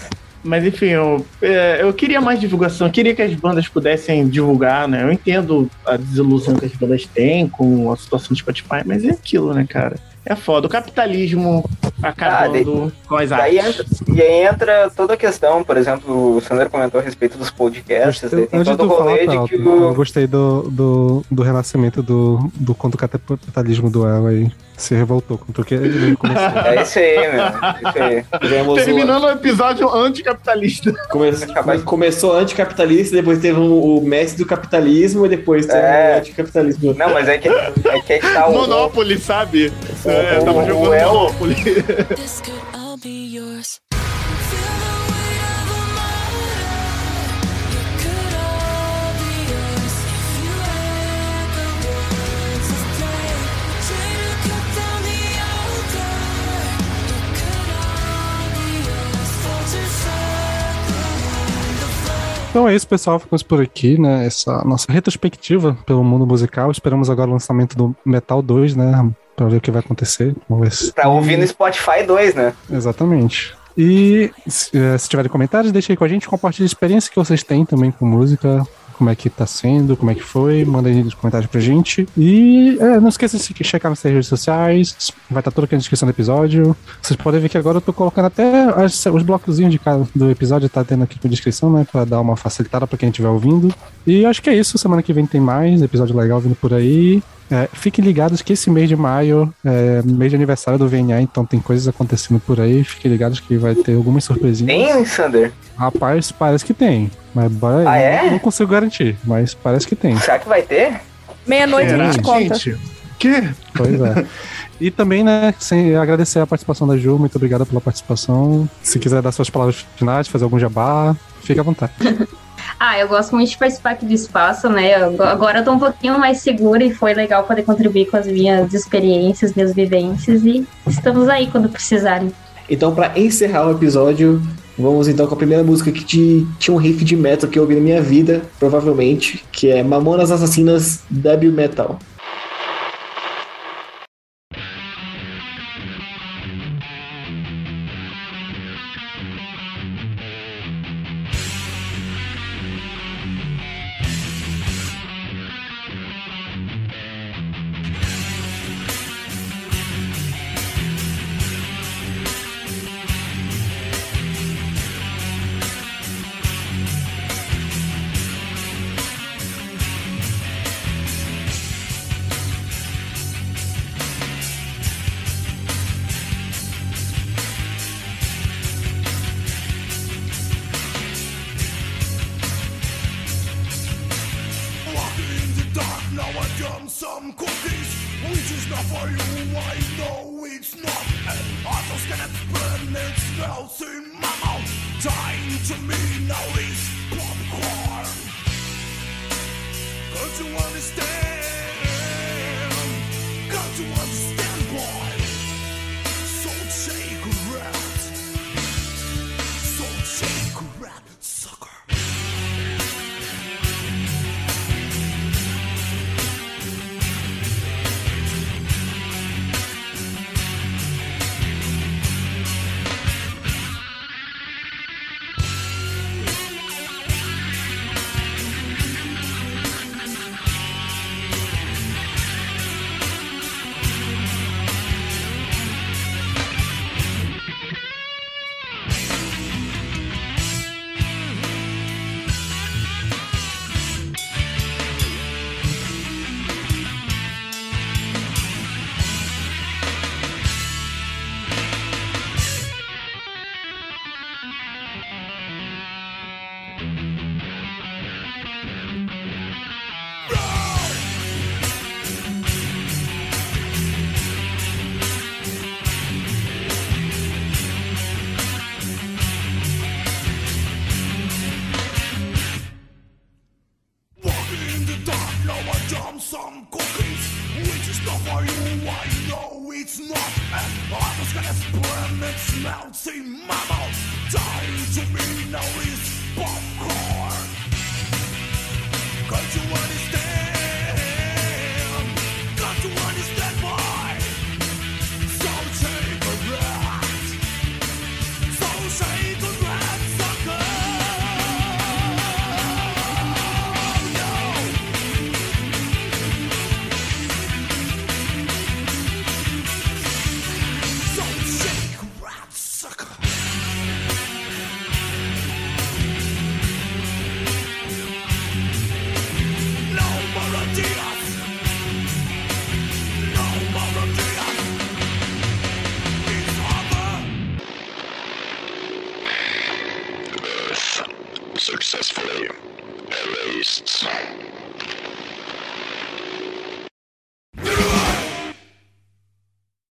Mas enfim, eu, é, eu queria mais divulgação, eu queria que as bandas pudessem divulgar, né? Eu entendo a desilusão que as bandas têm com a situação do Spotify, mas é aquilo, né, cara? É foda. O capitalismo acabando com as Daí artes. entra, e aí entra toda a questão, por exemplo, o Sandro comentou a respeito dos podcasts, tem todo falar, de eu o... gostei do, do, do renascimento do, do quando o capitalismo do El aí se revoltou contra o que ele começou. É isso aí, meu. É isso aí. Tivemos o- Terminando o episódio anticapitalista. come- Acabar de- começou anticapitalista, depois teve o, o mestre do capitalismo e depois teve É. o anticapitalismo. Não, mas é que, é que aí que tá o... Monopoly, sabe? É, o- tava o jogando El- Monopoly. This could all be yours. Então é isso, pessoal. Ficamos por aqui, né? Essa nossa retrospectiva pelo mundo musical. Esperamos agora o lançamento do Metal 2, né? Pra ver o que vai acontecer. Vamos ver se... Pra ouvir no Spotify 2, né? Exatamente. E se, eh, se tiverem comentários, deixem aí com a gente, compartilhe a experiência que vocês têm também com música, como é que tá sendo, como é que foi, mandem aí nos comentários pra gente. E é, não esqueça de checar nas redes sociais, vai estar tudo aqui na descrição do episódio. Vocês podem ver que agora eu tô colocando até as- os blocozinhos de cada, do episódio, tá tendo aqui com descrição, né, pra dar uma facilitada pra quem estiver ouvindo. E acho que é isso, semana que vem tem mais episódio legal vindo por aí. É, fiquem ligados que esse mês de maio é mês de aniversário do VNA, então tem coisas acontecendo por aí. Fiquem ligados que vai ter algumas surpresinhas. Tem, Sander? Rapaz, parece que tem. Mas bora aí. Ah, é? Não consigo garantir, mas parece que tem. Será que vai ter? Meia-noite a gente conta. gente? Que? Pois é. E também, né, sem agradecer a participação da Ju, muito obrigado pela participação. Se quiser dar suas palavras finais, fazer algum jabá, fique à vontade. Ah, eu gosto muito de participar aqui do espaço, né? Agora eu tô um pouquinho mais segura e foi legal poder contribuir com as minhas experiências, minhas vivências e estamos aí quando precisarem. Então, pra encerrar o episódio, vamos então com a primeira música que te- tinha um riff de metal que eu ouvi na minha vida, provavelmente, que é Mamonas Assassinas Debil Metal.